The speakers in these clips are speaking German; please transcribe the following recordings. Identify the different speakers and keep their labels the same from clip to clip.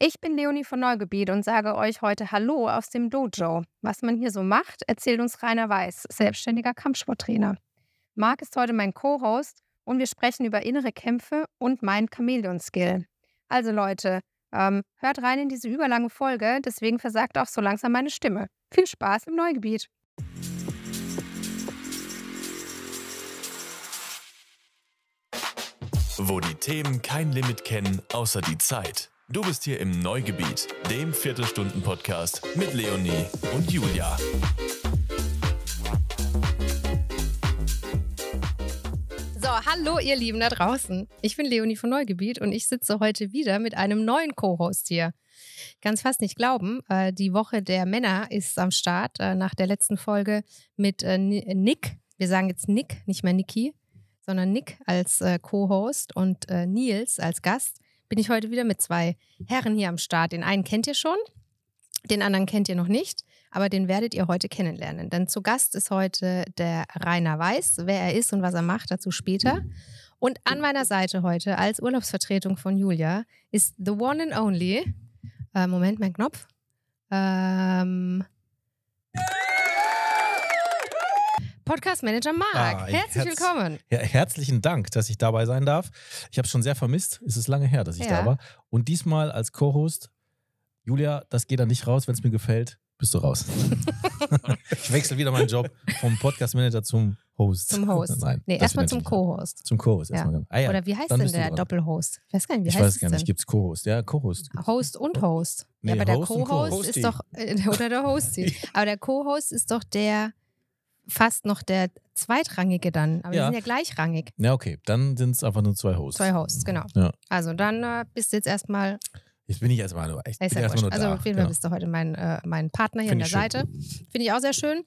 Speaker 1: Ich bin Leonie von Neugebiet und sage euch heute Hallo aus dem Dojo. Was man hier so macht, erzählt uns Rainer Weiß, selbstständiger Kampfsporttrainer. Marc ist heute mein Co-Host und wir sprechen über innere Kämpfe und mein Chameleon-Skill. Also Leute, ähm, hört rein in diese überlange Folge, deswegen versagt auch so langsam meine Stimme. Viel Spaß im Neugebiet.
Speaker 2: Wo die Themen kein Limit kennen, außer die Zeit. Du bist hier im Neugebiet, dem Viertelstunden-Podcast mit Leonie und Julia.
Speaker 1: So, hallo ihr Lieben da draußen. Ich bin Leonie von Neugebiet und ich sitze heute wieder mit einem neuen Co-Host hier. Ganz fast nicht glauben, äh, die Woche der Männer ist am Start äh, nach der letzten Folge mit äh, Nick. Wir sagen jetzt Nick, nicht mehr Niki, sondern Nick als Co-Host und Nils als Gast bin ich heute wieder mit zwei Herren hier am Start. Den einen kennt ihr schon, den anderen kennt ihr noch nicht, aber den werdet ihr heute kennenlernen. Denn zu Gast ist heute der Rainer Weiß. Wer er ist und was er macht, dazu später. Und an meiner Seite heute als Urlaubsvertretung von Julia ist the one and only. Äh, Moment, mein Knopf. Ähm, Podcast Manager Marc.
Speaker 3: Ah,
Speaker 1: Herzlich
Speaker 3: herz-
Speaker 1: willkommen.
Speaker 3: Ja, herzlichen Dank, dass ich dabei sein darf. Ich habe es schon sehr vermisst. Es ist lange her, dass ich
Speaker 1: Ja.
Speaker 3: da war. Und diesmal als Co-Host, Julia, das geht dann nicht raus. Wenn es mir gefällt, bist du raus. ich wechsle wieder meinen Job vom Podcast Manager zum Host.
Speaker 1: Zum Host.
Speaker 3: Nein,
Speaker 1: Nee,
Speaker 3: das
Speaker 1: erstmal zum Co-Host.
Speaker 3: Zum Co-Host.
Speaker 1: Ja.
Speaker 3: erstmal. Ah, ja.
Speaker 1: Oder wie heißt denn der. Doppelhost? Ich weiß gar nicht, wie
Speaker 3: Ich
Speaker 1: heißt
Speaker 3: weiß
Speaker 1: es
Speaker 3: gar nicht. Gibt es Co-Host? Ja, Co-Host.
Speaker 1: Host und Host.
Speaker 3: Nee,
Speaker 1: ja, aber der
Speaker 3: Host und
Speaker 1: Co-Host
Speaker 3: Co-Host.
Speaker 1: ist doch, äh, oder der Hosty. aber der Co-Host ist doch der, fast noch der zweitrangige dann. Aber
Speaker 3: Ja.
Speaker 1: die sind ja gleichrangig.
Speaker 3: Ja, okay. Dann sind es einfach nur zwei Hosts.
Speaker 1: Zwei Hosts, genau.
Speaker 3: Ja.
Speaker 1: Also dann äh, bist du jetzt erstmal,
Speaker 3: Jetzt bin ich erstmal nur. Ich bin
Speaker 1: ja
Speaker 3: erstmal nur
Speaker 1: also
Speaker 3: da.
Speaker 1: auf jeden Fall
Speaker 3: Genau.
Speaker 1: bist du heute mein, äh, mein Partner hier
Speaker 3: Find
Speaker 1: an der. Seite. Finde ich auch sehr schön.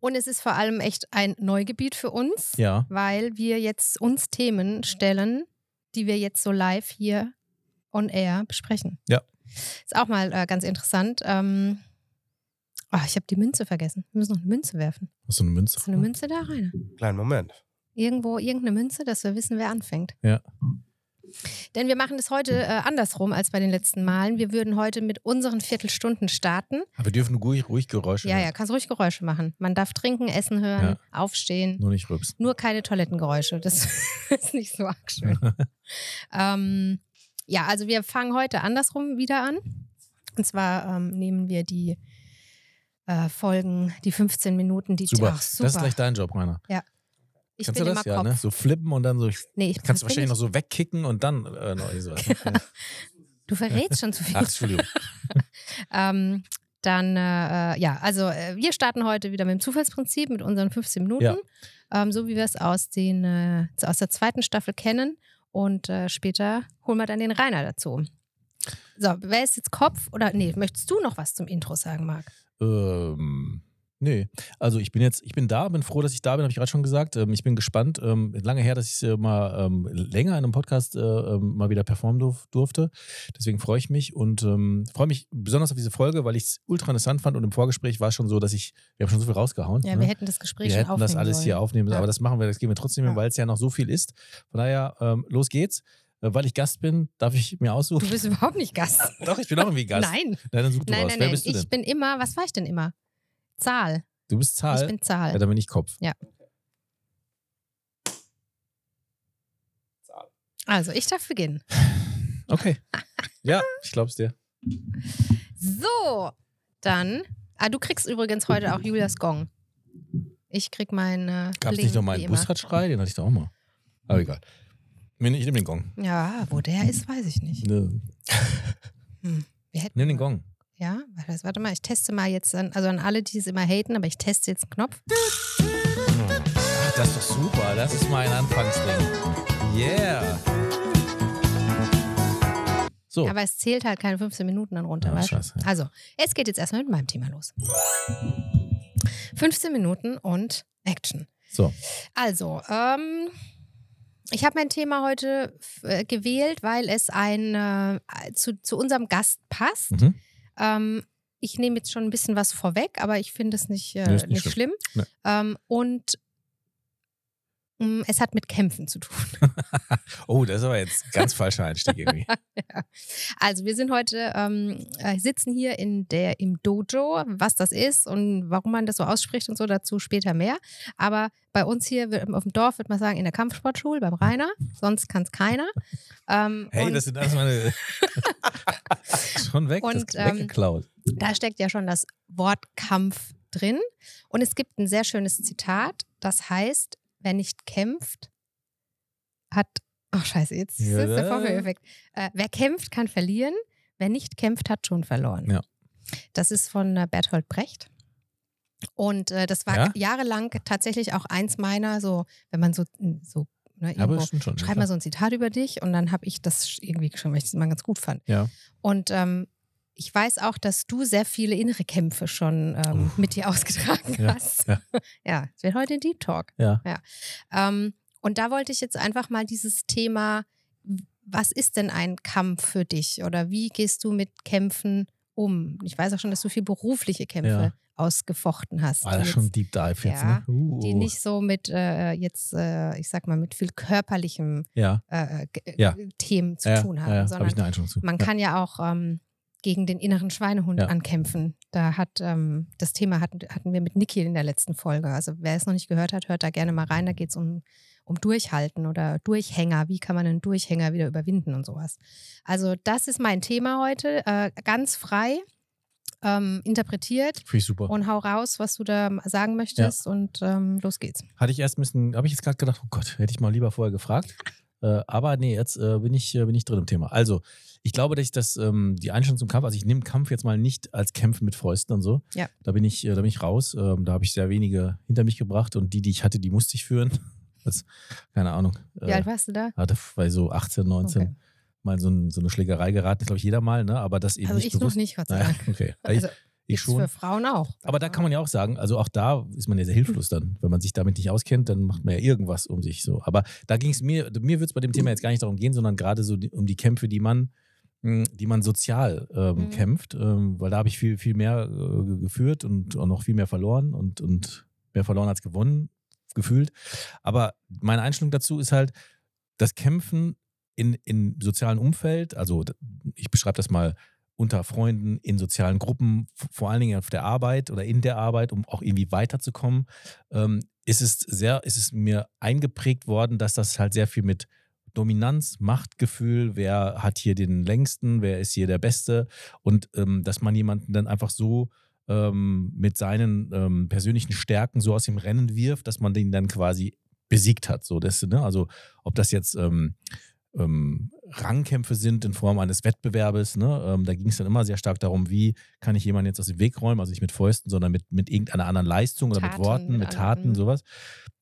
Speaker 1: Und es ist vor allem echt ein Neugebiet für uns,
Speaker 3: Ja.
Speaker 1: weil wir jetzt uns Themen stellen, die wir jetzt so live hier on air besprechen.
Speaker 3: Ja.
Speaker 1: Ist auch mal äh, ganz interessant. Ähm, oh, ich habe die Münze vergessen. Wir müssen noch eine Münze werfen.
Speaker 3: Hast du eine Münze?
Speaker 1: Ist eine Münze da rein?
Speaker 4: Kleinen Moment.
Speaker 1: Irgendwo irgendeine Münze, dass wir wissen, wer anfängt.
Speaker 3: Ja.
Speaker 1: Denn wir machen das heute äh, andersrum als bei den letzten Malen. Wir würden heute mit unseren Viertelstunden starten.
Speaker 3: Aber wir dürfen ruhig, ruhig Geräusche
Speaker 1: Ja,
Speaker 3: hören.
Speaker 1: ja, kannst ruhig Geräusche machen. Man darf trinken, essen hören, aufstehen.
Speaker 3: Nur nicht rübsen.
Speaker 1: Nur keine Toilettengeräusche. Das ist nicht so arg schön. ähm, ja, also wir fangen heute andersrum wieder an. Und zwar ähm, nehmen wir die äh, Folgen, die 15 Minuten, die
Speaker 3: Super.
Speaker 1: Ach, super.
Speaker 3: Das ist gleich dein Job, Rainer.
Speaker 1: ich
Speaker 3: Kannst du das? Ja,
Speaker 1: Kopf.
Speaker 3: ne? So flippen und dann so.
Speaker 1: Nee, ich
Speaker 3: Kannst du wahrscheinlich noch
Speaker 1: ich,
Speaker 3: so wegkicken und dann. Äh, noch sowas.
Speaker 1: Du verrätst schon zu viel.
Speaker 3: Ach, Entschuldigung.
Speaker 1: Ähm, dann, äh, äh, ja, also äh, wir starten heute wieder mit dem Zufallsprinzip mit unseren 15 Minuten,
Speaker 3: Ja.
Speaker 1: ähm, so wie wir es aus, den, äh, aus der zweiten Staffel kennen. Und äh, später holen wir dann den Rainer dazu. So, wer ist jetzt Kopf? Oder nee, möchtest du noch was zum Intro sagen, Marc?
Speaker 3: Ähm, nee. Also ich bin jetzt, ich bin da, bin froh, dass ich da bin, habe ich gerade schon gesagt. Ähm, ich bin gespannt. Ähm, lange her, dass ich äh, mal ähm, länger in einem Podcast äh, ähm, mal wieder performen durf, durfte. Deswegen freue ich mich und ähm, freue mich besonders auf diese Folge, weil ich es ultra interessant fand und im Vorgespräch war es schon so, dass ich, wir haben schon so viel rausgehauen.
Speaker 1: Ja,
Speaker 3: ne?
Speaker 1: wir hätten das Gespräch
Speaker 3: wir
Speaker 1: schon
Speaker 3: hätten
Speaker 1: aufnehmen
Speaker 3: das alles
Speaker 1: sollen.
Speaker 3: hier aufnehmen,
Speaker 1: Ja.
Speaker 3: aber das machen wir, das gehen wir trotzdem,
Speaker 1: Ja.
Speaker 3: weil es ja noch so viel ist. Von daher, ähm, los geht's. Äh, weil ich Gast bin, darf ich mir aussuchen.
Speaker 1: Du bist überhaupt nicht Gast.
Speaker 3: Doch, ich bin auch irgendwie Gast.
Speaker 1: Nein,
Speaker 3: Nein, dann such du
Speaker 1: nein,
Speaker 3: raus.
Speaker 1: nein,
Speaker 3: Wer
Speaker 1: nein.
Speaker 3: bist du denn?
Speaker 1: Ich bin immer, was war ich denn immer? Zahl.
Speaker 3: du bist Zahl.
Speaker 1: Ich bin Zahl.
Speaker 3: ja, dann bin ich Kopf.
Speaker 1: Also, ich darf beginnen.
Speaker 3: Okay. Ja, ich glaub's dir.
Speaker 1: So, dann. Ah, du kriegst übrigens heute auch Julias Gong. Ich krieg meine.
Speaker 3: Gab's nicht noch mal
Speaker 1: wie
Speaker 3: einen
Speaker 1: immer.
Speaker 3: Busradschrei? Den hatte ich doch auch mal. Aber egal. Nee, Ich nehme den Gong.
Speaker 1: Ja, wo der ist, weiß ich nicht.
Speaker 3: Ne,
Speaker 1: Hm. Wir hätten
Speaker 3: Nimm den Gong.
Speaker 1: Ja, warte, mal, ich teste mal jetzt an, also an alle, die es immer haten, aber ich teste jetzt einen Knopf.
Speaker 3: Ach, das ist doch super. Das ist mein Anfangsding. Yeah. So.
Speaker 1: Aber es zählt halt keine 15 Minuten dann runter.
Speaker 3: Ja,
Speaker 1: weißt du?
Speaker 3: scheiße.
Speaker 1: Also, es geht jetzt erstmal mit meinem Thema los. 15 Minuten und Action.
Speaker 3: So.
Speaker 1: Also, ähm, ich habe mein Thema heute äh, gewählt, weil es ein, äh, zu, zu unserem Gast passt.
Speaker 3: Mhm.
Speaker 1: Ähm, ich nehme jetzt schon ein bisschen was vorweg, aber ich finde es nicht, äh,
Speaker 3: Nee,
Speaker 1: nicht,
Speaker 3: nicht
Speaker 1: schlimm.
Speaker 3: Nee.
Speaker 1: Ähm, und Es hat mit Kämpfen zu tun.
Speaker 3: oh, das ist aber jetzt ein ganz falscher Einstieg irgendwie.
Speaker 1: ja. Also wir sind heute, ähm, äh, sitzen hier in der, im Dojo. Was das ist und warum man das so ausspricht und so, dazu später mehr. Aber bei uns hier wird- auf dem Dorf würde man sagen, in der Kampfsportschule beim Rainer. Sonst kann es keiner. Ähm,
Speaker 3: Hey, das sind alles meine. Schon weg,
Speaker 1: Und,
Speaker 3: das
Speaker 1: ähm,
Speaker 3: weggeklaut.
Speaker 1: da steckt ja schon das Wort Kampf drin. Und es gibt ein sehr schönes Zitat, das heißt, wer nicht kämpft, hat. Ach, scheiße, jetzt ist
Speaker 3: Ja,
Speaker 1: der
Speaker 3: da-
Speaker 1: Vorführeffekt. Äh, wer kämpft, kann verlieren. Wer nicht kämpft, hat schon verloren.
Speaker 3: Ja.
Speaker 1: Das ist von äh, Bertolt Brecht. Und äh, das war
Speaker 3: Ja?
Speaker 1: jahrelang tatsächlich auch eins meiner, so, wenn man so, so ne, irgendwo,
Speaker 3: schon.
Speaker 1: schreib mal so ein Zitat über dich und dann habe ich das irgendwie schon, weil ich das mal ganz gut fand.
Speaker 3: Ja.
Speaker 1: Und ähm, ich weiß auch, dass du sehr viele innere Kämpfe schon ähm, mit dir ausgetragen
Speaker 3: Ja,
Speaker 1: hast.
Speaker 3: ja.
Speaker 1: ja, es wird heute ein Deep Talk.
Speaker 3: Ja.
Speaker 1: Ähm, und da wollte ich jetzt einfach mal dieses Thema, was ist denn ein Kampf für dich oder wie gehst du mit Kämpfen um? Ich weiß auch schon, dass du viel berufliche Kämpfe
Speaker 3: Ja.
Speaker 1: ausgefochten hast.
Speaker 3: War
Speaker 1: die
Speaker 3: das schon Deep Dive jetzt,
Speaker 1: Ja,
Speaker 3: ne? Uh,
Speaker 1: die nicht so mit äh, jetzt, äh, ich sag mal, mit viel körperlichem
Speaker 3: Ja,
Speaker 1: äh,
Speaker 3: Ja.
Speaker 1: Themen zu
Speaker 3: ja,
Speaker 1: tun haben,
Speaker 3: ja, ja, habe
Speaker 1: sondern
Speaker 3: ich eine Einstellung zu.
Speaker 1: man
Speaker 3: ja.
Speaker 1: kann ja auch ähm, gegen den inneren Schweinehund
Speaker 3: Ja.
Speaker 1: ankämpfen. Da hat ähm, das Thema hatten, hatten wir mit Niki in der letzten Folge. Also wer es noch nicht gehört hat, hört da gerne mal rein. Da geht es um, um Durchhalten oder Durchhänger. Wie kann man einen Durchhänger wieder überwinden und sowas. Also das ist mein Thema heute. Äh, ganz frei ähm, interpretiert.
Speaker 3: Finde ich super.
Speaker 1: Und hau raus, was du da sagen möchtest und ähm, los geht's.
Speaker 3: Hatte ich erst ein bisschen, habe ich jetzt gerade gedacht, oh Gott, hätte ich mal lieber vorher gefragt. Äh, aber nee, jetzt äh, bin, ich, äh, bin ich drin im Thema. Also, ich glaube, dass ich das, ähm, die Einstellung zum Kampf, also ich nehme Kampf jetzt mal nicht als Kämpfen mit Fäusten und so.
Speaker 1: Ja.
Speaker 3: Da bin ich, äh, da bin ich raus. Ähm, da habe ich sehr wenige hinter mich gebracht und die, die ich hatte, die musste ich führen. Das, keine Ahnung.
Speaker 1: Wie alt warst du da?
Speaker 3: hatte bei so 18, 19
Speaker 1: Okay.
Speaker 3: mal so, ein, so eine Schlägerei geraten. Glaube ich jeder mal, ne? Aber das eben
Speaker 1: Also
Speaker 3: nicht
Speaker 1: ich noch
Speaker 3: bewusst.
Speaker 1: nicht, Gott sei
Speaker 3: Naja,
Speaker 1: Dank.
Speaker 3: okay.
Speaker 1: Also
Speaker 3: ich, schon.
Speaker 1: für Frauen auch.
Speaker 3: Aber da kann man ja auch sagen, also auch da ist man ja sehr hilflos dann. Wenn man sich damit nicht auskennt, dann macht man ja irgendwas um sich so. Aber da ging es mir, mir wird es bei dem Thema jetzt gar nicht darum gehen, sondern gerade so die, um die Kämpfe, die man, die man sozial ähm,
Speaker 1: Mhm.
Speaker 3: kämpft, ähm, weil da habe ich viel, viel mehr äh, geführt und auch noch viel mehr verloren und, und mehr verloren als gewonnen gefühlt. Aber meine Einstellung dazu ist halt, das Kämpfen in, in sozialen Umfeld, also ich beschreibe das mal unter Freunden, in sozialen Gruppen, vor allen Dingen auf der Arbeit oder in der Arbeit, um auch irgendwie weiterzukommen, ähm, ist es sehr, ist es mir eingeprägt worden, dass das halt sehr viel mit Dominanz, Machtgefühl, wer hat hier den längsten, wer ist hier der Beste und ähm, dass man jemanden dann einfach so ähm, mit seinen ähm, persönlichen Stärken so aus dem Rennen wirft, dass man den dann quasi besiegt hat. So, das, ne? Also ob das jetzt ähm, ähm, Rangkämpfe sind in Form eines Wettbewerbes, ne? ähm, da ging es dann immer sehr stark darum, wie kann ich jemanden jetzt aus dem Weg räumen, also nicht mit Fäusten, sondern mit, mit irgendeiner anderen Leistung oder mit
Speaker 1: Taten,
Speaker 3: Worten,
Speaker 1: mit
Speaker 3: mit
Speaker 1: anderen,
Speaker 3: Taten, sowas.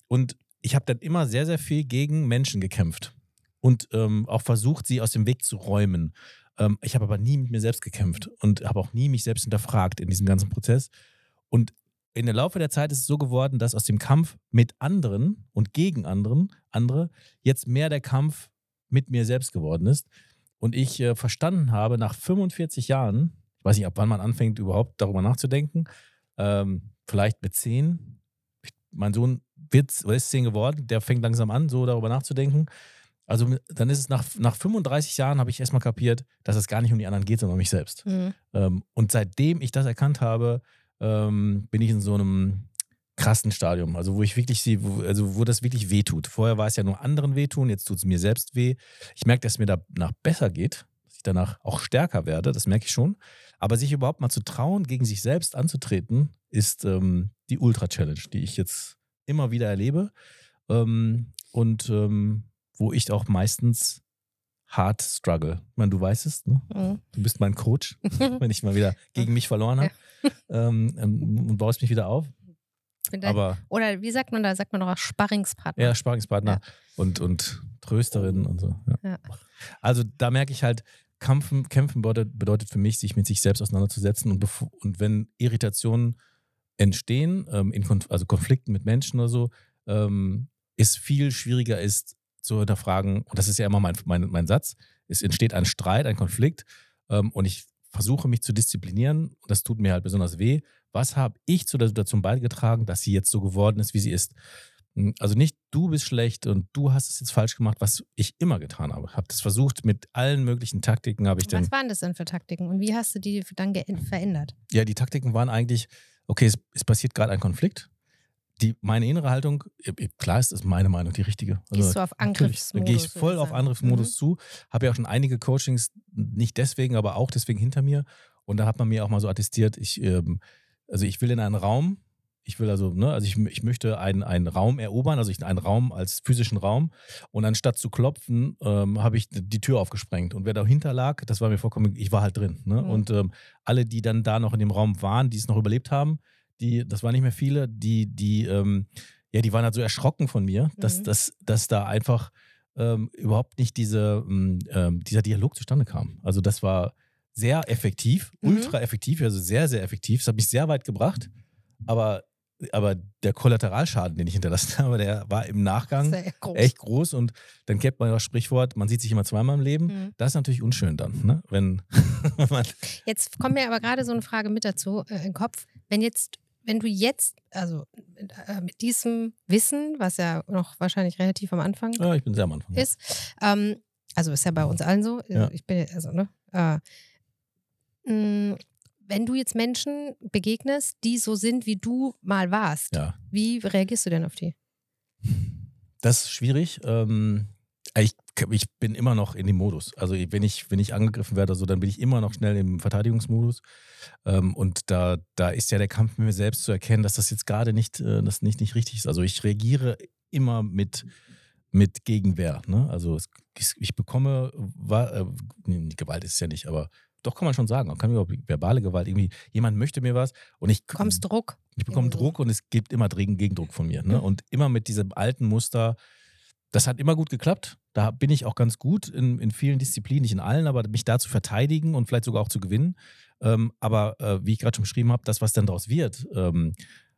Speaker 3: Und ich habe dann immer sehr, sehr viel gegen Menschen gekämpft und ähm, auch versucht, sie aus dem Weg zu räumen. Ähm, ich habe aber nie mit mir selbst gekämpft und habe auch nie mich selbst hinterfragt in diesem ganzen Prozess. Und in der Laufe der Zeit ist es so geworden, dass aus dem Kampf mit anderen und gegen anderen, andere, jetzt mehr der Kampf mit mir selbst geworden ist. Und ich äh, verstanden habe, nach 45 Jahren, ich weiß nicht, ab wann man anfängt, überhaupt darüber nachzudenken, ähm, vielleicht mit 10, ich, mein Sohn wird, ist 10 geworden, der fängt langsam an, so darüber nachzudenken. Also dann ist es nach, nach 35 Jahren, habe ich erstmal kapiert, dass es gar nicht um die anderen geht, sondern um mich selbst.
Speaker 1: Mhm.
Speaker 3: Ähm, und seitdem ich das erkannt habe, ähm, bin ich in so einem krassen Stadium, also wo ich wirklich sehe, wo, also wo das wirklich wehtut. Vorher war es ja nur anderen wehtun, jetzt tut es mir selbst weh. Ich merke, dass es mir danach besser geht, dass ich danach auch stärker werde, das merke ich schon. Aber sich überhaupt mal zu trauen, gegen sich selbst anzutreten, ist ähm, die Ultra-Challenge, die ich jetzt immer wieder erlebe ähm, und ähm, wo ich auch meistens hart struggle. Ich meine, du weißt es, ne?
Speaker 1: Mhm.
Speaker 3: Du bist mein Coach, wenn ich mal wieder gegen mich verloren habe. Ähm, ähm, und baust mich wieder auf. Aber
Speaker 1: Oder wie sagt man da? Sagt man doch auch Sparringspartner.
Speaker 3: ja, Sparingspartner
Speaker 1: Ja.
Speaker 3: und, und Trösterin und so. Ja.
Speaker 1: Ja.
Speaker 3: Also da merke ich halt, Kämpfen, Kämpfen bedeutet, für mich, sich mit sich selbst auseinanderzusetzen. Und, und wenn Irritationen entstehen, ähm, in Konf also Konflikten mit Menschen oder so, ähm, es viel schwieriger ist zu hinterfragen, und das ist ja immer mein, mein, mein Satz, es entsteht ein Streit, ein Konflikt ähm, und ich versuche mich zu disziplinieren und das tut mir halt besonders weh. Was habe ich zu der Situation beigetragen, dass sie jetzt so geworden ist, wie sie ist? Hm, also nicht du bist schlecht und du hast es jetzt falsch gemacht, was ich immer getan habe. Habe das versucht mit allen möglichen Taktiken, habe ich dann.
Speaker 1: Was waren das denn für Taktiken und wie hast du die dann verändert?
Speaker 3: Ja, die Taktiken waren eigentlich, okay, es, es passiert gerade ein Konflikt. Die, meine innere Haltung, klar ist das meine Meinung, die richtige.
Speaker 1: Also, Gehst du auf Angriffsmodus?
Speaker 3: Dann gehe ich voll auf Angriffsmodus mhm. zu. Habe ja auch schon einige Coachings, nicht deswegen, aber auch deswegen hinter mir. Und da hat man mir auch mal so attestiert, ich, ähm, also ich will in einen Raum, ich will also, ne, also ich, ich möchte einen, einen Raum erobern, also ich, einen Raum als physischen Raum. Und anstatt zu klopfen, ähm, habe ich die Tür aufgesprengt. Und wer dahinter lag, das war mir vollkommen, ich war halt drin. Ne? Mhm. Und ähm, alle, die dann da noch in dem Raum waren, die es noch überlebt haben, die, das waren nicht mehr viele, die, die, ähm, ja, die waren halt so erschrocken von mir, dass, mhm. dass, dass da einfach ähm, überhaupt nicht diese, mm, ähm, dieser Dialog zustande kam. Also das war sehr effektiv, mhm. ultra effektiv, also sehr, sehr effektiv. Das hat mich sehr weit gebracht. Aber aber der Kollateralschaden, den ich hinterlassen habe, der war im Nachgang groß. echt groß. Und dann kennt man das Sprichwort, man sieht sich immer zweimal im Leben. Mhm. Das ist natürlich unschön dann, ne? wenn
Speaker 1: man Jetzt kommt mir aber gerade so eine Frage mit dazu äh, in den Kopf. Wenn jetzt, wenn du jetzt, also äh, mit diesem Wissen, was ja noch wahrscheinlich relativ am Anfang
Speaker 3: ja, ich bin sehr am Anfang,
Speaker 1: ist, ja. ähm, also ist ja bei uns allen so. Ja. Ich bin, also, ne? Äh, mh, wenn du jetzt Menschen begegnest, die so sind, wie du mal warst, ja. wie reagierst du denn auf die?
Speaker 3: Das ist schwierig. Ähm, ich, ich, bin immer noch in dem Modus. Also wenn ich, wenn ich angegriffen werde, so, dann bin ich immer noch schnell im Verteidigungsmodus. Ähm, und da, da ist ja der Kampf mit mir selbst zu erkennen, dass das jetzt gerade nicht, äh, das nicht, nicht richtig ist. Also ich reagiere immer mit, mit Gegenwehr. Ne? Also es, ich bekomme, äh, Gewalt ist es ja nicht, aber doch kann man schon sagen, kann mir verbale Gewalt irgendwie, jemand möchte mir was und ich.
Speaker 1: Bekommst Druck.
Speaker 3: Ich bekomme Druck und es gibt immer dringend Gegendruck von mir. Ne? Und immer mit diesem alten Muster, das hat immer gut geklappt. Da bin ich auch ganz gut in, in vielen Disziplinen, nicht in allen, aber mich da zu verteidigen und vielleicht sogar auch zu gewinnen. Ähm, aber äh, wie ich gerade schon beschrieben habe, das, was dann daraus wird, ähm,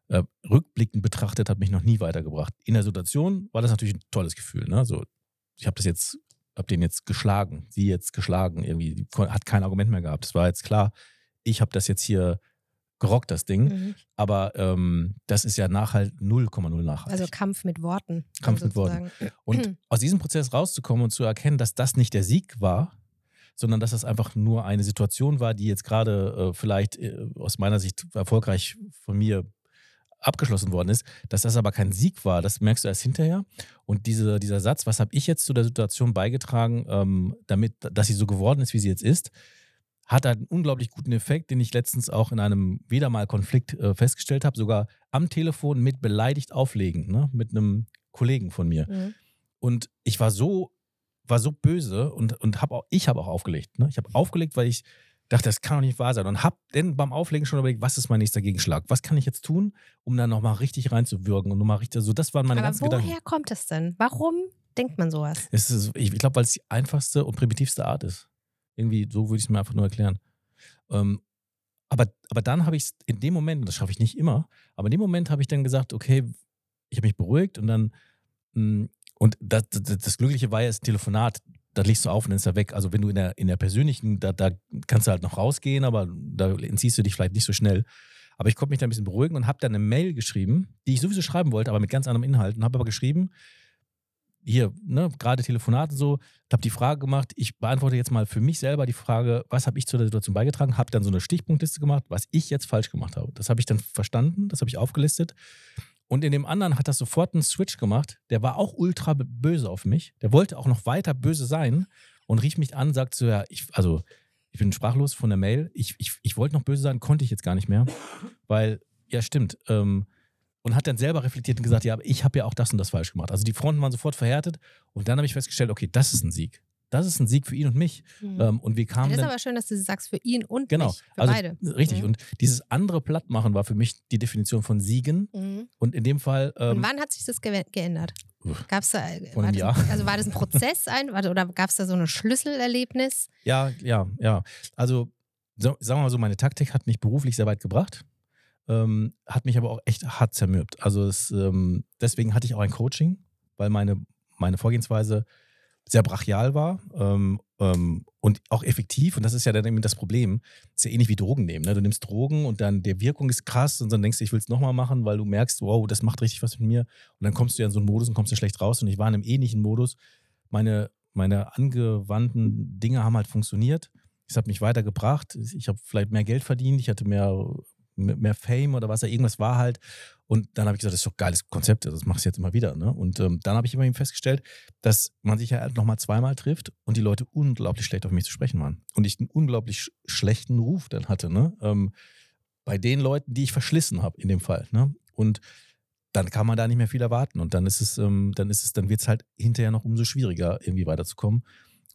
Speaker 3: äh, rückblickend betrachtet, hat mich noch nie weitergebracht. In der Situation war das natürlich ein tolles Gefühl. Ne? Also, ich habe das jetzt habe den jetzt geschlagen, sie jetzt geschlagen, irgendwie, hat kein Argument mehr gehabt. Es war jetzt klar, ich habe das jetzt hier gerockt, das Ding. Mhm. Aber ähm, das ist ja nachhalt 0,0 nachhaltig.
Speaker 1: Also Kampf mit Worten.
Speaker 3: Kampf mit Worten. Und aus diesem Prozess rauszukommen und zu erkennen, dass das nicht der Sieg war, sondern dass das einfach nur eine Situation war, die jetzt gerade äh, vielleicht äh, aus meiner Sicht erfolgreich von mir abgeschlossen worden ist, dass das aber kein Sieg war, das merkst du erst hinterher. Und diese, dieser Satz, was habe ich jetzt zu der Situation beigetragen, ähm, damit, dass sie so geworden ist, wie sie jetzt ist, hat einen unglaublich guten Effekt, den ich letztens auch in einem wieder mal Konflikt äh, festgestellt habe, sogar am Telefon mit beleidigt auflegen, ne? mit einem Kollegen von mir. Mhm. Und ich war so, war so böse und, und hab auch, ich habe auch aufgelegt. Ne? Ich habe aufgelegt, weil ich dachte, das kann doch nicht wahr sein. Und habe dann beim Auflegen schon überlegt, was ist mein nächster Gegenschlag? Was kann ich jetzt tun, um dann nochmal richtig reinzuwirken und nochmal richtig, so das waren meine
Speaker 1: Aber
Speaker 3: ganzen
Speaker 1: woher
Speaker 3: Gedanken.
Speaker 1: kommt es denn? Warum denkt man sowas?
Speaker 3: Es ist, ich glaube, weil es die einfachste und primitivste Art ist. Irgendwie, so würde ich es mir einfach nur erklären. Ähm, aber, aber dann habe ich es in dem Moment, das schaffe ich nicht immer, aber in dem Moment habe ich dann gesagt, okay, ich habe mich beruhigt und dann, mh, mm, und das, das, das Glückliche war ja das Telefonat da legst du auf und dann ist er weg. Also wenn du in der, in der persönlichen, da, da kannst du halt noch rausgehen, aber da entziehst du dich vielleicht nicht so schnell. Aber ich konnte mich da ein bisschen beruhigen und habe dann eine Mail geschrieben, die ich sowieso schreiben wollte, aber mit ganz anderem Inhalt. Und habe aber geschrieben, hier, ne, gerade Telefonate so, habe die Frage gemacht, ich beantworte jetzt mal für mich selber die Frage, was habe ich zu der Situation beigetragen, habe dann so eine Stichpunktliste gemacht, was ich jetzt falsch gemacht habe. Das habe ich dann verstanden, das habe ich aufgelistet und in dem anderen hat das sofort einen Switch gemacht. Der war auch ultra böse auf mich. Der wollte auch noch weiter böse sein und rief mich an, sagt so, ja, ich, also ich bin sprachlos von der Mail. Ich, ich, ich wollte noch böse sein, konnte ich jetzt gar nicht mehr. Weil, ja, stimmt. Ähm, und hat dann selber reflektiert und gesagt, ja, aber ich habe ja auch das und das falsch gemacht. Also die Fronten waren sofort verhärtet und dann habe ich festgestellt, okay, das ist ein Sieg das ist ein Sieg für ihn und mich. Mhm. Ähm, und wir kamen.
Speaker 1: Ja, das
Speaker 3: ist
Speaker 1: aber schön, dass du sagst, für ihn und
Speaker 3: genau,
Speaker 1: mich, für
Speaker 3: also,
Speaker 1: beide.
Speaker 3: Richtig. Mhm. Und dieses andere Plattmachen war für mich die Definition von Siegen. Mhm. Und in dem Fall.
Speaker 1: Ähm, und wann hat sich das ge geändert? Gab es da,
Speaker 3: Vor einem Jahr.
Speaker 1: also war das ein Prozess ein, oder gab es da so ein Schlüsselerlebnis?
Speaker 3: Ja, ja, ja. Also so, sagen wir mal so, meine Taktik hat mich beruflich sehr weit gebracht, ähm, hat mich aber auch echt hart zermürbt. Also es, ähm, deswegen hatte ich auch ein Coaching, weil meine, meine Vorgehensweise sehr brachial war ähm, ähm, und auch effektiv. Und das ist ja dann eben das Problem. Das ist ja ähnlich wie Drogen nehmen. Ne? Du nimmst Drogen und dann der Wirkung ist krass und dann denkst du, ich will es nochmal machen, weil du merkst, wow, das macht richtig was mit mir. Und dann kommst du ja in so einen Modus und kommst du schlecht raus. Und ich war in einem ähnlichen Modus. Meine, meine angewandten Dinge haben halt funktioniert. Es hat mich weitergebracht. Ich habe vielleicht mehr Geld verdient. Ich hatte mehr, mehr Fame oder was da irgendwas war halt. Und dann habe ich gesagt, das ist doch ein geiles Konzept, das machst du jetzt immer wieder. Ne? Und ähm, dann habe ich immerhin festgestellt, dass man sich ja nochmal zweimal trifft und die Leute unglaublich schlecht auf mich zu sprechen waren. Und ich einen unglaublich sch schlechten Ruf dann hatte. Ne? Ähm, bei den Leuten, die ich verschlissen habe in dem Fall. Ne? Und dann kann man da nicht mehr viel erwarten. Und dann ist es, ähm, dann ist es, dann wird es halt hinterher noch umso schwieriger, irgendwie weiterzukommen.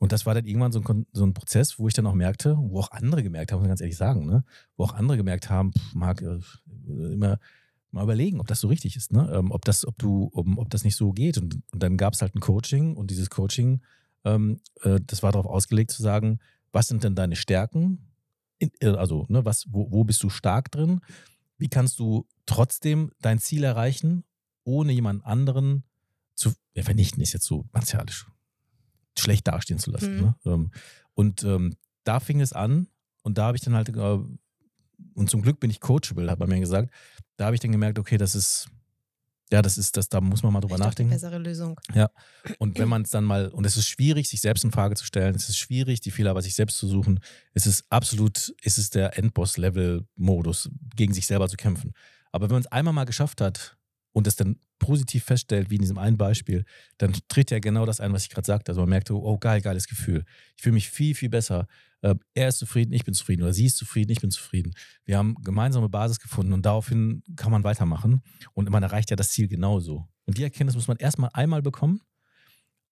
Speaker 3: Und das war dann irgendwann so ein, so ein Prozess, wo ich dann auch merkte, wo auch andere gemerkt haben, muss man ganz ehrlich sagen, ne? wo auch andere gemerkt haben, pff, Marc, äh, immer mal überlegen, ob das so richtig ist, ne? Ähm, ob das, ob du, um, ob das nicht so geht. Und, und dann gab es halt ein Coaching und dieses Coaching, ähm, äh, das war darauf ausgelegt zu sagen, was sind denn deine Stärken? In, äh, also, ne, was, wo, wo bist du stark drin? Wie kannst du trotzdem dein Ziel erreichen, ohne jemand anderen zu ja, vernichten, ist jetzt so martialisch schlecht dastehen zu lassen. Mhm. Ne? Ähm, und ähm, da fing es an und da habe ich dann halt, äh, und zum Glück bin ich coachable, hat man mir gesagt, da habe ich dann gemerkt, okay, das ist, ja, das ist, das, da muss man mal drüber nachdenken.
Speaker 1: Eine bessere Lösung.
Speaker 3: Ja. Und wenn man es dann mal, und es ist schwierig, sich selbst in Frage zu stellen, es ist schwierig, die Fehler bei sich selbst zu suchen, es ist absolut, es ist der Endboss-Level-Modus, gegen sich selber zu kämpfen. Aber wenn man es einmal mal geschafft hat und es dann positiv feststellt, wie in diesem einen Beispiel, dann tritt ja genau das ein, was ich gerade sagte. Also man merkt, oh geil, geiles Gefühl. Ich fühle mich viel, viel besser. Äh, er ist zufrieden, ich bin zufrieden. Oder sie ist zufrieden, ich bin zufrieden. Wir haben gemeinsame Basis gefunden und daraufhin kann man weitermachen. Und man erreicht ja das Ziel genauso. Und die Erkenntnis muss man erstmal einmal bekommen.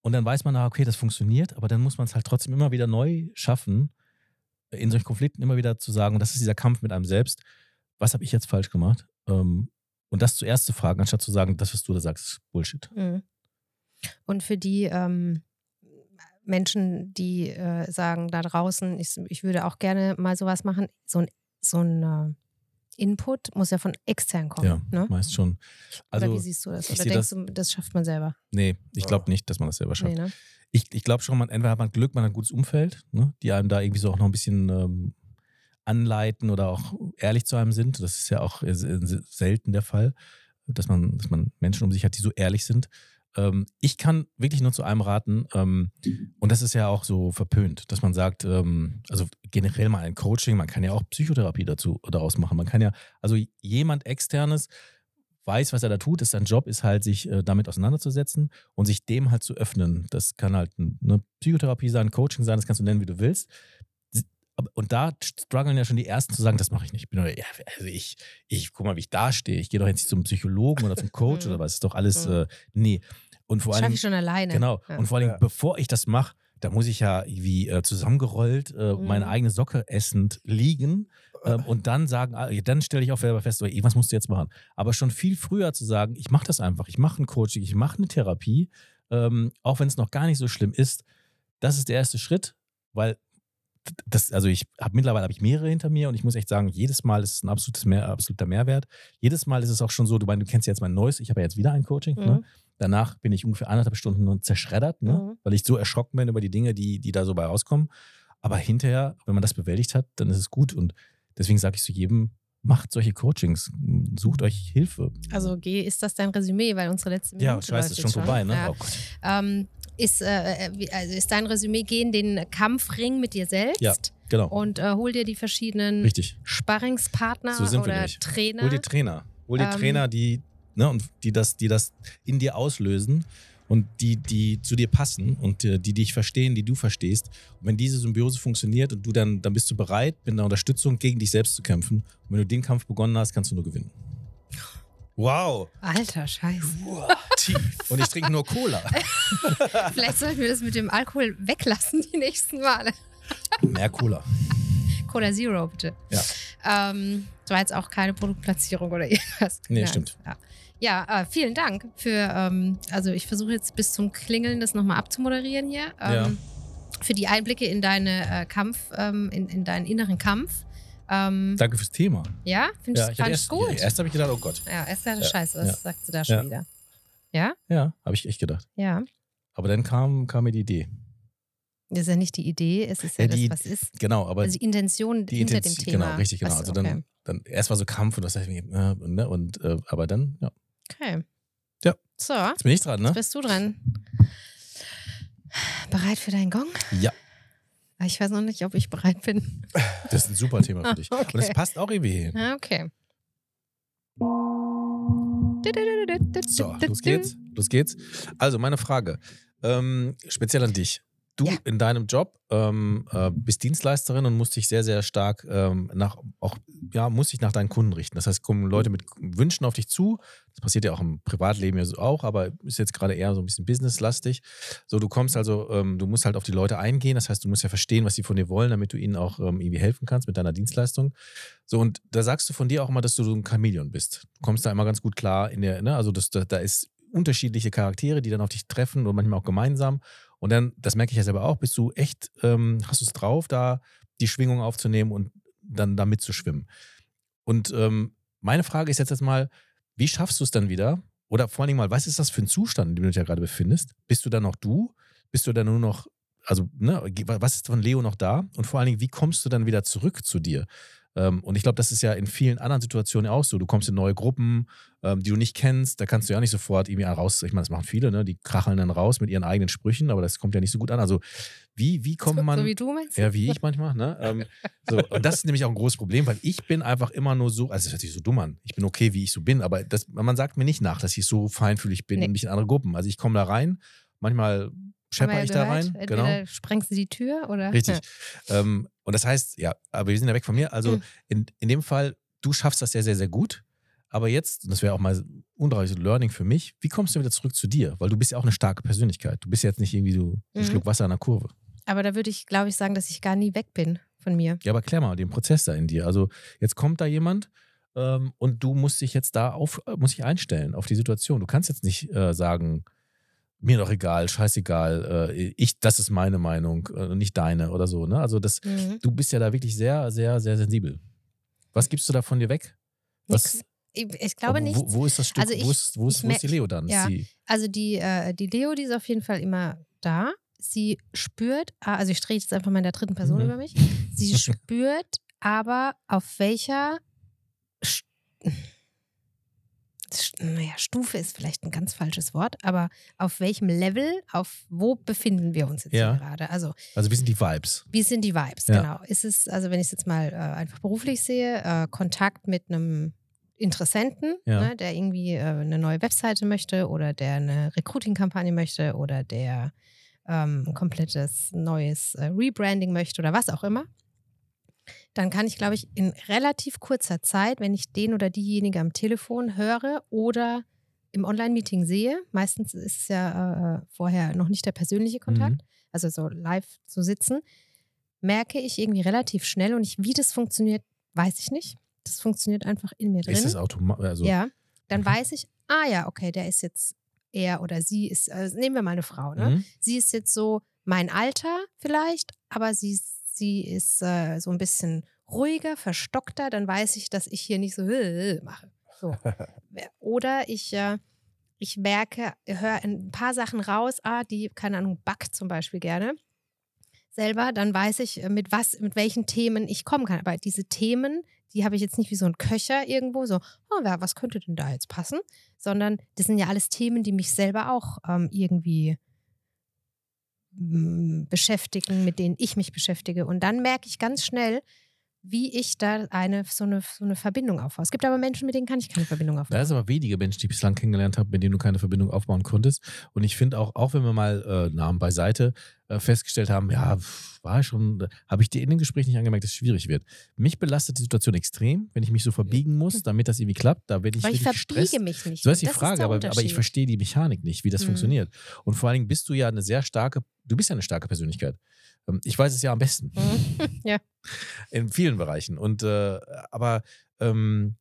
Speaker 3: Und dann weiß man, okay, das funktioniert, aber dann muss man es halt trotzdem immer wieder neu schaffen, in solchen Konflikten immer wieder zu sagen, das ist dieser Kampf mit einem selbst, was habe ich jetzt falsch gemacht? Ähm, und das zuerst zu fragen, anstatt zu sagen, das, was du da sagst, ist Bullshit. Mhm.
Speaker 1: Und für die ähm, Menschen, die äh, sagen da draußen, ich, ich würde auch gerne mal sowas machen, so ein, so ein äh, Input muss ja von extern kommen. Ja,
Speaker 3: ne? meist schon.
Speaker 1: Also, Oder wie siehst du das? Oder denkst das, du, das schafft man selber?
Speaker 3: Nee, ich glaube nicht, dass man das selber schafft. Nee, ne? Ich, ich glaube schon, man, entweder hat man Glück, man hat ein gutes Umfeld, ne, die einem da irgendwie so auch noch ein bisschen ähm, anleiten oder auch ehrlich zu einem sind. Das ist ja auch selten der Fall, dass man, dass man Menschen um sich hat, die so ehrlich sind. Ähm, ich kann wirklich nur zu einem raten, ähm, und das ist ja auch so verpönt, dass man sagt, ähm, also generell mal ein Coaching, man kann ja auch Psychotherapie dazu daraus machen. Man kann ja, also jemand externes weiß, was er da tut, ist sein Job, ist halt, sich äh, damit auseinanderzusetzen und sich dem halt zu öffnen. Das kann halt eine Psychotherapie sein, Coaching sein, das kannst du nennen, wie du willst und da strugglen ja schon die Ersten zu sagen, das mache ich nicht. Ich bin nur, ja, also ich, ich, guck mal, wie ich da stehe. Ich gehe doch jetzt nicht zum Psychologen oder zum Coach oder was. Ist doch alles, äh, nee. Und vor allem.
Speaker 1: ich schon alleine.
Speaker 3: Genau. Ja. Und vor allem, ja. bevor ich das mache, da muss ich ja wie äh, zusammengerollt äh, mhm. meine eigene Socke essend liegen ähm, und dann sagen, ah, dann stelle ich auch selber fest, was musst du jetzt machen? Aber schon viel früher zu sagen, ich mache das einfach, ich mache ein Coaching, ich mache eine Therapie, ähm, auch wenn es noch gar nicht so schlimm ist, das ist der erste Schritt, weil das, also ich habe mittlerweile habe ich mehrere hinter mir und ich muss echt sagen, jedes Mal ist es ein absolutes mehr, absoluter Mehrwert. Jedes Mal ist es auch schon so, du, mein, du kennst jetzt mein neues, ich habe ja jetzt wieder ein Coaching. Ne? Mhm. Ne? Danach bin ich ungefähr anderthalb Stunden und zerschreddert, ne? Mhm. weil ich so erschrocken bin über die Dinge, die, die da so bei rauskommen. Aber hinterher, wenn man das bewältigt hat, dann ist es gut. Und deswegen sage ich zu jedem, macht solche Coachings, sucht euch Hilfe.
Speaker 1: Also G, ist das dein Resümee, weil unsere letzte Minute
Speaker 3: Ja, ich weiß, es ist schon vorbei. Ne?
Speaker 1: Ja. Oh ähm, ist, äh, äh also ist dein Resümee, geh in den Kampfring mit dir selbst.
Speaker 3: Ja, genau.
Speaker 1: Und äh, hol dir die verschiedenen
Speaker 3: Richtig.
Speaker 1: Sparringspartner so oder Trainer.
Speaker 3: Hol dir Trainer. Hol dir ähm, Trainer, die, ne, und die, das, die das in dir auslösen und die, die zu dir passen und äh, die dich verstehen, die du verstehst. Und wenn diese Symbiose funktioniert und du dann, dann bist du bereit, mit einer Unterstützung gegen dich selbst zu kämpfen. Und wenn du den Kampf begonnen hast, kannst du nur gewinnen. Wow.
Speaker 1: Alter Scheiße.
Speaker 3: tief. Und ich trinke nur Cola.
Speaker 1: Vielleicht sollten wir das mit dem Alkohol weglassen die nächsten Male.
Speaker 3: Mehr Cola.
Speaker 1: Cola Zero, bitte.
Speaker 3: Ja.
Speaker 1: Ähm, das war jetzt auch keine Produktplatzierung oder irgendwas.
Speaker 3: Nee, ja, stimmt.
Speaker 1: Ja, ja äh, vielen Dank für, ähm, also ich versuche jetzt bis zum Klingeln das nochmal abzumoderieren hier. Ähm, ja. Für die Einblicke in deine äh, Kampf, ähm, in, in deinen inneren Kampf.
Speaker 3: Ähm, Danke fürs Thema.
Speaker 1: Ja, finde ja, ich, erst, gut.
Speaker 3: Erst habe ich gedacht, oh Gott.
Speaker 1: Ja, erst dachte ja, Scheiße, was ja. sagt sie da schon wieder? Ja?
Speaker 3: Ja, habe ich echt gedacht.
Speaker 1: Ja.
Speaker 3: Aber dann kam, kam mir die Idee.
Speaker 1: Das ist ja nicht die Idee, es ist ja,
Speaker 3: Ja,
Speaker 1: das,
Speaker 3: die-
Speaker 1: was ist.
Speaker 3: Genau, aber
Speaker 1: Also die Intention
Speaker 3: die
Speaker 1: hinter
Speaker 3: Intention,
Speaker 1: dem Thema.
Speaker 3: genau, richtig, genau.
Speaker 1: Was-
Speaker 3: Also dann,
Speaker 1: okay.
Speaker 3: dann erst war so Kampf und das heißt, äh, ne, und äh, aber dann, ja.
Speaker 1: okay.
Speaker 3: Ja.
Speaker 1: So,
Speaker 3: Jetzt bin ich dran, ne?
Speaker 1: jetzt bist du dran. Bereit für deinen Gong?
Speaker 3: Ja,
Speaker 1: Ich weiß noch nicht, ob ich bereit bin.
Speaker 3: das ist ein super Thema für dich.
Speaker 1: Ah, Okay.
Speaker 3: Und es passt auch irgendwie hin.
Speaker 1: Ah, Okay.
Speaker 3: So, los geht's. Los geht's. Also, meine Frage. Ähm, speziell an dich. Du
Speaker 1: Ja.
Speaker 3: in deinem Job ähm, äh, bist Dienstleisterin und musst dich sehr, sehr stark ähm, nach, auch, ja, musst dich nach deinen Kunden richten. Das heißt, kommen Leute mit Wünschen auf dich zu. Das passiert ja auch im Privatleben ja so auch, aber ist jetzt gerade eher so ein bisschen businesslastig. So, du kommst also, ähm, du musst halt auf die Leute eingehen. Das heißt, du musst ja verstehen, was sie von dir wollen, damit du ihnen auch ähm, irgendwie helfen kannst mit deiner Dienstleistung. So, und da sagst du von dir auch immer, dass du so ein Chamäleon bist. Du kommst da immer ganz gut klar in der, ne, also das, da, da ist unterschiedliche Charaktere, die dann auf dich treffen und manchmal auch gemeinsam. Und dann, das merke ich ja selber auch, bist du echt, ähm, hast du es drauf, da die Schwingung aufzunehmen und dann da mitzuschwimmen. Und ähm, meine Frage ist jetzt erstmal, wie schaffst du es dann wieder? Oder vor allen Dingen mal, was ist das für ein Zustand, in dem du dich ja gerade befindest? Bist du dann noch du? Bist du dann nur noch, also, ne, was ist von Leo noch da? Und vor allen Dingen, wie kommst du dann wieder zurück zu dir? Ähm, und ich glaube, das ist ja in vielen anderen Situationen auch so. Du kommst in neue Gruppen, ähm, die du nicht kennst, da kannst du ja nicht sofort irgendwie raus. Ich meine, das machen viele, ne? Die kracheln dann raus mit ihren eigenen Sprüchen, aber das kommt ja nicht so gut an. Also, wie, wie kommt
Speaker 1: so,
Speaker 3: man.
Speaker 1: so wie du meinst?
Speaker 3: Ja, wie ich manchmal, ne? Ähm, so, und das ist nämlich auch ein großes Problem, weil ich bin einfach immer nur so, also das hört sich so dumm an. Ich bin okay, wie ich so bin, aber das, man sagt mir nicht nach, dass ich so feinfühlig bin
Speaker 1: Nee.
Speaker 3: und mich in andere Gruppen. Also ich komme da rein, manchmal schepper
Speaker 1: ja
Speaker 3: ich da rein.
Speaker 1: Entweder
Speaker 3: Genau.
Speaker 1: sprengst du die Tür oder.
Speaker 3: Richtig. Ähm, und das heißt, ja, aber wir sind ja weg von mir. Also
Speaker 1: Mhm.
Speaker 3: in, in dem Fall, du schaffst das ja sehr, sehr gut. Aber jetzt, und das wäre auch mal undrauliches Learning für mich, wie kommst du wieder zurück zu dir? Weil du bist ja auch eine starke Persönlichkeit. Du bist jetzt nicht irgendwie so ein
Speaker 1: Mhm.
Speaker 3: Schluck Wasser an der Kurve.
Speaker 1: Aber da würde ich, glaube ich, sagen, dass ich gar nie weg bin von mir.
Speaker 3: Ja, aber klär mal den Prozess da in dir. Also jetzt kommt da jemand ähm, und du musst dich jetzt da auf, äh, musst dich einstellen auf die Situation. Du kannst jetzt nicht äh, sagen, mir doch egal, scheißegal, äh, ich, das ist meine Meinung, äh, nicht deine oder so. Ne? Also das,
Speaker 1: Mhm.
Speaker 3: du bist ja da wirklich sehr, sehr, sehr sensibel. Was gibst du da von dir weg? Was.
Speaker 1: Ich, ich glaube nicht.
Speaker 3: Wo, wo ist das Stück?
Speaker 1: Also ich-
Speaker 3: wo, ist, wo, ist, wo ist die Leo dann?
Speaker 1: ja.
Speaker 3: Sie,
Speaker 1: Also die, äh, die Leo, die ist auf jeden Fall immer da. Sie spürt, ah, also ich drehe jetzt einfach mal in der dritten Person
Speaker 3: Mhm.
Speaker 1: über mich. Sie spürt aber, auf welcher naja, Stufe ist vielleicht ein ganz falsches Wort, aber auf welchem Level, auf wo befinden wir uns jetzt
Speaker 3: Ja.
Speaker 1: gerade? Also
Speaker 3: also wie sind die Vibes?
Speaker 1: wie sind die Vibes?
Speaker 3: Ja.
Speaker 1: Genau. Ist es, also wenn ich es jetzt mal äh, einfach beruflich sehe, äh, Kontakt mit einem Interessenten,
Speaker 3: Ja.
Speaker 1: ne, der irgendwie äh, eine neue Webseite möchte oder der eine Recruiting-Kampagne möchte oder der ähm, ein komplettes neues äh, Rebranding möchte oder was auch immer, dann kann ich, glaube ich, in relativ kurzer Zeit, wenn ich den oder diejenige am Telefon höre oder im Online-Meeting sehe, meistens ist es ja äh, vorher noch nicht der persönliche Kontakt,
Speaker 3: Mhm.
Speaker 1: also so live zu sitzen, merke ich irgendwie relativ schnell und ich, wie das funktioniert, weiß ich nicht. Das funktioniert einfach in mir drin.
Speaker 3: Ist das automatisch? Also,
Speaker 1: ja, dann weiß ich, ah ja, okay, der ist jetzt er oder sie ist, also nehmen wir mal eine Frau, ne?
Speaker 3: mhm.
Speaker 1: Sie ist jetzt so mein Alter vielleicht, aber sie, sie ist äh, so ein bisschen ruhiger, verstockter, dann weiß ich, dass ich hier nicht so mache. So. Oder ich, äh, ich merke, höre ein paar Sachen raus, ah, die, keine Ahnung, backt zum Beispiel gerne selber, dann weiß ich, äh, mit was, mit welchen Themen ich kommen kann. Aber diese Themen, die habe ich jetzt nicht wie so ein Köcher irgendwo, so, oh, was könnte denn da jetzt passen? Sondern das sind ja alles Themen, die mich selber auch ähm, irgendwie beschäftigen, mit denen ich mich beschäftige. Und dann merke ich ganz schnell, wie ich da eine so, eine so eine Verbindung aufbaue. Es gibt aber Menschen, mit denen kann ich keine Verbindung aufbauen.
Speaker 3: Da ist aber wenige Menschen, die ich bislang kennengelernt habe, mit denen du keine Verbindung aufbauen konntest. Und ich finde auch, auch wenn wir mal äh, Namen beiseite äh, festgestellt haben, ja, war schon, habe ich dir in dem Gespräch nicht angemerkt, dass es schwierig wird. Mich belastet die Situation extrem, wenn ich mich so verbiegen muss, damit das irgendwie klappt. Da werde ich
Speaker 1: Weil ich verbiege
Speaker 3: gestresst.
Speaker 1: mich nicht.
Speaker 3: So ist die
Speaker 1: Das
Speaker 3: Frage,
Speaker 1: der
Speaker 3: aber, aber ich verstehe die Mechanik nicht, wie das
Speaker 1: Mhm.
Speaker 3: funktioniert. Und vor allen Dingen bist du ja eine sehr starke, du bist ja eine starke Persönlichkeit. Ähm, Ich weiß es ja am besten.
Speaker 1: Ja.
Speaker 3: In vielen Bereichen. Und äh, aber ähm,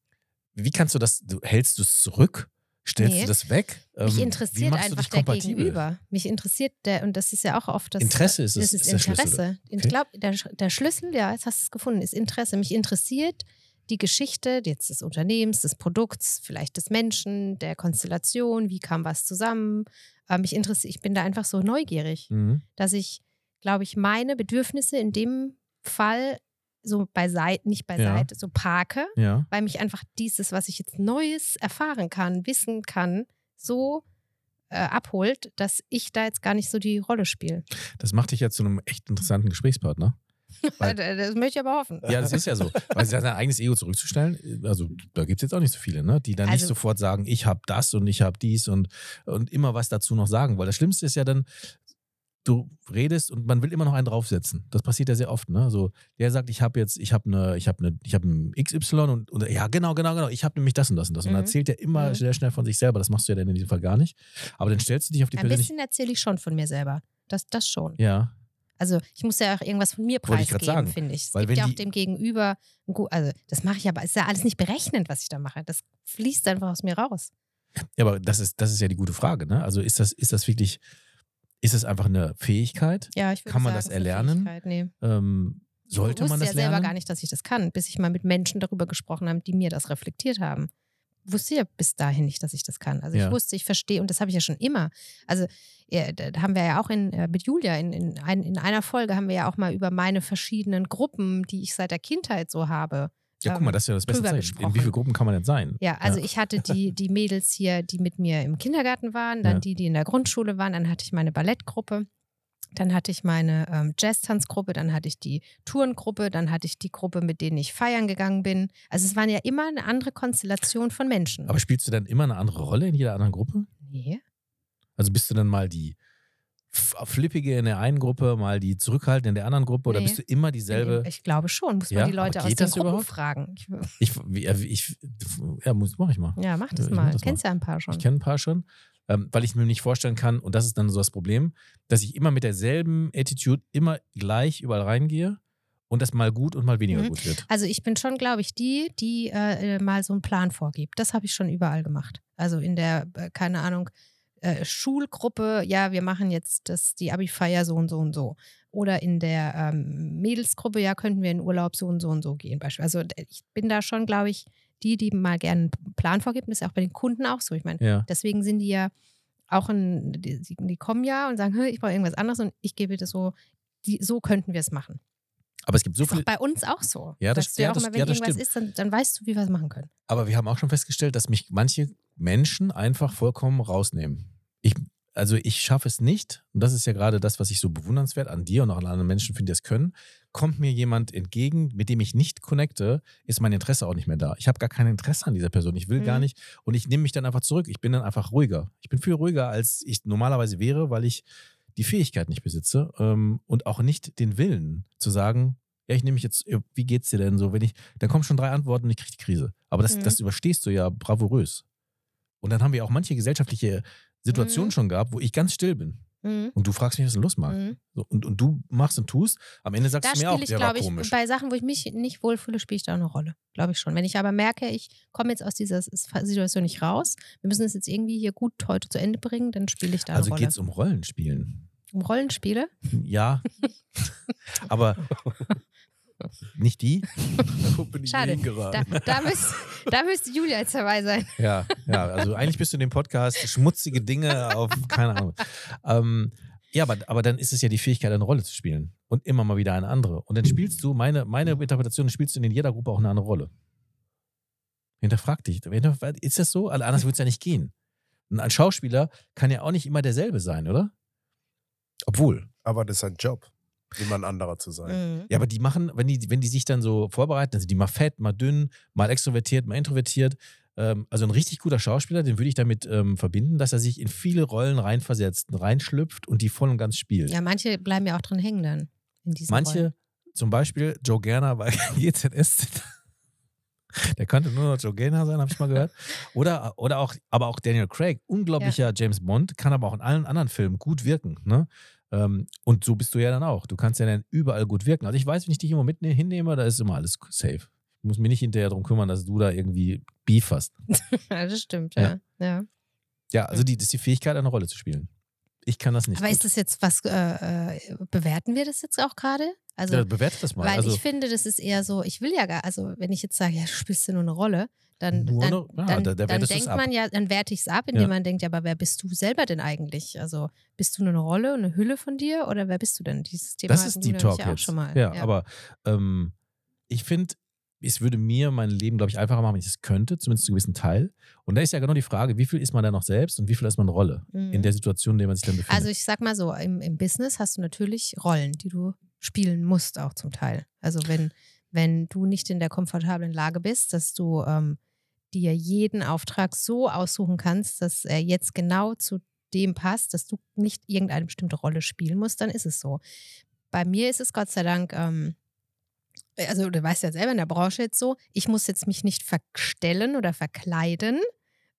Speaker 3: wie kannst du das, du, hältst du es zurück? Stellst
Speaker 1: Nee.
Speaker 3: du das weg?
Speaker 1: Mich
Speaker 3: Ähm, wie
Speaker 1: interessiert einfach der
Speaker 3: kompatibel?
Speaker 1: Gegenüber. Mich interessiert der, und das ist ja auch oft das.
Speaker 3: Interesse ist, es,
Speaker 1: das ist,
Speaker 3: ist der Schlüssel.
Speaker 1: Interesse. Ich
Speaker 3: Okay.
Speaker 1: glaube, der, der Schlüssel, ja, jetzt hast du es gefunden, ist Interesse. Mich interessiert die Geschichte jetzt des Unternehmens, des Produkts, vielleicht des Menschen, der Konstellation, wie kam was zusammen. Äh, mich interessiert, ich bin da einfach so neugierig,
Speaker 3: Mhm.
Speaker 1: dass ich, glaube ich, meine Bedürfnisse in dem Fall so beiseite, nicht beiseite, so parke,
Speaker 3: Ja.
Speaker 1: weil mich einfach dieses, was ich jetzt Neues erfahren kann, wissen kann, so äh, abholt, dass ich da jetzt gar nicht so die Rolle spiele.
Speaker 3: Das macht dich ja zu einem echt interessanten Gesprächspartner. Weil-
Speaker 1: das möchte ich aber hoffen.
Speaker 3: Ja, das ist ja so. Weil sein eigenes Ego zurückzustellen, also da gibt es jetzt auch nicht so viele, ne? die dann nicht
Speaker 1: Also-
Speaker 3: sofort sagen, ich habe das und ich habe dies und, und immer was dazu noch sagen. Weil das Schlimmste ist ja dann, du redest und man will immer noch einen draufsetzen. Das passiert ja sehr oft. Ne? So, der sagt, ich habe jetzt, ich habe eine, ich habe eine, ich habe ein XY und, und ja, genau, genau, genau, ich habe nämlich das und das und das. Und dann
Speaker 1: Mhm.
Speaker 3: erzählt er immer
Speaker 1: Mhm.
Speaker 3: sehr schnell von sich selber. Das machst du ja dann in diesem Fall gar nicht. Aber dann stellst du dich auf die
Speaker 1: Ein bisschen erzähle ich schon von mir selber. Das, das schon.
Speaker 3: Ja,
Speaker 1: Also ich muss ja auch irgendwas von mir preisgeben, finde ich. Es
Speaker 3: Weil
Speaker 1: gibt ja auch dem Gegenüber, also das mache ich aber, ist ja alles nicht berechnend, was ich da mache. Das fließt einfach aus mir raus.
Speaker 3: Ja, aber das ist, das ist ja die gute Frage, ne? Also ist das, ist das wirklich, ist das einfach eine Fähigkeit?
Speaker 1: Ja, ich würde
Speaker 3: Kann man
Speaker 1: sagen,
Speaker 3: das
Speaker 1: es
Speaker 3: erlernen?
Speaker 1: Nee.
Speaker 3: Ähm, sollte
Speaker 1: ich wusste
Speaker 3: man das
Speaker 1: ja selber
Speaker 3: lernen?
Speaker 1: gar nicht, dass ich das kann, bis ich mal mit Menschen darüber gesprochen habe, die mir das reflektiert haben. Wusste ja bis dahin nicht, dass ich das kann. Also
Speaker 3: Ja.
Speaker 1: ich wusste, ich verstehe, und das habe ich ja schon immer. Also ja, da haben wir ja auch in, äh, mit Julia in, in, ein, in einer Folge haben wir ja auch mal über meine verschiedenen Gruppen, die ich seit der Kindheit so habe.
Speaker 3: Ja, guck mal, das ist ja das beste Zeichen. In
Speaker 1: gesprochen.
Speaker 3: wie vielen Gruppen kann man denn sein?
Speaker 1: Ja, also ich hatte die, die Mädels hier, die mit mir im Kindergarten waren, dann
Speaker 3: Ja.
Speaker 1: die, die in der Grundschule waren, dann hatte ich meine Ballettgruppe, dann hatte ich meine ähm, Jazz-Tanzgruppe, dann hatte ich die Tourengruppe, dann hatte ich die Gruppe, mit denen ich feiern gegangen bin. Also es waren ja immer eine andere Konstellation von Menschen.
Speaker 3: Aber spielst du dann immer eine andere Rolle in jeder anderen Gruppe?
Speaker 1: nee.
Speaker 3: Also bist du dann mal die Flippige in der einen Gruppe, mal die Zurückhaltende in der anderen Gruppe oder
Speaker 1: Nee.
Speaker 3: bist du immer dieselbe?
Speaker 1: Ich glaube schon, muss man
Speaker 3: Ja,
Speaker 1: die Leute aus den
Speaker 3: das
Speaker 1: Gruppen
Speaker 3: überhaupt?
Speaker 1: fragen. Ich,
Speaker 3: Ich, ja, muss, mach ich mal.
Speaker 1: ja, mach das
Speaker 3: Ich mach
Speaker 1: mal.
Speaker 3: das mal.
Speaker 1: Kennst ja ein paar schon.
Speaker 3: Ich kenne ein paar schon, ähm, weil ich mir nicht vorstellen kann, und das ist dann so das Problem, dass ich immer mit derselben Attitude immer gleich überall reingehe und das mal gut und mal weniger
Speaker 1: Mhm.
Speaker 3: gut wird.
Speaker 1: Also ich bin schon, glaube ich, die, die äh, äh, mal so einen Plan vorgibt. Das habe ich schon überall gemacht. Also in der, äh, keine Ahnung, äh, Schulgruppe, ja, wir machen jetzt das, die Abi-Feier so und so und so. Oder in der ähm, Mädelsgruppe, ja, könnten wir in Urlaub so und so und so gehen. Also ich bin da schon, glaube ich, die, die mal gerne einen Plan vorgibt. Das ist ja auch bei den Kunden auch so. Ich meine,
Speaker 3: Ja.
Speaker 1: deswegen sind die ja auch in, die, die kommen ja und sagen, "Hö, ich brauche irgendwas anderes und ich gebe das so, die, so könnten wir es machen.
Speaker 3: Aber es gibt so viele.
Speaker 1: bei uns auch so.
Speaker 3: Ja, das-
Speaker 1: ja auch
Speaker 3: das-
Speaker 1: immer, wenn
Speaker 3: ja, das
Speaker 1: irgendwas
Speaker 3: stimmt.
Speaker 1: ist, dann, dann weißt du, wie wir es machen können.
Speaker 3: Aber wir haben auch schon festgestellt, dass mich manche Menschen einfach vollkommen rausnehmen. Ich, also ich schaffe es nicht, und das ist ja gerade das, was ich so bewundernswert an dir und auch an anderen Menschen finde, die es können. Kommt mir jemand entgegen, mit dem ich nicht connecte, ist mein Interesse auch nicht mehr da. Ich habe gar kein Interesse an dieser Person. Ich will gar
Speaker 1: Mhm.
Speaker 3: nicht und ich nehme mich dann einfach zurück. Ich bin dann einfach ruhiger. Ich bin viel ruhiger, als ich normalerweise wäre, weil ich die Fähigkeit nicht besitze ähm, und auch nicht den Willen zu sagen, ja, ich nehme mich jetzt, wie geht's dir denn so? Wenn ich, dann kommen schon drei Antworten und ich kriege die Krise. Aber das,
Speaker 1: Mhm.
Speaker 3: das überstehst du ja bravourös. Und dann haben wir auch manche gesellschaftliche Situationen
Speaker 1: Mhm.
Speaker 3: schon gehabt, wo ich ganz still bin.
Speaker 1: Mhm.
Speaker 3: Und du fragst mich, was denn los macht.
Speaker 1: Mhm.
Speaker 3: So, und, und du machst und tust. Am Ende sagst
Speaker 1: Da
Speaker 3: du mir auch,
Speaker 1: ich,
Speaker 3: der war
Speaker 1: ich,
Speaker 3: komisch.
Speaker 1: bei Sachen, wo ich mich nicht wohlfühle, spiele ich da eine Rolle. Glaube ich schon. Wenn ich aber merke, ich komme jetzt aus dieser Situation nicht raus, wir müssen es jetzt irgendwie hier gut heute zu Ende bringen, dann spiele ich da
Speaker 3: Also
Speaker 1: eine Rolle.
Speaker 3: geht es um Rollenspielen.
Speaker 1: um Rollenspiele?
Speaker 3: Ja. Aber nicht die?
Speaker 2: Wo bin ich
Speaker 1: Schade. Da, da, müsste, da müsste Julia jetzt dabei sein.
Speaker 3: Ja, ja, also eigentlich bist du in dem Podcast schmutzige Dinge auf, keine Ahnung. Ähm, ja, aber, aber dann ist es ja die Fähigkeit, eine Rolle zu spielen. Und immer mal wieder eine andere. Und dann spielst du, meine, meine Interpretation, spielst du in jeder Gruppe auch eine andere Rolle. Hinterfrag dich. Ist das so? Also Anders würde es ja nicht gehen. Und ein Schauspieler kann ja auch nicht immer derselbe sein, oder? Obwohl.
Speaker 4: Aber das ist ein Job, immer ein anderer zu sein.
Speaker 1: Mhm.
Speaker 3: Ja, aber die machen, wenn die, wenn die sich dann so vorbereiten, also die mal fett, mal dünn, mal extrovertiert, mal introvertiert. Ähm, also ein richtig guter Schauspieler, den würde ich damit ähm, verbinden, dass er sich in viele Rollen reinversetzt, reinschlüpft und die voll und ganz spielt.
Speaker 1: Ja, manche bleiben ja auch drin hängen dann. In diesen
Speaker 3: Manche,
Speaker 1: Rollen.
Speaker 3: zum Beispiel Joe Gerner bei GZS, der könnte nur noch Joe Gerner sein, habe ich mal gehört. Oder, oder auch, aber auch Daniel Craig, unglaublicher James Bond, kann aber auch in allen anderen Filmen gut wirken. Ne? Ähm, und so bist du ja dann auch. Du kannst ja dann überall gut wirken. Also ich weiß, wenn ich dich immer mit hinnehme, da ist immer alles safe. Ich muss mich nicht hinterher darum kümmern, dass du da irgendwie Beef hast.
Speaker 1: das stimmt,
Speaker 3: Ja.
Speaker 1: ja. ja.
Speaker 3: Ja, also die, das ist die Fähigkeit, eine Rolle zu spielen. Ich kann das nicht.
Speaker 1: Aber
Speaker 3: gut.
Speaker 1: ist das jetzt was, äh, äh, bewerten wir das jetzt auch gerade? Also,
Speaker 3: ja, bewertet das mal.
Speaker 1: weil
Speaker 3: also,
Speaker 1: ich finde, das ist eher so, ich will ja gar, also wenn ich jetzt sage, ja, du spielst ja nur eine Rolle, dann,
Speaker 3: Nur
Speaker 1: dann,
Speaker 3: eine- ja,
Speaker 1: dann,
Speaker 3: da- da
Speaker 1: dann denkt man ja, dann werte ich es ab, indem
Speaker 3: Ja.
Speaker 1: man denkt, ja, aber wer bist du selber denn eigentlich? Also bist du eine Rolle, eine Hülle von dir oder wer bist du denn? Dieses Thema
Speaker 3: das ist die Talk
Speaker 1: ja auch schon mal.
Speaker 3: Ja, aber ähm, ich finde, es würde mir mein Leben, glaube ich, einfacher machen, wenn ich es könnte, zumindest zu einem gewissen Teil. Und da ist ja genau die Frage, wie viel ist man da noch selbst und wie viel ist man Rolle
Speaker 1: Mhm.
Speaker 3: in der Situation, in der man sich dann befindet.
Speaker 1: Also ich sag mal so, im, im Business hast du natürlich Rollen, die du spielen musst auch zum Teil. Also wenn, wenn du nicht in der komfortablen Lage bist, dass du ähm, dir jeden Auftrag so aussuchen kannst, dass er jetzt genau zu dem passt, dass du nicht irgendeine bestimmte Rolle spielen musst, dann ist es so. Bei mir ist es Gott sei Dank, ähm, also du weißt ja selber in der Branche jetzt so, ich muss jetzt mich nicht verstellen oder verkleiden,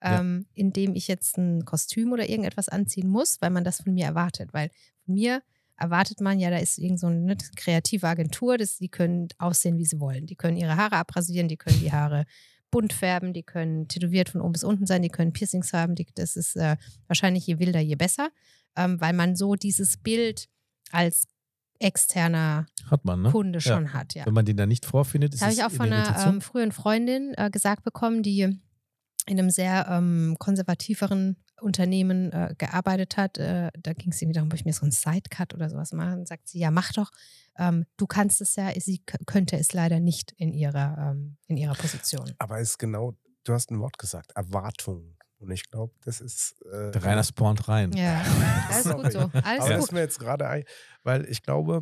Speaker 3: Ja.
Speaker 1: ähm, indem ich jetzt ein Kostüm oder irgendetwas anziehen muss, weil man das von mir erwartet. Weil von mir erwartet man ja, da ist irgend so eine ne, kreative Agentur, das, die können aussehen, wie sie wollen. Die können ihre Haare abrasieren, die können die Haare bunt färben, die können tätowiert von oben bis unten sein, die können Piercings haben. Die, das ist äh, wahrscheinlich je wilder, je besser, ähm, weil man so dieses Bild als externer
Speaker 3: Hat man, ne?
Speaker 1: Kunde
Speaker 3: Ja.
Speaker 1: schon hat, ja.
Speaker 3: Wenn man den da nicht vorfindet, ist
Speaker 1: Das habe ich auch von einer ähm, frühen Freundin äh, gesagt bekommen, die in einem sehr ähm, konservativeren Unternehmen äh, gearbeitet hat. Äh, da ging es irgendwie darum, ob ich mir so einen Sidecut oder sowas mache. Sagt sie, ja, mach doch. Ähm, du kannst es ja. Sie könnte es leider nicht in ihrer, ähm, in ihrer Position.
Speaker 4: Aber es ist genau, du hast ein Wort gesagt, Erwartung. Und ich glaube, das ist. Äh,
Speaker 3: Der Rainer spawnt rein.
Speaker 1: Ja, alles gut so. Alles
Speaker 4: Aber das
Speaker 1: gut.
Speaker 4: ist mir jetzt gerade ein, weil ich glaube,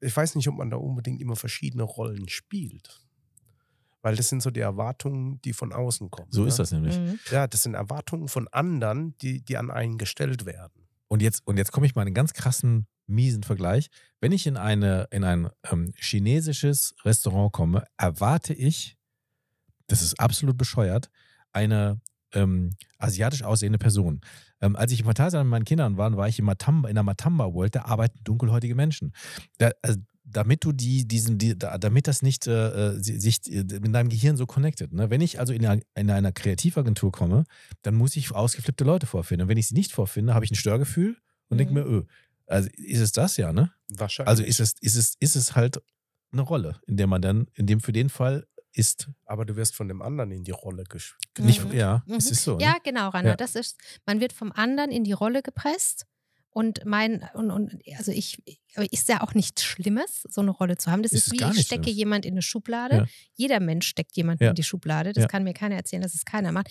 Speaker 4: ich weiß nicht, ob man da unbedingt immer verschiedene Rollen spielt. Weil das sind so die Erwartungen, die von außen kommen.
Speaker 3: So
Speaker 4: ne?
Speaker 3: ist das nämlich.
Speaker 1: Mhm.
Speaker 4: Ja, das sind Erwartungen von anderen, die, die an einen gestellt werden.
Speaker 3: Und jetzt, und jetzt komme ich mal in einen ganz krassen, miesen Vergleich. Wenn ich in, eine, in ein ähm, chinesisches Restaurant komme, erwarte ich, das ist absolut bescheuert, eine ähm, asiatisch aussehende Person. Ähm, als ich im Phantasialand mit meinen Kindern war, war ich in, Matamba, in der Matamba World, da arbeiten dunkelhäutige Menschen. Da, also, damit du die, diesen, die, da, damit das nicht äh, äh, sich äh, mit deinem Gehirn so connected. Ne? Wenn ich also in einer, in einer Kreativagentur komme, dann muss ich ausgeflippte Leute vorfinden. Und wenn ich sie nicht vorfinde, habe ich ein Störgefühl und denke
Speaker 1: Mhm.
Speaker 3: mir, öh, also ist es das ja, ne?
Speaker 4: Wahrscheinlich.
Speaker 3: Also ist es, ist es, ist es halt eine Rolle, in der man dann, in dem für den Fall ist.
Speaker 4: Aber du wirst von dem anderen in die Rolle
Speaker 3: Nicht,
Speaker 1: Mhm.
Speaker 3: ja,
Speaker 1: Mhm.
Speaker 3: es ist so.
Speaker 1: Ja,
Speaker 3: Ne?
Speaker 1: genau, Rainer.
Speaker 3: Ja.
Speaker 1: Das ist, man wird vom anderen in die Rolle gepresst. Und mein, und, und also ich, ist ja auch nichts Schlimmes, so eine Rolle zu haben. Das
Speaker 3: Ist
Speaker 1: ist, wie ich stecke
Speaker 3: Schlimmes.
Speaker 1: jemand in eine Schublade.
Speaker 3: Ja.
Speaker 1: Jeder Mensch steckt jemanden
Speaker 3: Ja.
Speaker 1: in die Schublade. Das
Speaker 3: Ja.
Speaker 1: kann mir keiner erzählen, dass es keiner macht.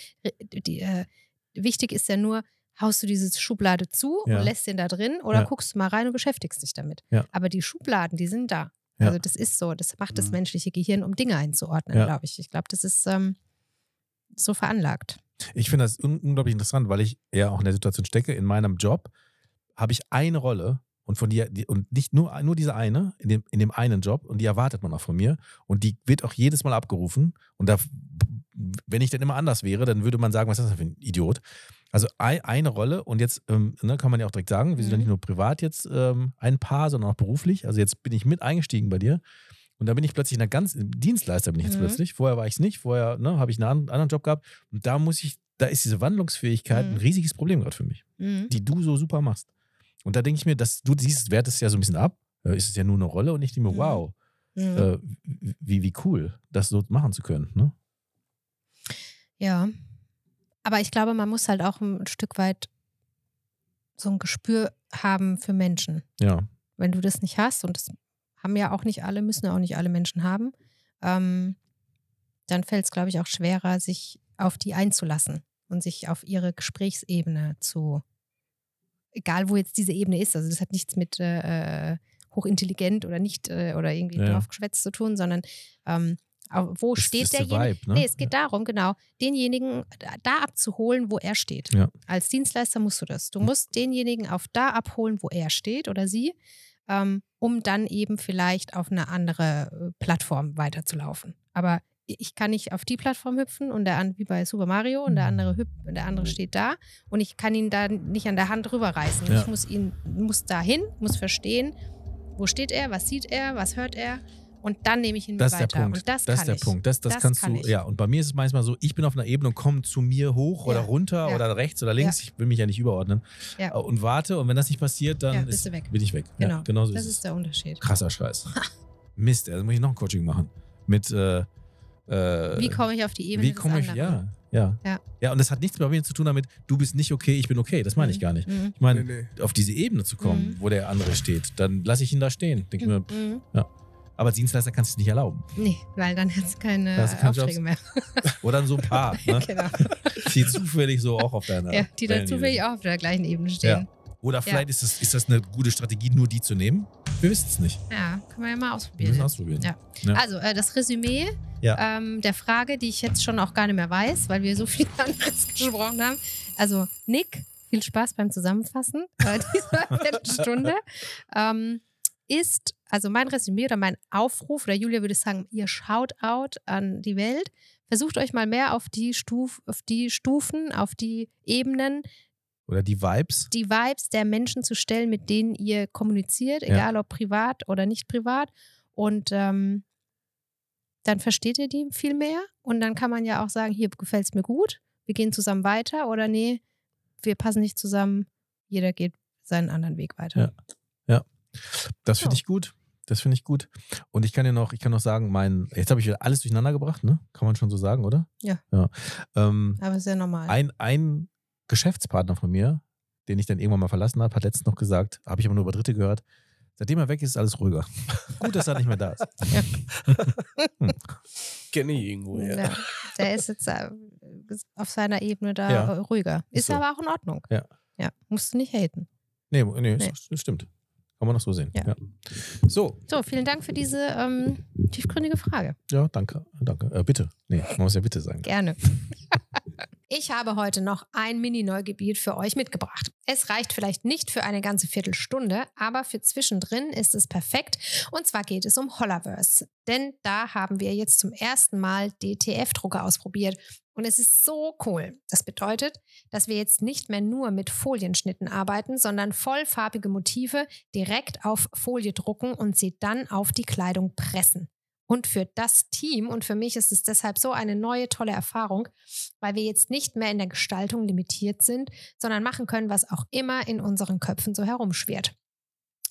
Speaker 1: Die, äh, wichtig ist ja nur, haust du diese Schublade zu und lässt den da drin oder guckst du mal rein und beschäftigst dich damit. Aber die Schubladen, die sind da. Also das ist so. Das macht das
Speaker 4: Mhm.
Speaker 1: menschliche Gehirn, um Dinge einzuordnen, glaube ich. Ich glaube, das ist ähm, so veranlagt.
Speaker 3: Ich finde das un unglaublich interessant, weil ich ja auch in der Situation stecke. In meinem Job habe ich eine Rolle und von dir, und nicht nur, nur diese eine, in dem, in dem einen Job, und die erwartet man auch von mir. Und die wird auch jedes Mal abgerufen. Und da, wenn ich dann immer anders wäre, dann würde man sagen, was ist das denn für ein Idiot? Also ein, eine Rolle und jetzt ähm, ne, kann man ja auch direkt sagen, wir sind ja
Speaker 1: Mhm.
Speaker 3: nicht nur privat jetzt ähm, ein Paar, sondern auch beruflich. Also jetzt bin ich mit eingestiegen bei dir und da bin ich plötzlich in einer ganz Dienstleister bin ich jetzt
Speaker 1: Mhm.
Speaker 3: plötzlich. Vorher war ich es nicht, vorher ne, habe ich einen an- anderen Job gehabt und da muss ich, da ist diese Wandlungsfähigkeit
Speaker 1: Mhm.
Speaker 3: ein riesiges Problem gerade für mich,
Speaker 1: Mhm.
Speaker 3: die du so super machst. Und da denke ich mir, dass du siehst, wertest es ja so ein bisschen ab. Äh, Ist es ja nur eine Rolle und ich denke mir,
Speaker 1: Mhm.
Speaker 3: wow,
Speaker 1: Mhm.
Speaker 3: äh, wie, wie cool, das so machen zu können. Ne?
Speaker 1: Ja. Aber ich glaube, man muss halt auch ein Stück weit so ein Gespür haben für Menschen.
Speaker 3: Ja.
Speaker 1: Wenn du das nicht hast, und das haben ja auch nicht alle, müssen ja auch nicht alle Menschen haben, ähm, dann fällt es, glaube ich, auch schwerer, sich auf die einzulassen und sich auf ihre Gesprächsebene zu, egal wo jetzt diese Ebene ist, also das hat nichts mit äh, hochintelligent oder nicht äh, oder irgendwie
Speaker 3: Ja.
Speaker 1: draufgeschwätzt zu tun, sondern ähm, wo
Speaker 3: Das
Speaker 1: steht derjenige?
Speaker 3: Vibe, ne?
Speaker 1: Nee, es geht darum, genau, denjenigen da- da abzuholen, wo er steht.
Speaker 3: Ja.
Speaker 1: Als Dienstleister musst du das. Du musst denjenigen auf da abholen, wo er steht oder sie, ähm, um dann eben vielleicht auf eine andere äh, Plattform weiterzulaufen. Aber ich kann nicht auf die Plattform hüpfen und der an, wie bei Super Mario und der andere hüpft, der andere steht da und ich kann ihn da nicht an der Hand rüberreißen.
Speaker 3: Ja.
Speaker 1: Ich muss ihn muss dahin, muss verstehen, wo steht er, was sieht er, was hört er Und dann nehme ich ihn
Speaker 3: Das ist
Speaker 1: weiter.
Speaker 3: der Punkt.
Speaker 1: Und das,
Speaker 3: das ist der
Speaker 1: ich.
Speaker 3: Punkt. Das, das,
Speaker 1: Das
Speaker 3: kannst
Speaker 1: kann
Speaker 3: du.
Speaker 1: ich.
Speaker 3: Ja, und bei mir ist es manchmal so, ich bin auf einer Ebene und komme zu mir hoch oder
Speaker 1: Ja.
Speaker 3: runter
Speaker 1: Ja.
Speaker 3: oder rechts oder links. Ich will mich ja nicht überordnen.
Speaker 1: Ja.
Speaker 3: Und warte. Und wenn das nicht passiert, dann
Speaker 1: Ja,
Speaker 3: ist, bin ich weg.
Speaker 1: Genau.
Speaker 3: Ja, genau so
Speaker 1: Das
Speaker 3: ist
Speaker 1: ist der Unterschied.
Speaker 3: Krasser Scheiß. Mist, da muss ich noch ein Coaching machen. Mit. Äh, äh,
Speaker 1: Wie komme ich auf die Ebene
Speaker 3: Wie komme ich,
Speaker 1: anderen?
Speaker 3: ja, ja.
Speaker 1: Ja.
Speaker 3: Ja, und das hat nichts bei mir zu tun damit, du bist nicht okay, ich bin okay. Das meine ich
Speaker 1: Mhm.
Speaker 3: gar nicht.
Speaker 1: Mhm.
Speaker 3: Ich meine,
Speaker 4: Nee, nee.
Speaker 3: auf diese Ebene zu kommen,
Speaker 1: Mhm.
Speaker 3: wo der andere steht, dann lasse ich ihn da stehen. Denk mir,
Speaker 1: Mhm.
Speaker 3: aber als Dienstleister kannst du es nicht erlauben.
Speaker 1: Nee, weil dann hättest du keine
Speaker 3: Da hast du keine
Speaker 1: Aufträge mehr.
Speaker 3: Oder dann so ein paar, ne?
Speaker 1: genau.
Speaker 3: die zufällig so auch auf deiner.
Speaker 1: Ja, die dann zufällig auch auf der gleichen Ebene stehen.
Speaker 3: Oder vielleicht ist, das, ist das eine gute Strategie, nur die zu nehmen? Wir wissen es nicht.
Speaker 1: Ja, können wir ja mal
Speaker 3: Wir
Speaker 1: ausprobieren.
Speaker 3: müssen ausprobieren.
Speaker 1: Ja.
Speaker 3: Ja.
Speaker 1: Also, äh, das Resümee
Speaker 3: Ja.
Speaker 1: ähm, der Frage, die ich jetzt schon auch gar nicht mehr weiß, weil wir so viel anderes gesprochen haben. Also, Nick, viel Spaß beim Zusammenfassen äh, dieser Viertelstunde. Ähm, ist, also mein Resümee oder mein Aufruf, oder Julia würde sagen, ihr Shoutout an die Welt. Versucht euch mal mehr auf die, Stuf, auf die Stufen, auf die Ebenen
Speaker 3: Oder die Vibes.
Speaker 1: die Vibes der Menschen zu stellen, mit denen ihr kommuniziert,
Speaker 3: Ja.
Speaker 1: egal ob privat oder nicht privat. Und ähm, dann versteht ihr die viel mehr. Und dann kann man ja auch sagen, hier gefällt es mir gut, wir gehen zusammen weiter oder nee, wir passen nicht zusammen, jeder geht seinen anderen Weg weiter.
Speaker 3: Das finde
Speaker 1: Ja.
Speaker 3: ich gut. Das finde ich gut. Und ich kann dir noch, ich kann noch sagen, mein, jetzt habe ich wieder alles durcheinander gebracht, ne? Kann man schon so sagen, oder?
Speaker 1: Ja.
Speaker 3: ja. Ähm,
Speaker 1: Aber ist ja normal.
Speaker 3: ein, ein Geschäftspartner von mir, den ich dann irgendwann mal verlassen habe, hat letztens noch gesagt, habe ich aber nur über Dritte gehört, seitdem er weg ist, ist alles ruhiger. Gut, dass er nicht mehr da ist.
Speaker 4: Kenne ich irgendwo, ja.
Speaker 1: ja. Der ist jetzt äh, auf seiner Ebene da
Speaker 3: Ja.
Speaker 1: ruhiger. Ist
Speaker 3: so.
Speaker 1: aber auch in Ordnung.
Speaker 3: Ja.
Speaker 1: Ja, musst du nicht haten.
Speaker 3: Nee, nee,
Speaker 1: Nee.
Speaker 3: Das stimmt. Kann man noch so sehen.
Speaker 1: Ja.
Speaker 3: Ja. So,
Speaker 1: So, vielen Dank für diese ähm, tiefgründige Frage.
Speaker 3: ja, danke. danke. Äh, bitte. Nee, man muss ja bitte sagen.
Speaker 1: Gerne. Ich habe heute noch ein Mini-Neugebiet für euch mitgebracht. Es reicht vielleicht nicht für eine ganze Viertelstunde, aber für zwischendrin ist es perfekt. Und zwar geht es um Hollaverse. Denn da haben wir jetzt zum ersten Mal DTF-Drucker ausprobiert. Und es ist so cool. Das bedeutet, dass wir jetzt nicht mehr nur mit Folienschnitten arbeiten, sondern vollfarbige Motive direkt auf Folie drucken und sie dann auf die Kleidung pressen. Und für das Team und für mich ist es deshalb so eine neue, tolle Erfahrung, weil wir jetzt nicht mehr in der Gestaltung limitiert sind, sondern machen können, was auch immer in unseren Köpfen so herumschwirrt.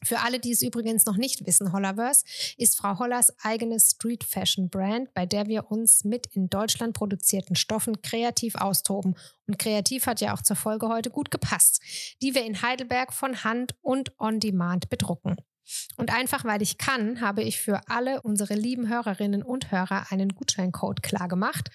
Speaker 1: Für alle, die es übrigens noch nicht wissen, Hollaverse ist Frau Hollers eigenes Street Fashion Brand, bei der wir uns mit in Deutschland produzierten Stoffen kreativ austoben. Und kreativ hat ja auch zur Folge heute gut gepasst, die wir in Heidelberg von Hand und on Demand bedrucken. Und einfach weil ich kann, habe ich für alle unsere lieben Hörerinnen und Hörer einen Gutscheincode klar gemacht.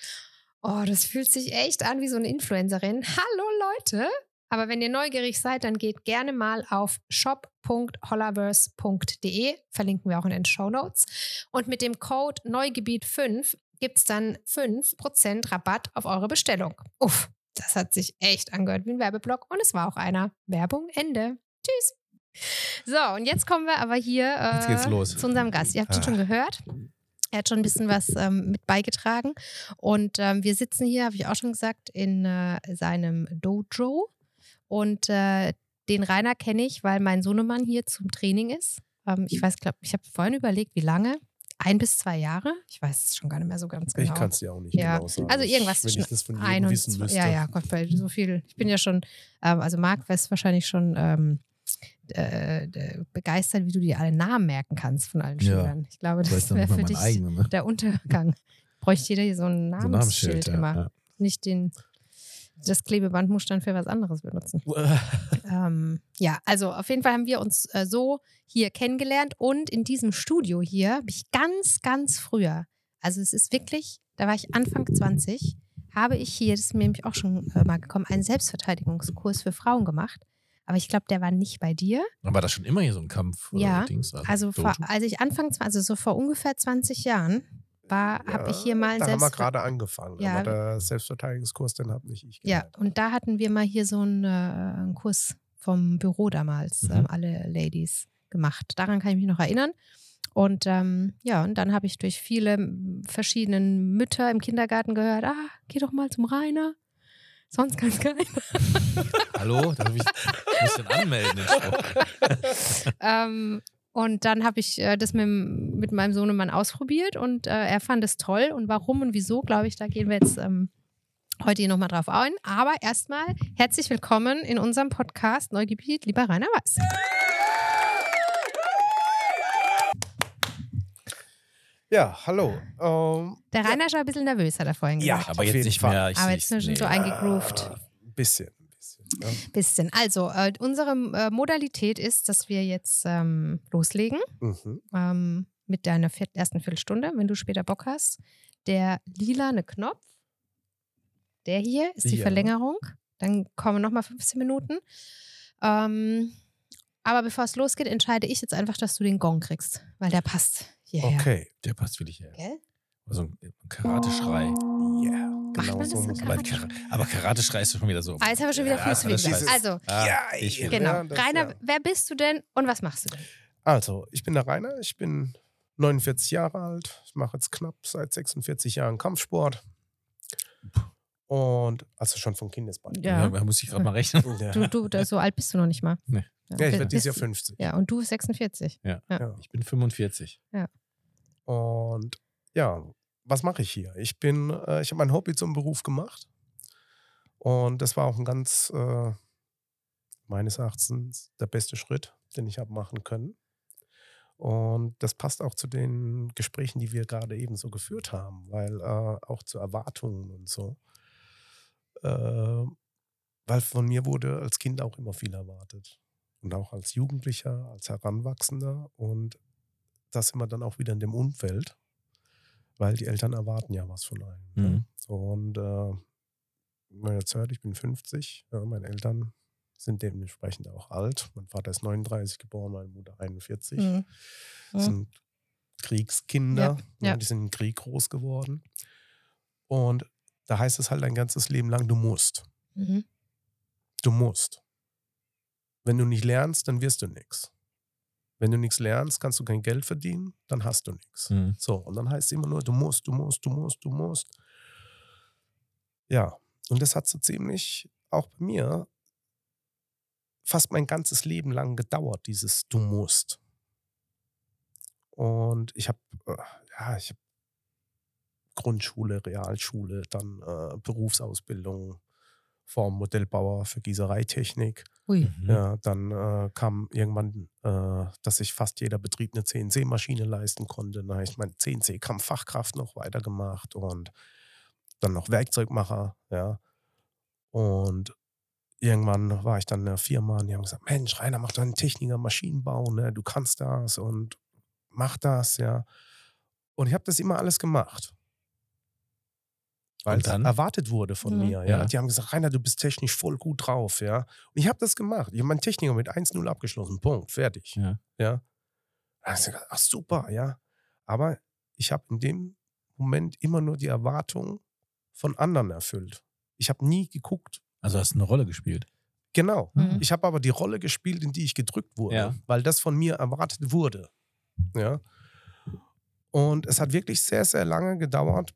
Speaker 1: Oh, das fühlt sich echt an wie so eine Influencerin. Hallo Leute! Aber wenn ihr neugierig seid, dann geht gerne mal auf shop.hollaverse.de, verlinken wir auch in den Show Notes. Und mit dem Code Neugebiet5 gibt es dann 5% Rabatt auf eure Bestellung. Uff, das hat sich echt angehört wie ein Werbeblock und es war auch einer. Werbung Ende. Tschüss. So, und jetzt kommen wir aber hier äh,
Speaker 3: Jetzt geht's los.
Speaker 1: zu unserem Gast. Ihr habt ihn
Speaker 4: Ah.
Speaker 1: schon gehört. Er hat schon ein bisschen was ähm, mit beigetragen. Und ähm, wir sitzen hier, habe ich auch schon gesagt, in äh, seinem Dojo. Und äh, den Rainer kenne ich, weil mein Sohnemann hier zum Training ist. Ähm, ich weiß, glaube ich, habe vorhin überlegt, wie lange. Ein bis zwei Jahre. Ich weiß es schon gar nicht mehr so ganz genau.
Speaker 4: Ich kann es dir auch nicht
Speaker 1: Ja.
Speaker 4: genau sagen.
Speaker 1: Also irgendwas
Speaker 4: Wenn ich das von
Speaker 1: ein
Speaker 4: jedem
Speaker 1: und
Speaker 4: wissen müsste.
Speaker 1: Ja, ja, Gott, weil so viel. Ich bin ja schon, ähm, also Marc weiß wahrscheinlich schon ähm, äh, begeistert, wie du dir alle Namen merken kannst von allen
Speaker 3: Ja.
Speaker 1: Schülern. Ich glaube,
Speaker 3: Ich weiß
Speaker 1: das wäre für dich
Speaker 3: eigenen. Ne?
Speaker 1: der Untergang. Bräuchte jeder hier so ein
Speaker 3: So ein
Speaker 1: Namensschild
Speaker 3: Namensschild.
Speaker 1: immer.
Speaker 3: Ja,
Speaker 1: Nicht den, das Klebeband muss dann für was anderes benutzen.
Speaker 3: ja.
Speaker 1: Ähm, ja, also auf jeden Fall haben wir uns äh, so hier kennengelernt und in diesem Studio hier habe ich ganz, ganz früher, also es ist wirklich, da war ich Anfang 20, habe ich hier, das ist mir nämlich auch schon äh, mal gekommen, einen Selbstverteidigungskurs für Frauen gemacht. Aber ich glaube, der war nicht bei dir.
Speaker 3: War das schon immer hier so ein Kampf?
Speaker 1: Ja,
Speaker 3: Dings?
Speaker 1: Also vor, als ich Anfang, 20, also so vor ungefähr 20 Jahren, war, habe ich hier mal einen
Speaker 4: Da haben wir gerade angefangen.
Speaker 1: Ja.
Speaker 4: Aber der Selbstverteidigungskurs, den habe nicht ich
Speaker 1: Ja,
Speaker 4: geleitet.
Speaker 1: und da hatten wir mal hier so einen, äh, einen Kurs vom Büro damals,
Speaker 3: Mhm.
Speaker 1: ähm, alle Ladies gemacht. Daran kann ich mich noch erinnern. Und ähm, ja, und dann habe ich durch viele m, verschiedenen Mütter im Kindergarten gehört, ah, geh doch mal zum Rainer. Sonst kann keiner.
Speaker 3: Hallo? Da muss ich, muss ich den anmelden.
Speaker 1: Ähm, Und dann habe ich äh, das mit, mit meinem Sohnemann ausprobiert und äh, er fand es toll. Und warum und wieso, glaube ich, da gehen wir jetzt ähm, heute hier nochmal drauf ein. Aber erstmal herzlich willkommen in unserem Podcast Neugebiet, lieber Rainer Weiß.
Speaker 4: Ja, hallo. Ähm,
Speaker 1: Der Rainer ist schon ein bisschen nervös, hat er vorhin
Speaker 4: Ja.
Speaker 1: gesagt.
Speaker 3: Aber
Speaker 4: Auf
Speaker 3: jetzt nicht mehr. Ich,
Speaker 1: Aber jetzt sind wir schon so eingegroovt.
Speaker 4: Ein bisschen. Ein bisschen ja.
Speaker 1: Bisschen. Also, äh, unsere äh, Modalität ist, dass wir jetzt ähm, loslegen
Speaker 4: mhm.
Speaker 1: ähm, mit deiner vier ersten Viertelstunde, wenn du später Bock hast. Der lilane Knopf, der hier ist die
Speaker 4: Ja.
Speaker 1: Verlängerung. Dann kommen nochmal 15 Minuten. Ähm, aber bevor es losgeht, entscheide ich jetzt einfach, dass du den Gong kriegst, weil der passt hierher.
Speaker 4: Okay.
Speaker 3: Der passt wirklich her.
Speaker 1: Gell?
Speaker 3: So ein Karateschrei.
Speaker 4: Ja.
Speaker 1: Macht
Speaker 4: Genau
Speaker 1: man
Speaker 4: so
Speaker 1: das so? Karate-
Speaker 3: Kara- aber Karateschrei ist doch schon wieder so.
Speaker 1: Ah, jetzt haben wir schon wieder
Speaker 3: Ja,
Speaker 1: viel zu
Speaker 3: alles-
Speaker 1: Also,
Speaker 3: Ah,
Speaker 4: Ja,
Speaker 3: ich
Speaker 4: ja.
Speaker 3: will-
Speaker 1: genau.
Speaker 4: das-
Speaker 1: Rainer,
Speaker 4: ja.
Speaker 1: wer bist du denn und was machst du denn?
Speaker 4: Also, ich bin der Rainer, ich bin 49 Jahre alt. Ich mache jetzt knapp seit 46 Jahren Kampfsport. Und also schon von Kindesbein.
Speaker 1: Ja.
Speaker 3: Ja, da muss ich gerade mal rechnen.
Speaker 4: Ja,
Speaker 1: Du, du, da- so alt bist du noch nicht mal.
Speaker 3: Nee.
Speaker 4: ja ich werde dieses Jahr 50.
Speaker 1: Ja, und du 46.
Speaker 4: Ja.
Speaker 3: Ich bin 45.
Speaker 4: Und ja, was mache ich hier? Ich bin, äh, ich habe mein Hobby zum Beruf gemacht. Und das war auch ein ganz, äh, meines Erachtens, der beste Schritt, den ich habe machen können. Und das passt auch zu den Gesprächen, die wir gerade eben so geführt haben, weil äh, auch zu Erwartungen und so. Äh, weil von mir wurde als Kind auch immer viel erwartet. Und auch als Jugendlicher, als Heranwachsender. Und das immer dann auch wieder in dem Umfeld, weil die Eltern erwarten ja was von einem.
Speaker 3: Mhm.
Speaker 4: Ne? Und äh, jetzt hört, ich bin 50, ja, meine Eltern sind dementsprechend auch alt. Mein Vater ist 39 geboren, meine Mutter 41.
Speaker 1: Mhm.
Speaker 4: Das sind Kriegskinder,
Speaker 1: Ja,
Speaker 4: ne,
Speaker 1: ja.
Speaker 4: die sind im Krieg groß geworden. Und da heißt es halt dein ganzes Leben lang, du musst.
Speaker 1: Mhm.
Speaker 4: Du musst. Wenn du nicht lernst, dann wirst du nichts. Wenn du nichts lernst, kannst du kein Geld verdienen, dann hast du nichts.
Speaker 3: Mhm.
Speaker 4: So, und dann heißt es immer nur, du musst, du musst, du musst, du musst. Ja, und das hat so ziemlich auch bei mir fast mein ganzes Leben lang gedauert, dieses du musst. Und ich habe, äh, ja, ich habe Grundschule, Realschule, dann äh, Berufsausbildung vom Modellbauer für Gießereitechnik.
Speaker 1: Ui.
Speaker 3: Mhm.
Speaker 4: Ja, dann äh, kam irgendwann, äh, dass sich fast jeder Betrieb eine CNC-Maschine leisten konnte. Dann habe ich meine CNC-Kampffachkraft noch weitergemacht und dann noch Werkzeugmacher, ja. Und irgendwann war ich dann in einer Firma und die haben gesagt, Mensch, Rainer, mach doch einen Techniker Maschinenbau, ne? Du kannst das und mach das, ja. Und ich habe das immer alles gemacht. Weil es
Speaker 3: dann?
Speaker 4: erwartet wurde von
Speaker 1: Mhm.
Speaker 4: mir. Ja.
Speaker 3: Ja.
Speaker 4: Die haben gesagt, Rainer, du bist technisch voll gut drauf, ja. Und ich habe das gemacht. Ich habe meinen Techniker mit 1-0 abgeschlossen. Punkt. Fertig.
Speaker 3: Ja.
Speaker 4: Ja. Da hab ich gesagt, ach super, ja. Aber ich habe in dem Moment immer nur die Erwartung von anderen erfüllt. Ich habe nie geguckt.
Speaker 3: Also hast du eine Rolle gespielt.
Speaker 4: Genau.
Speaker 1: Mhm.
Speaker 4: Ich habe aber die Rolle gespielt, in die ich gedrückt wurde,
Speaker 3: Ja.
Speaker 4: weil das von mir erwartet wurde. Ja. Und es hat wirklich sehr, sehr lange gedauert,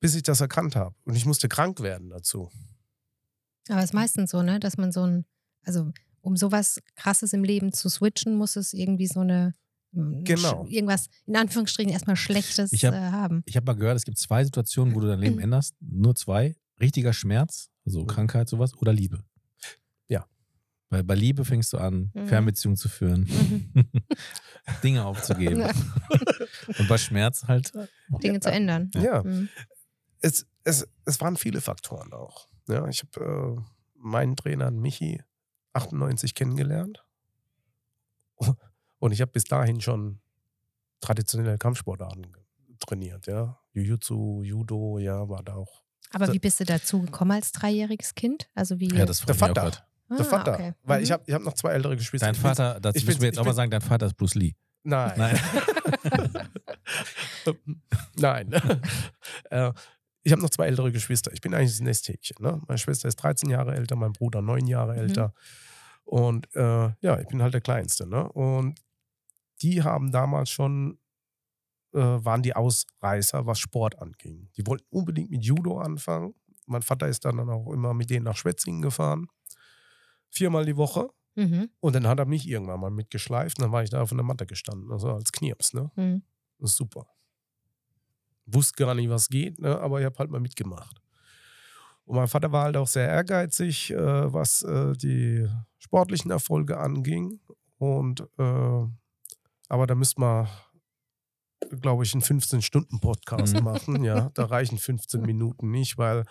Speaker 4: bis ich das erkannt habe. Und ich musste krank werden dazu.
Speaker 1: Aber es ist meistens so, ne, dass man so ein, also um sowas krasses im Leben zu switchen, muss es irgendwie so eine, eine
Speaker 4: Genau.
Speaker 1: Irgendwas in Anführungsstrichen erstmal Schlechtes
Speaker 3: Ich hab-
Speaker 1: äh, haben.
Speaker 3: Ich habe mal gehört, es gibt zwei Situationen, wo du dein Leben
Speaker 1: Mhm.
Speaker 3: änderst. Nur zwei. Richtiger Schmerz, also
Speaker 4: Mhm.
Speaker 3: Krankheit, sowas, oder Liebe.
Speaker 4: Ja.
Speaker 3: Weil bei Liebe fängst du an,
Speaker 1: Mhm.
Speaker 3: Fernbeziehungen zu führen,
Speaker 1: Mhm.
Speaker 3: Dinge aufzugeben.
Speaker 1: Ja.
Speaker 3: Und bei Schmerz halt.
Speaker 1: Dinge zu ändern.
Speaker 4: Ja.
Speaker 1: Mhm.
Speaker 4: Es, es, es waren viele Faktoren auch. Ja, ich habe äh, meinen Trainer Michi 98 kennengelernt. Und ich habe bis dahin schon traditionelle Kampfsportarten trainiert, ja. Jiu-Jitsu, Judo, ja, war da auch.
Speaker 1: Aber wie bist du dazu gekommen als dreijähriges Kind? Also wie?
Speaker 3: Ja, das
Speaker 4: Der Vater.
Speaker 3: grad.
Speaker 1: ah,
Speaker 4: Der Vater.
Speaker 1: okay.
Speaker 4: Weil
Speaker 1: Mhm.
Speaker 4: ich habe ich hab noch zwei ältere Geschwister.
Speaker 3: Dein Vater, das
Speaker 4: ich
Speaker 3: müssen wir jetzt auch mal sagen, dein Vater ist Bruce Lee.
Speaker 4: Nein.
Speaker 3: Nein.
Speaker 4: Nein. äh, ich habe noch zwei ältere Geschwister. Ich bin eigentlich das Nesthäkchen. Ne? Meine Schwester ist 13 Jahre älter, mein Bruder 9 Jahre
Speaker 1: Mhm.
Speaker 4: älter. Und äh, ja, ich bin halt der Kleinste. Ne? Und die haben damals schon, äh, waren die Ausreißer, was Sport anging. Die wollten unbedingt mit Judo anfangen. Mein Vater ist dann auch immer mit denen nach Schwetzingen gefahren. Viermal die Woche.
Speaker 1: Mhm.
Speaker 4: Und dann hat er mich irgendwann mal mitgeschleift und dann war ich da auf einer Matte gestanden, also als Knirps, ne?
Speaker 1: Mhm.
Speaker 4: Das ist super. Wusste gar nicht, was geht, ne? aber ich habe halt mal mitgemacht. Und mein Vater war halt auch sehr ehrgeizig, äh, was äh, die sportlichen Erfolge anging. Und äh, aber da müsste man, glaube ich, einen 15-Stunden-Podcast
Speaker 3: Mhm.
Speaker 4: machen. Ja, da reichen 15 Minuten nicht, weil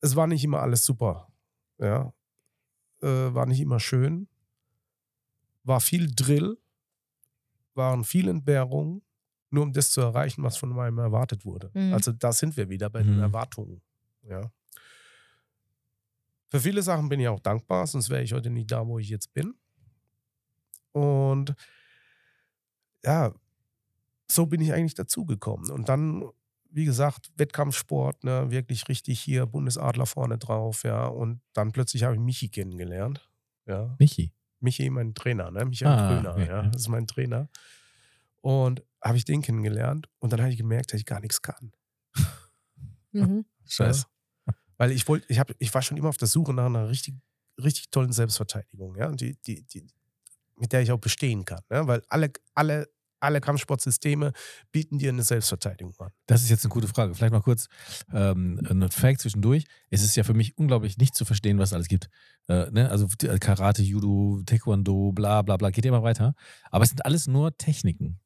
Speaker 4: es war nicht immer alles super. Ja, äh, war nicht immer schön. War viel Drill, waren viele Entbehrungen, nur um das zu erreichen, was von einem erwartet wurde.
Speaker 1: Mhm.
Speaker 4: Also da sind wir wieder bei den
Speaker 3: Mhm.
Speaker 4: Erwartungen. Ja. Für viele Sachen bin ich auch dankbar, sonst wäre ich heute nicht da, wo ich jetzt bin. Und ja, so bin ich eigentlich dazugekommen. Und dann, wie gesagt, Wettkampfsport, ne, wirklich richtig hier, Bundesadler vorne drauf, ja. Und dann plötzlich habe ich Michi kennengelernt. Ja.
Speaker 3: Michi.
Speaker 4: Michi, mein Trainer, ne? Michael
Speaker 3: Ah,
Speaker 4: Gröner,
Speaker 3: okay,
Speaker 4: ja.
Speaker 3: ja.
Speaker 4: Das ist mein Trainer. Und habe ich den kennengelernt und dann habe ich gemerkt, dass ich gar nichts kann.
Speaker 1: Mhm.
Speaker 3: Scheiße.
Speaker 4: Weil ich wollte, ich habe, ich war schon immer auf der Suche nach einer richtig, richtig tollen Selbstverteidigung, ja, die, die, die, mit der ich auch bestehen kann. Ne? Weil alle, alle, alle Kampfsportsysteme bieten dir eine Selbstverteidigung an.
Speaker 3: Das ist jetzt eine gute Frage. Vielleicht mal kurz ähm, ein Fact zwischendurch. Es ist ja für mich unglaublich nicht zu verstehen, was es alles gibt. Äh, ne? Also Karate, Judo, Taekwondo, bla bla bla, geht immer weiter. Aber es sind alles nur Techniken.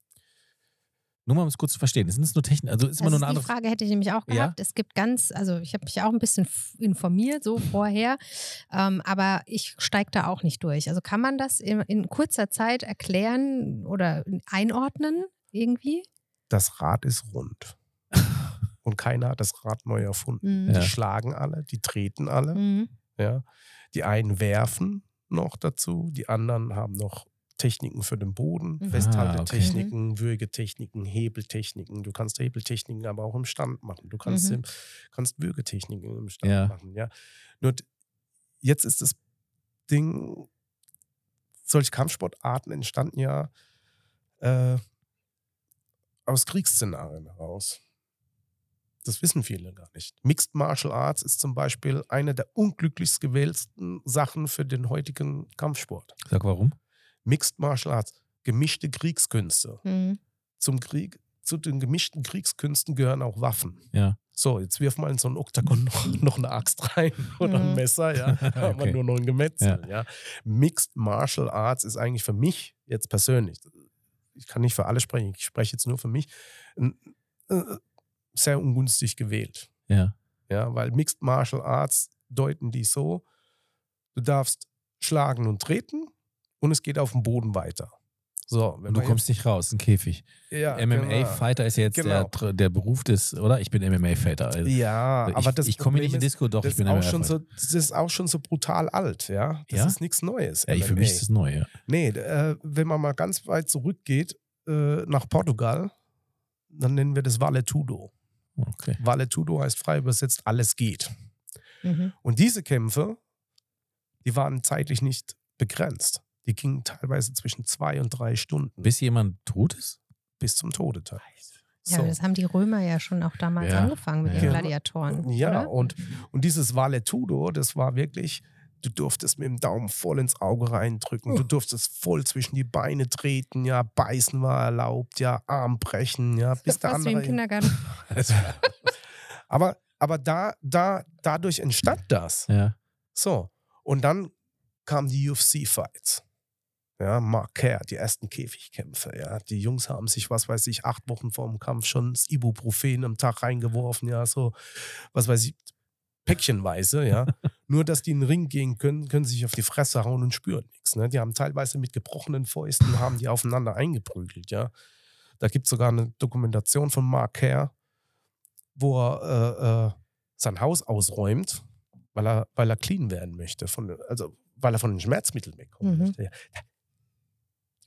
Speaker 3: Nur mal um es kurz zu verstehen. Es sind nur Techniken, also ist immer
Speaker 1: Das
Speaker 3: nur
Speaker 1: ist
Speaker 3: eine
Speaker 1: die
Speaker 3: andere
Speaker 1: Frage hätte ich nämlich auch
Speaker 3: Ja?
Speaker 1: gehabt. Es gibt ganz, also ich habe mich auch ein bisschen informiert so vorher, ähm, aber ich steige da auch nicht durch. Also kann man das in, in kurzer Zeit erklären oder einordnen irgendwie?
Speaker 4: Das Rad ist rund. Und keiner hat das Rad neu erfunden.
Speaker 1: Mhm.
Speaker 3: Ja.
Speaker 4: Die schlagen alle, die treten alle.
Speaker 1: Mhm.
Speaker 4: Ja. Die einen werfen noch dazu, die anderen haben noch Techniken für den Boden,
Speaker 1: Mhm.
Speaker 4: Festhaltetechniken, Würgetechniken, Hebeltechniken. Du kannst Hebeltechniken aber auch im Stand machen. Du kannst,
Speaker 1: Mhm.
Speaker 4: im, kannst Würgetechniken im Stand
Speaker 3: Ja.
Speaker 4: machen. Ja. Nur jetzt ist das Ding, solche Kampfsportarten entstanden ja äh, aus Kriegsszenarien heraus. Das wissen viele gar nicht. Mixed Martial Arts ist zum Beispiel eine der unglücklichst gewählten Sachen für den heutigen Kampfsport.
Speaker 3: Sag warum?
Speaker 4: Mixed Martial Arts, gemischte Kriegskünste.
Speaker 1: Mhm.
Speaker 4: Zum Krieg, zu den gemischten Kriegskünsten gehören auch Waffen.
Speaker 3: Ja.
Speaker 4: So, jetzt wirf mal in so ein Oktagon noch, noch eine Axt rein oder ein
Speaker 1: Mhm.
Speaker 4: Messer, ja. Da haben wir
Speaker 3: Okay.
Speaker 4: nur noch ein Gemetzel, ja. Mixed Martial Arts ist eigentlich für mich jetzt persönlich, ich kann nicht für alle sprechen, ich spreche jetzt nur für mich, äh, sehr ungünstig gewählt.
Speaker 3: Ja.
Speaker 4: Ja, weil Mixed Martial Arts deuten die so, du darfst schlagen und treten und es geht auf dem Boden weiter. So,
Speaker 3: du kommst nicht raus, ein Käfig.
Speaker 4: jetzt, ja,
Speaker 3: MMA-Fighter ist ja jetzt
Speaker 4: Genau.
Speaker 3: der, der Beruf des, oder? Ich bin MMA-Fighter. Also
Speaker 4: Ja,
Speaker 3: ich,
Speaker 4: aber das
Speaker 3: ich komme nicht in Disco, doch,
Speaker 4: das
Speaker 3: ich bin
Speaker 4: ist, auch schon so, das ist auch schon so brutal alt, ja. Das
Speaker 3: Ja?
Speaker 4: ist nichts Neues.
Speaker 3: ja, für mich ist das neu, ja.
Speaker 4: Nee, äh, wenn man mal ganz weit zurückgeht äh, nach Portugal, dann nennen wir das Valetudo.
Speaker 3: Okay.
Speaker 4: Valetudo heißt frei übersetzt, alles geht.
Speaker 1: Mhm.
Speaker 4: Und diese Kämpfe, die waren zeitlich nicht begrenzt. Die gingen teilweise zwischen zwei und drei Stunden
Speaker 3: Bis jemand tot ist?
Speaker 4: bis zum Tode teilweise.
Speaker 1: Ja, das haben die Römer ja schon auch damals
Speaker 3: Ja.
Speaker 1: angefangen mit
Speaker 3: Ja.
Speaker 1: den. Gladiatoren.
Speaker 4: Ja,
Speaker 1: oder?
Speaker 4: und, und dieses Valetudo, das war wirklich, du durftest mit dem Daumen voll ins Auge reindrücken, du durftest voll zwischen die Beine treten, ja, beißen war erlaubt, ja, Arm brechen, ja, bis der
Speaker 1: Fast wie im
Speaker 4: andere.
Speaker 1: Kindergarten.
Speaker 4: Aber, aber da, da, dadurch entstand das.
Speaker 3: Ja.
Speaker 4: So. Und dann kamen die UFC-Fights. Ja, Mark Kerr, die ersten Käfigkämpfe. Ja, die Jungs haben sich, was weiß ich, acht Wochen vor dem Kampf schon das Ibuprofen am Tag reingeworfen. Ja, so, was weiß ich, päckchenweise. Ja, nur dass die in den Ring gehen können, können sie sich auf die Fresse hauen und spüren nichts. Ne? Die haben teilweise mit gebrochenen Fäusten haben die aufeinander eingeprügelt. Ja, da gibt es sogar eine Dokumentation von Mark Kerr, wo er äh, äh, sein Haus ausräumt, weil er, weil er clean werden möchte, von, also weil er von den Schmerzmitteln wegkommen
Speaker 1: Mhm.
Speaker 4: möchte. Ja.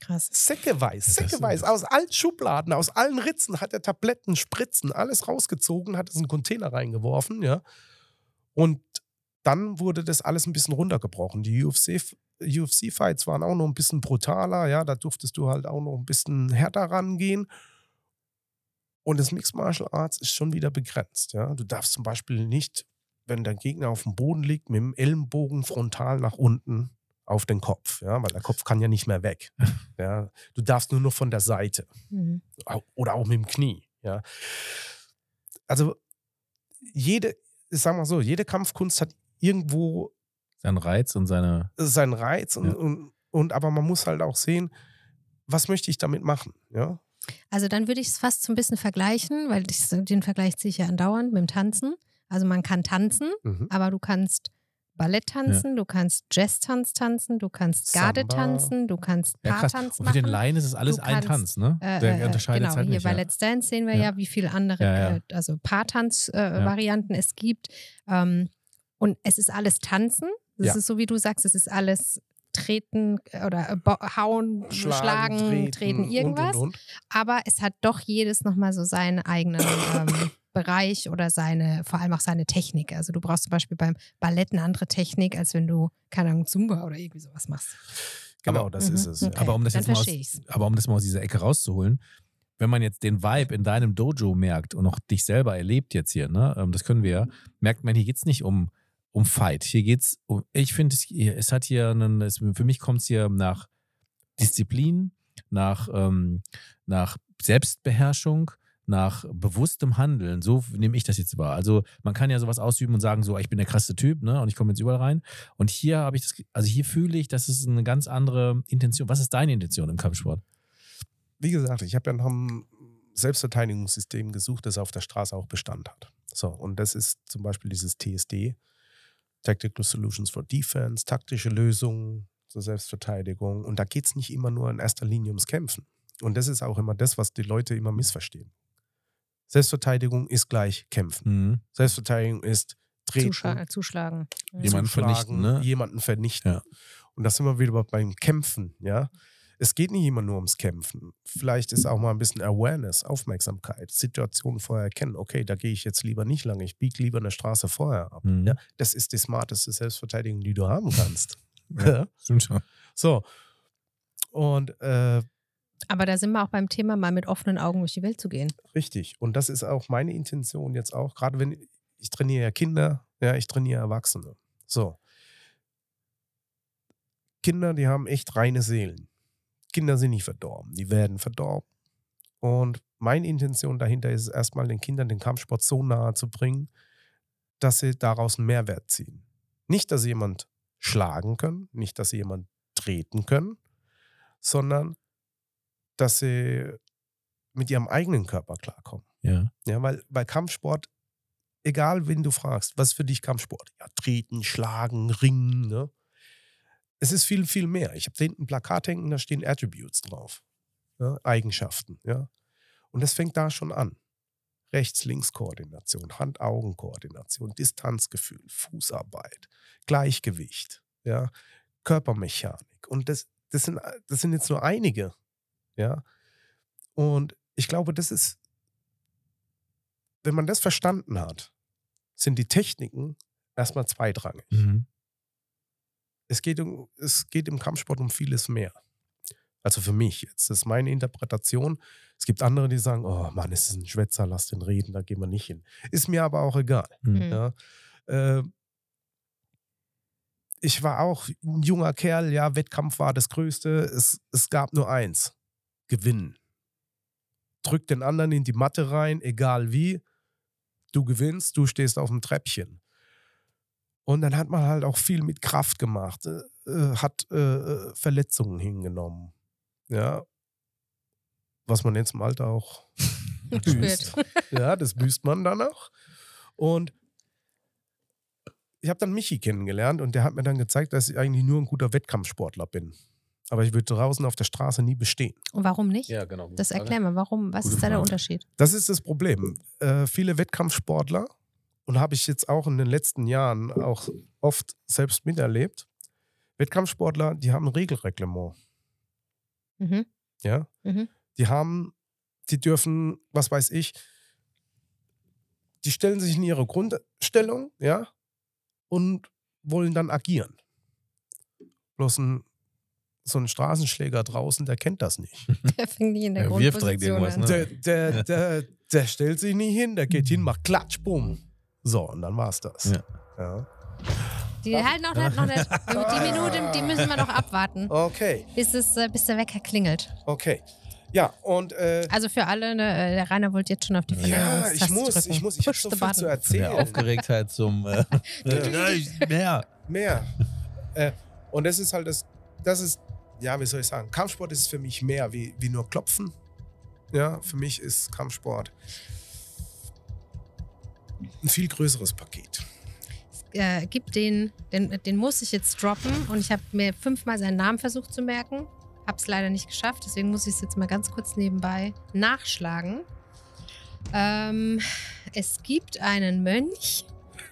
Speaker 1: Krass.
Speaker 3: Ja, das-
Speaker 4: säckeweise, aus allen Schubladen, aus allen Ritzen hat er Tabletten, Spritzen, alles rausgezogen, hat es in einen Container reingeworfen, ja. Und dann wurde das alles ein bisschen runtergebrochen. Die UFC, UFC-Fights waren auch noch ein bisschen brutaler, ja, da durftest du halt auch noch ein bisschen härter rangehen. Und das Mixed Martial Arts ist schon wieder begrenzt, ja. Du darfst zum Beispiel nicht, wenn dein Gegner auf dem Boden liegt, mit dem Ellenbogen frontal nach unten auf den Kopf, ja, weil der Kopf kann ja nicht mehr weg. Ja. Du darfst nur noch von der Seite
Speaker 1: Mhm.
Speaker 4: oder auch mit dem Knie, ja. Also jede, ich sag mal so, jede Kampfkunst hat irgendwo
Speaker 3: Sein Reiz und seine.
Speaker 4: seinen Reiz und,
Speaker 3: Ja.
Speaker 4: und, und aber man muss halt auch sehen, was möchte ich damit machen, ja.
Speaker 1: Also dann würde ich es fast so ein bisschen vergleichen, weil ich, den Vergleich ziehe ich ja andauernd mit dem Tanzen. Also man kann tanzen,
Speaker 4: Mhm.
Speaker 1: aber du kannst Ballett tanzen, du kannst Jazz-Tanz tanzen, du kannst Garde tanzen, du kannst
Speaker 3: Ja, krass.
Speaker 1: Paartanz
Speaker 3: Und für den
Speaker 1: machen.
Speaker 3: Laien ist es alles
Speaker 1: Du
Speaker 3: ein
Speaker 1: kannst,
Speaker 3: Tanz, ne?
Speaker 1: Äh,
Speaker 3: Der
Speaker 1: äh,
Speaker 3: unterscheidet
Speaker 1: genau,
Speaker 3: halt
Speaker 1: hier
Speaker 3: nicht.
Speaker 1: bei
Speaker 3: ja.
Speaker 1: Let's Dance sehen wir
Speaker 3: Ja.
Speaker 1: ja, wie viele andere,
Speaker 3: Ja, ja.
Speaker 1: Äh, also Paartanz-Varianten es gibt. Ähm, und es ist alles Tanzen. Es
Speaker 4: Ja.
Speaker 1: ist so, wie du sagst, es ist alles treten äh, oder äh, hauen, schlagen, treten, irgendwas.
Speaker 4: Und, und, und.
Speaker 1: Aber es hat doch jedes nochmal so seinen eigenen ähm, Bereich oder seine, vor allem auch seine Technik. Also du brauchst zum Beispiel beim Ballett eine andere Technik, als wenn du, keine Ahnung, Zumba oder irgendwie sowas machst.
Speaker 4: Genau,
Speaker 3: Aber-
Speaker 4: das
Speaker 1: Mhm,
Speaker 4: ist es.
Speaker 1: Okay.
Speaker 3: Aber um das
Speaker 1: Dann
Speaker 3: jetzt mal aus, aber um das mal aus dieser Ecke rauszuholen, wenn man jetzt den Vibe in deinem Dojo merkt und auch dich selber erlebt jetzt hier, ne, ähm, das können wir ja, merkt man, hier geht es nicht um, um Fight. Hier geht's um, ich finde, es, es hat hier einen, es, für mich kommt es hier nach Disziplin, nach, ähm, nach Selbstbeherrschung, nach bewusstem Handeln. So nehme ich das jetzt wahr. Also man kann ja sowas ausüben und sagen, so, ich bin der krasse Typ, ne? Und ich komme jetzt überall rein. Und hier habe ich das, also hier fühle ich, das ist eine ganz andere Intention. Was ist deine Intention im Kampfsport?
Speaker 4: Wie gesagt, ich habe ja nach einem Selbstverteidigungssystem gesucht, das auf der Straße auch Bestand hat. So, und das ist zum Beispiel dieses TSD, Tactical Solutions for Defense, taktische Lösungen zur Selbstverteidigung. Und da geht es nicht immer nur in erster Linie ums Kämpfen. Und das ist auch immer das, was die Leute immer missverstehen. Selbstverteidigung ist gleich Kämpfen.
Speaker 3: Mhm.
Speaker 4: Selbstverteidigung ist Treten,
Speaker 1: Zuschla zuschlagen. Ja.
Speaker 3: Jemanden
Speaker 4: zuschlagen,
Speaker 3: vernichten, ne?
Speaker 4: Jemanden vernichten.
Speaker 3: Ja.
Speaker 4: Und das sind wir wieder beim Kämpfen, ja. Es geht nicht immer nur ums Kämpfen. Vielleicht ist auch mal ein bisschen Awareness, Aufmerksamkeit, Situationen vorher erkennen. Okay, da gehe ich jetzt lieber nicht lang, ich biege lieber eine Straße vorher ab.
Speaker 3: Mhm.
Speaker 4: Ja, das ist die smarteste Selbstverteidigung, die du haben kannst.
Speaker 3: Ja. Stimmt schon.
Speaker 4: So. Und äh,
Speaker 1: Aber da sind wir auch beim Thema, mal mit offenen Augen durch die Welt zu gehen.
Speaker 4: Richtig. Und das ist auch meine Intention jetzt auch, gerade wenn ich trainiere ja Kinder, ja, ich trainiere Erwachsene. So. Kinder, die haben echt reine Seelen. Kinder sind nicht verdorben, die werden verdorben. Und meine Intention dahinter ist es erstmal, den Kindern den Kampfsport so nahe zu bringen, dass sie daraus einen Mehrwert ziehen. Nicht, dass sie jemand schlagen können, nicht, dass sie jemand treten können, sondern dass sie mit ihrem eigenen Körper klarkommen.
Speaker 3: Ja.
Speaker 4: Ja, weil bei Kampfsport, egal wen du fragst, was ist für dich Kampfsport? Ja, treten, schlagen, ringen, ne? Es ist viel, viel mehr. Ich habe da hinten ein Plakat hängen, da stehen Attributes drauf. Ja, Eigenschaften, ja. Und das fängt da schon an. Rechts-Links-Koordination, Hand-Augen-Koordination, Distanzgefühl, Fußarbeit, Gleichgewicht, ja, Körpermechanik. Und das, das, sind, das sind jetzt nur einige, ja. Und ich glaube, das ist, wenn man das verstanden hat, sind die Techniken erstmal zweitrangig.
Speaker 3: Mhm.
Speaker 4: Es, geht um, es geht im Kampfsport um vieles mehr. Also für mich jetzt. Das ist meine Interpretation. Es gibt andere, die sagen, oh Mann, ist das ein Schwätzer, lass den reden, da gehen wir nicht hin. Ist mir aber auch egal.
Speaker 3: Mhm.
Speaker 1: Mhm.
Speaker 4: Ja. Äh, ich war auch ein junger Kerl, ja, Wettkampf war das Größte. Es, es gab nur eins: Gewinnen. Drück den anderen in die Matte rein, egal wie. Du gewinnst, du stehst auf dem Treppchen. Und dann hat man halt auch viel mit Kraft gemacht, äh, äh, hat äh, äh, Verletzungen hingenommen. Ja. Was man jetzt im Alter auch büßt. Ja, das büßt man dann auch. Und ich habe dann Michi kennengelernt und der hat mir dann gezeigt, dass ich eigentlich nur ein guter Wettkampfsportler bin. Aber ich würde draußen auf der Straße nie bestehen.
Speaker 1: Und warum nicht?
Speaker 3: Ja, genau.
Speaker 1: Das erklär mal, warum, was
Speaker 3: Gute
Speaker 1: ist da der. Unterschied?
Speaker 4: Das ist das Problem. Äh, viele Wettkampfsportler, und habe ich jetzt auch in den letzten Jahren auch oft selbst miterlebt, Wettkampfsportler, die haben ein Regelreglement.
Speaker 1: Mhm.
Speaker 4: Ja?
Speaker 1: Mhm.
Speaker 4: Die haben, die dürfen, was weiß ich, die stellen sich in ihre Grundstellung, ja, und wollen dann agieren. Bloß ein, so ein Straßenschläger draußen, der kennt das nicht.
Speaker 1: Der fängt nicht in der
Speaker 3: Der wirft direkt
Speaker 1: Grundposition
Speaker 3: irgendwas,
Speaker 1: an.
Speaker 3: ne?
Speaker 4: Der, der, der, der stellt sich nicht hin, der geht hin, macht Klatsch, bumm. So, und dann war's das.
Speaker 3: Ja.
Speaker 4: Ja.
Speaker 1: Die halten auch nicht, noch nicht. Die Minute, die müssen wir noch abwarten,
Speaker 4: Okay,
Speaker 1: bis, es, äh, bis der Wecker klingelt.
Speaker 4: okay. Ja, und äh,
Speaker 1: Also für alle, ne, äh, der Rainer wollte jetzt schon auf die
Speaker 4: ja,
Speaker 1: Verlängerungstaste
Speaker 4: ich muss,
Speaker 1: drücken.
Speaker 4: ich muss, ich habe so viel zu
Speaker 1: button.
Speaker 3: Von der
Speaker 4: erzählen.
Speaker 3: Aufgeregtheit zum äh, mehr.
Speaker 4: Mehr. äh, und das ist halt das, das ist, ja, wie soll ich sagen, Kampfsport ist für mich mehr wie, wie nur Klopfen. Ja, für mich ist Kampfsport ein viel größeres Paket.
Speaker 1: äh, gibt den, den, den muss ich jetzt droppen und ich habe mir fünfmal seinen Namen versucht zu merken. Hab's leider nicht geschafft, deswegen muss ich es jetzt mal ganz kurz nebenbei nachschlagen. Ähm, es gibt einen Mönch,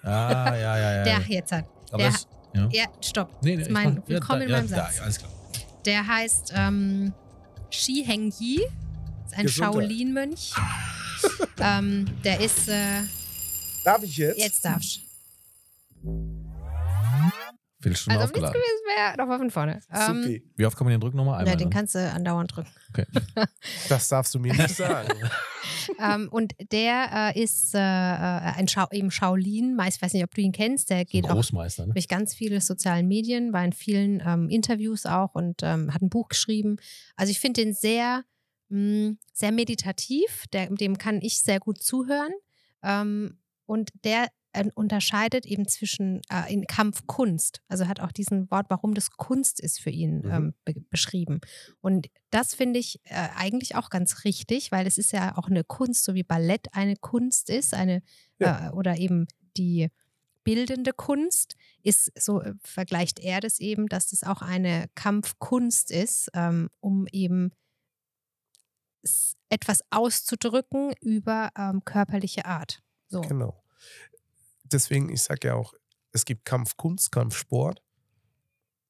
Speaker 3: Ah, ja, ja, ja.
Speaker 1: der jetzt hat.
Speaker 3: Aber
Speaker 1: der,
Speaker 3: das, ja.
Speaker 1: ja, stopp.
Speaker 3: Nee, nee,
Speaker 1: mein,
Speaker 3: mach-
Speaker 1: willkommen
Speaker 3: ja,
Speaker 1: in meinem
Speaker 3: ja,
Speaker 1: Satz.
Speaker 3: Da, alles klar.
Speaker 1: Der heißt ähm, Shi Hengyi. Ist ein. Shaolin-Mönch. ähm, der ist. Äh,
Speaker 4: Darf ich jetzt?
Speaker 1: jetzt darfst
Speaker 3: Viertelstunde
Speaker 1: Also,
Speaker 3: aufgeladen.
Speaker 1: gewesen wäre, nochmal von vorne. Ähm.
Speaker 3: Wie oft kann man den drücken nochmal?
Speaker 1: ja,
Speaker 3: Einmal.
Speaker 1: den
Speaker 3: ne?
Speaker 1: kannst du andauernd drücken.
Speaker 3: okay.
Speaker 4: Das darfst du mir nicht sagen.
Speaker 1: ähm, und der äh, ist äh, äh, ein Schau eben Shaolin, ich weiß nicht, ob du ihn kennst, der geht auch
Speaker 3: Großmeister, ne?
Speaker 1: durch ganz viele sozialen Medien, war in vielen ähm, Interviews auch und ähm, hat ein Buch geschrieben. Also ich finde den sehr, mh, sehr meditativ, der, dem kann ich sehr gut zuhören. Ähm, und der unterscheidet eben zwischen äh, in Kampfkunst, also hat auch diesen Wort, warum das Kunst ist für ihn
Speaker 4: Mhm.
Speaker 1: ähm, be beschrieben. Und das finde ich äh, eigentlich auch ganz richtig, weil es ist ja auch eine Kunst, so wie Ballett eine Kunst ist, eine
Speaker 4: Ja.
Speaker 1: äh, oder eben die bildende Kunst ist, so äh, vergleicht er das eben, dass das auch eine Kampfkunst ist, ähm, um eben etwas auszudrücken über ähm, körperliche Art. So.
Speaker 4: Genau. Deswegen, ich sage ja auch, es gibt Kampfkunst, Kampfsport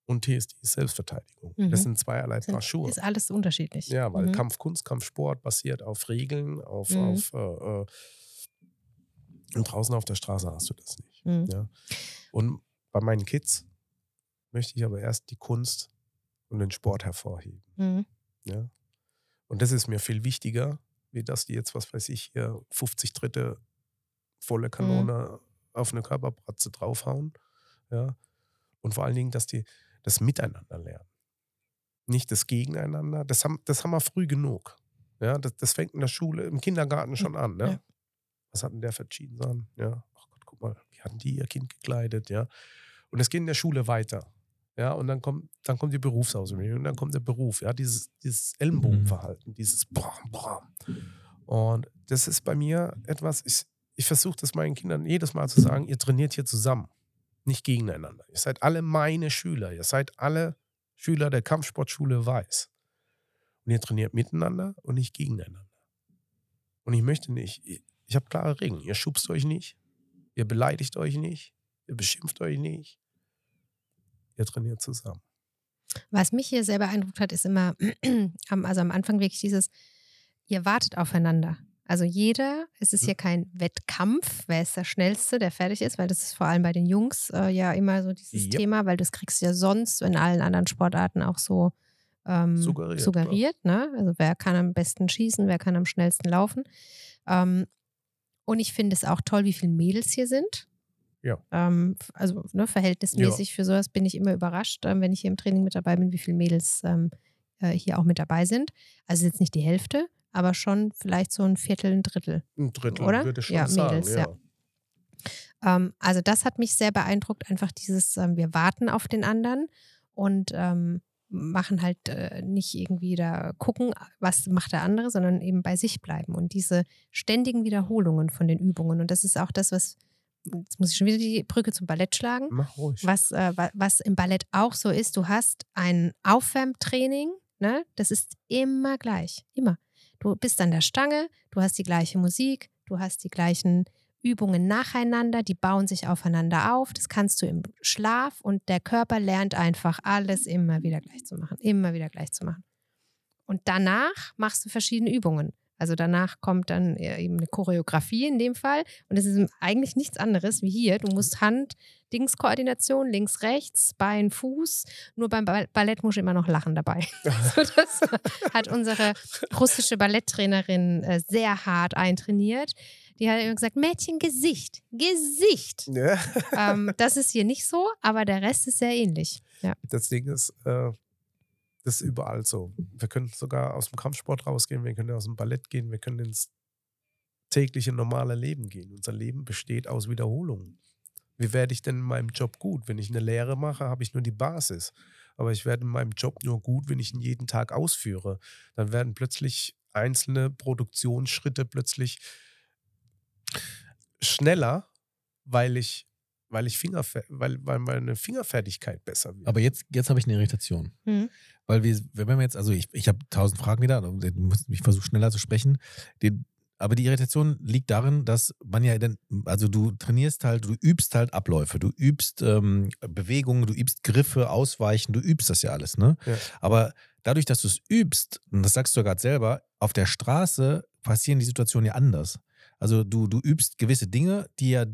Speaker 4: und TSD ist Selbstverteidigung.
Speaker 1: Mhm.
Speaker 4: Das sind zweierlei Paar Schuhe.
Speaker 1: ist alles unterschiedlich.
Speaker 4: Ja, weil
Speaker 1: Mhm.
Speaker 4: Kampfkunst, Kampfsport basiert auf Regeln, auf,
Speaker 1: Mhm.
Speaker 4: auf äh, äh, und draußen auf der Straße hast du das nicht.
Speaker 1: Mhm.
Speaker 4: Ja. Und bei meinen Kids möchte ich aber erst die Kunst und den Sport hervorheben.
Speaker 1: Mhm.
Speaker 4: Ja. Und das ist mir viel wichtiger, wie dass die jetzt, was weiß ich, hier 50 Dritte volle Kanone auf eine Körperbratze draufhauen. Ja. Und vor allen Dingen, dass die das Miteinander lernen. Nicht das Gegeneinander. Das haben, das haben wir früh genug. Ja, das, das fängt in der Schule, im Kindergarten schon an. Ne?
Speaker 1: Ja.
Speaker 4: Was hat denn der für an? Ja, ach Gott, guck mal, wie hatten die ihr Kind gekleidet? Ja. Und es geht in der Schule weiter. Ja, und dann kommt, dann kommt die Berufsausbildung und dann kommt der Beruf, ja, dieses, dieses Ellenbogenverhalten, dieses Bram, Bram. Und das ist bei mir etwas, ich, ich versuche das meinen Kindern jedes Mal zu sagen, ihr trainiert hier zusammen, nicht gegeneinander. Ihr seid alle meine Schüler, ihr seid alle Schüler der Kampfsportschule Weiß. Und ihr trainiert miteinander und nicht gegeneinander. Und ich möchte nicht, ich, habe klare Regeln, ihr schubst euch nicht, ihr beleidigt euch nicht, ihr beschimpft euch nicht, ihr trainiert zusammen.
Speaker 1: Was mich hier sehr beeindruckt hat, ist immer, also am Anfang wirklich dieses, ihr wartet aufeinander. Also jeder, es ist hier kein Wettkampf, wer ist der Schnellste, der fertig ist, weil das ist vor allem bei den Jungs äh, ja immer so dieses
Speaker 4: Yep.
Speaker 1: Thema, weil das kriegst du ja sonst in allen anderen Sportarten auch so ähm,
Speaker 4: Suggeriert,
Speaker 1: suggeriert ne? Also wer kann am besten schießen, wer kann am schnellsten laufen. Ähm, und ich finde es auch toll, wie viele Mädels hier sind.
Speaker 4: Ja.
Speaker 1: Ähm, also ne, verhältnismäßig für sowas bin ich immer überrascht, ähm, wenn ich hier im Training mit dabei bin, wie viele Mädels ähm, äh, hier auch mit dabei sind. Also jetzt nicht die Hälfte, aber schon vielleicht so ein Viertel, ein Drittel.
Speaker 4: Ein Drittel
Speaker 1: Oder?
Speaker 4: würde ich schon
Speaker 1: Ja,
Speaker 4: sagen.
Speaker 1: Mädels,
Speaker 4: ja.
Speaker 1: ja. Ähm, also das hat mich sehr beeindruckt, einfach dieses, ähm, wir warten auf den anderen und ähm, machen halt äh, nicht irgendwie da gucken, was macht der andere, sondern eben bei sich bleiben und diese ständigen Wiederholungen von den Übungen. Und das ist auch das, was, jetzt muss ich schon wieder die Brücke zum Ballett schlagen,
Speaker 4: Mach ruhig.
Speaker 1: was, äh, wa- was im Ballett auch so ist, du hast ein Aufwärmtraining, ne? das ist immer gleich, immer. Du bist an der Stange, du hast die gleiche Musik, du hast die gleichen Übungen nacheinander, die bauen sich aufeinander auf. Das kannst du im Schlaf und der Körper lernt einfach alles immer wieder gleich zu machen, immer wieder gleich zu machen. Und danach machst du verschiedene Übungen. Also danach kommt dann äh, eben eine Choreografie in dem Fall. Und es ist eigentlich nichts anderes wie hier. Du musst Hand, Dingskoordination, links, rechts, Bein, Fuß. Nur beim Ba- Ballett muss ich immer noch lachen dabei. das hat unsere russische Balletttrainerin äh, sehr hart eintrainiert. Die hat immer gesagt, Mädchen, Gesicht, Gesicht.
Speaker 4: Ja.
Speaker 1: ähm, das ist hier nicht so, aber der Rest ist sehr ähnlich. Ja.
Speaker 4: Das Ding ist, äh, das ist überall so. Wir können sogar aus dem Kampfsport rausgehen, wir können aus dem Ballett gehen, wir können ins tägliche normale Leben gehen. Unser Leben besteht aus Wiederholungen. Wie werde ich denn in meinem Job gut? Wenn ich eine Lehre mache, habe ich nur die Basis. Aber ich werde in meinem Job nur gut, wenn ich ihn jeden Tag ausführe. Dann werden plötzlich einzelne Produktionsschritte plötzlich schneller, weil ich, weil ich Fingerfer weil, weil meine Fingerfertigkeit besser wird.
Speaker 3: Aber jetzt, jetzt habe ich eine Irritation.
Speaker 1: Mhm.
Speaker 3: Weil wir, wenn wir jetzt, also ich, ich habe tausend Fragen wieder, ich versuche schneller zu sprechen. Den, aber die Irritation liegt darin, dass man ja dann, also du trainierst halt, du übst halt Abläufe, du übst ähm, Bewegungen, du übst Griffe, Ausweichen, du übst das ja alles, ne?
Speaker 4: Ja.
Speaker 3: Aber dadurch, dass du es übst, und das sagst du ja gerade selber, auf der Straße passieren die Situationen ja anders. Also du, du übst gewisse Dinge, die ja,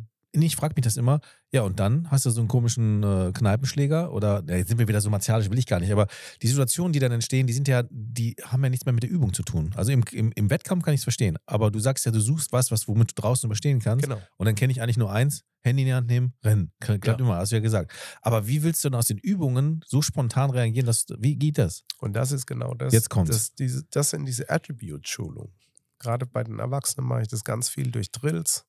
Speaker 3: ich frage mich das immer, ja, und dann hast du so einen komischen äh, Kneipenschläger oder, ja, jetzt sind wir wieder so martialisch, will ich gar nicht, aber die Situationen, die dann entstehen, die sind ja, die haben ja nichts mehr mit der Übung zu tun. Also im, im, im Wettkampf kann ich es verstehen, aber du sagst ja, du suchst was, was womit du draußen überstehen kannst.
Speaker 4: Genau.
Speaker 3: Und dann kenne ich eigentlich nur eins, Handy in die Hand nehmen, rennen. Klappt
Speaker 4: Ja.
Speaker 3: immer, hast du ja gesagt. Aber wie willst du denn aus den Übungen so spontan reagieren, dass, wie geht das?
Speaker 4: Und das ist genau das.
Speaker 3: Jetzt kommt's.
Speaker 4: Das, diese, das sind diese Attribute-Schulungen. Gerade bei den Erwachsenen mache ich das ganz viel durch Drills,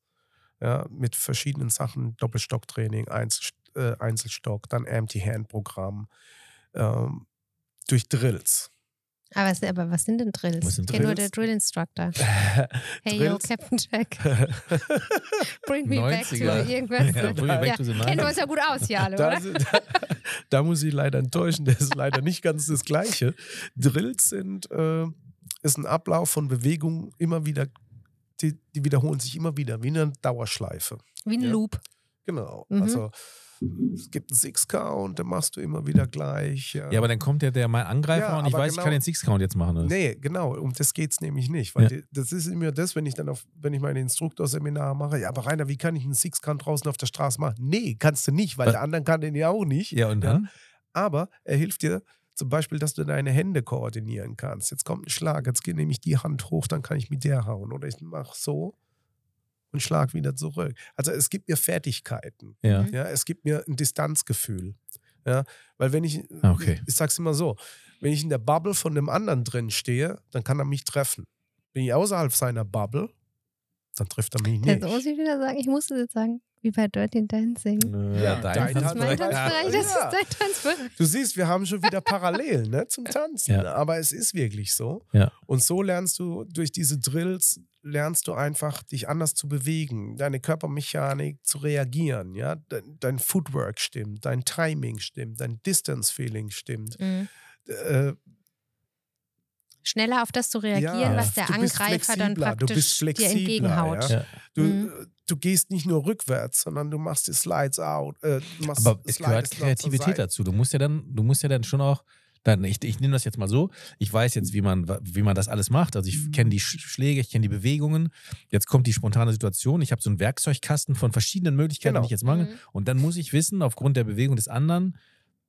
Speaker 4: ja, mit verschiedenen Sachen, Doppelstocktraining, Einzel, äh, Einzelstock, dann Empty-Hand-Programm, ähm, durch Drills.
Speaker 1: Aber, was, aber was sind denn Drills?
Speaker 3: Was sind
Speaker 1: ich kenne nur
Speaker 4: Drills?
Speaker 1: der Drill Instructor. Hey yo,
Speaker 4: Drills.
Speaker 1: Captain Jack, bring me back to
Speaker 3: 90er.
Speaker 1: irgendwas.
Speaker 3: Ja, bring me back
Speaker 1: ja.
Speaker 3: to the
Speaker 1: Kennen wir
Speaker 3: 90s.
Speaker 1: uns ja gut aus hier alle,
Speaker 4: da,
Speaker 1: oder?
Speaker 4: sind- da muss ich leider enttäuschen, das ist leider nicht ganz das Gleiche. Drills sind, äh, ist ein Ablauf von Bewegungen immer wieder, die, die wiederholen sich immer wieder, wie eine Dauerschleife.
Speaker 1: Wie ein
Speaker 4: Ja.
Speaker 1: Loop.
Speaker 4: Genau.
Speaker 1: Mhm.
Speaker 4: Also es gibt einen Six-Count, den machst du immer wieder gleich. Ja,
Speaker 3: Ja, aber dann kommt ja der mein Angreifer
Speaker 4: Ja,
Speaker 3: und ich weiß, ich
Speaker 4: genau-
Speaker 3: kann den Six-Count jetzt machen. Oder?
Speaker 4: Nee, genau, um das geht es nämlich nicht. Weil
Speaker 3: Ja.
Speaker 4: die, das ist immer das, wenn ich dann auf, wenn ich meine Instruktorseminar mache, ja, aber Rainer, wie kann ich einen Six-Count draußen auf der Straße machen? Nee, kannst du nicht, weil
Speaker 3: Was?
Speaker 4: der andere kann den ja auch nicht.
Speaker 3: Ja, und dann?
Speaker 4: Aber er hilft dir zum Beispiel, dass du deine Hände koordinieren kannst. Jetzt kommt ein Schlag, jetzt geht nämlich die Hand hoch, dann kann ich mit der hauen. Oder ich mache so und schlag wieder zurück. Also es gibt mir Fertigkeiten.
Speaker 3: Ja.
Speaker 1: Mhm.
Speaker 4: Ja, es gibt mir ein Distanzgefühl. Ja, weil wenn ich,
Speaker 3: Ah, okay.
Speaker 4: ich sag's immer so, wenn ich in der Bubble von dem anderen drin stehe, dann kann er mich treffen. Bin ich außerhalb seiner Bubble, dann trifft er mich nicht.
Speaker 1: Jetzt muss ich wieder sagen, ich muss es jetzt sagen, wie bei Dirty Dancing.
Speaker 4: Ja,
Speaker 3: dein
Speaker 4: dein
Speaker 1: Das ist
Speaker 3: Tanzbereich.
Speaker 1: mein
Speaker 4: Tanzbereich.
Speaker 1: Tanzbereich, das
Speaker 4: Ja.
Speaker 1: ist dein Tanzbereich.
Speaker 4: Du siehst, wir haben schon wieder Parallelen ne, zum Tanzen.
Speaker 3: Ja.
Speaker 4: Aber es ist wirklich so.
Speaker 3: Ja.
Speaker 4: Und so lernst du durch diese Drills, lernst du einfach, dich anders zu bewegen, deine Körpermechanik zu reagieren. Ja? Dein, dein Footwork stimmt, dein Timing stimmt, dein Distance-Feeling stimmt.
Speaker 1: Mhm.
Speaker 4: Äh,
Speaker 1: Schneller auf das zu reagieren,
Speaker 4: Ja,
Speaker 1: was der Angreifer dann praktisch
Speaker 4: bist
Speaker 1: dir entgegenhaut.
Speaker 4: ja. Du,
Speaker 1: Mhm.
Speaker 4: du gehst nicht nur rückwärts, sondern du machst die Slides out. Äh,
Speaker 3: Aber es gehört Kreativität dazu. Du musst ja dann, du musst ja dann schon auch, dann, ich, ich nehme das jetzt mal so, ich weiß jetzt, wie man, wie man das alles macht. Also ich kenne die Sch- Schläge, ich kenne die Bewegungen. Jetzt kommt die spontane Situation. Ich habe so einen Werkzeugkasten von verschiedenen Möglichkeiten,
Speaker 4: Genau.
Speaker 3: die ich jetzt mache.
Speaker 1: Mhm.
Speaker 3: Und dann muss ich wissen, aufgrund der Bewegung des anderen,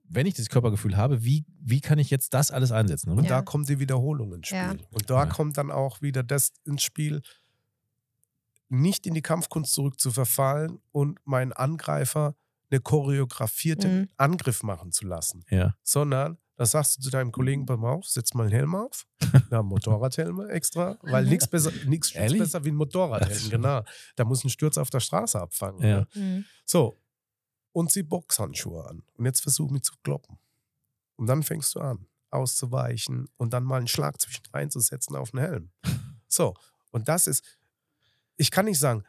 Speaker 3: wenn ich das Körpergefühl habe, wie, wie kann ich jetzt das alles einsetzen?
Speaker 4: Und
Speaker 3: Oder?
Speaker 4: da
Speaker 1: Ja.
Speaker 4: kommt die Wiederholung ins Spiel.
Speaker 1: Ja.
Speaker 4: Und da
Speaker 3: Ja.
Speaker 4: kommt dann auch wieder das ins Spiel, nicht in die Kampfkunst zurück zu verfallen und meinen Angreifer eine choreografierte
Speaker 1: Mhm.
Speaker 4: Angriff machen zu lassen,
Speaker 3: Ja.
Speaker 4: sondern da sagst du zu deinem Kollegen beim auf, setz mal einen Helm auf, ja, Motorradhelme extra, weil nichts besser, nichts
Speaker 3: Ehrlich?
Speaker 4: besser wie ein Motorradhelm, genau. Da muss ein Sturz auf der Straße abfangen.
Speaker 3: Ja.
Speaker 4: ne?
Speaker 1: Mhm.
Speaker 4: So, und zieh Boxhandschuhe an. Und jetzt versuch mich zu kloppen. Und dann fängst du an, auszuweichen und dann mal einen Schlag zwischen reinzusetzen auf den Helm. So, und das ist, ich kann nicht sagen,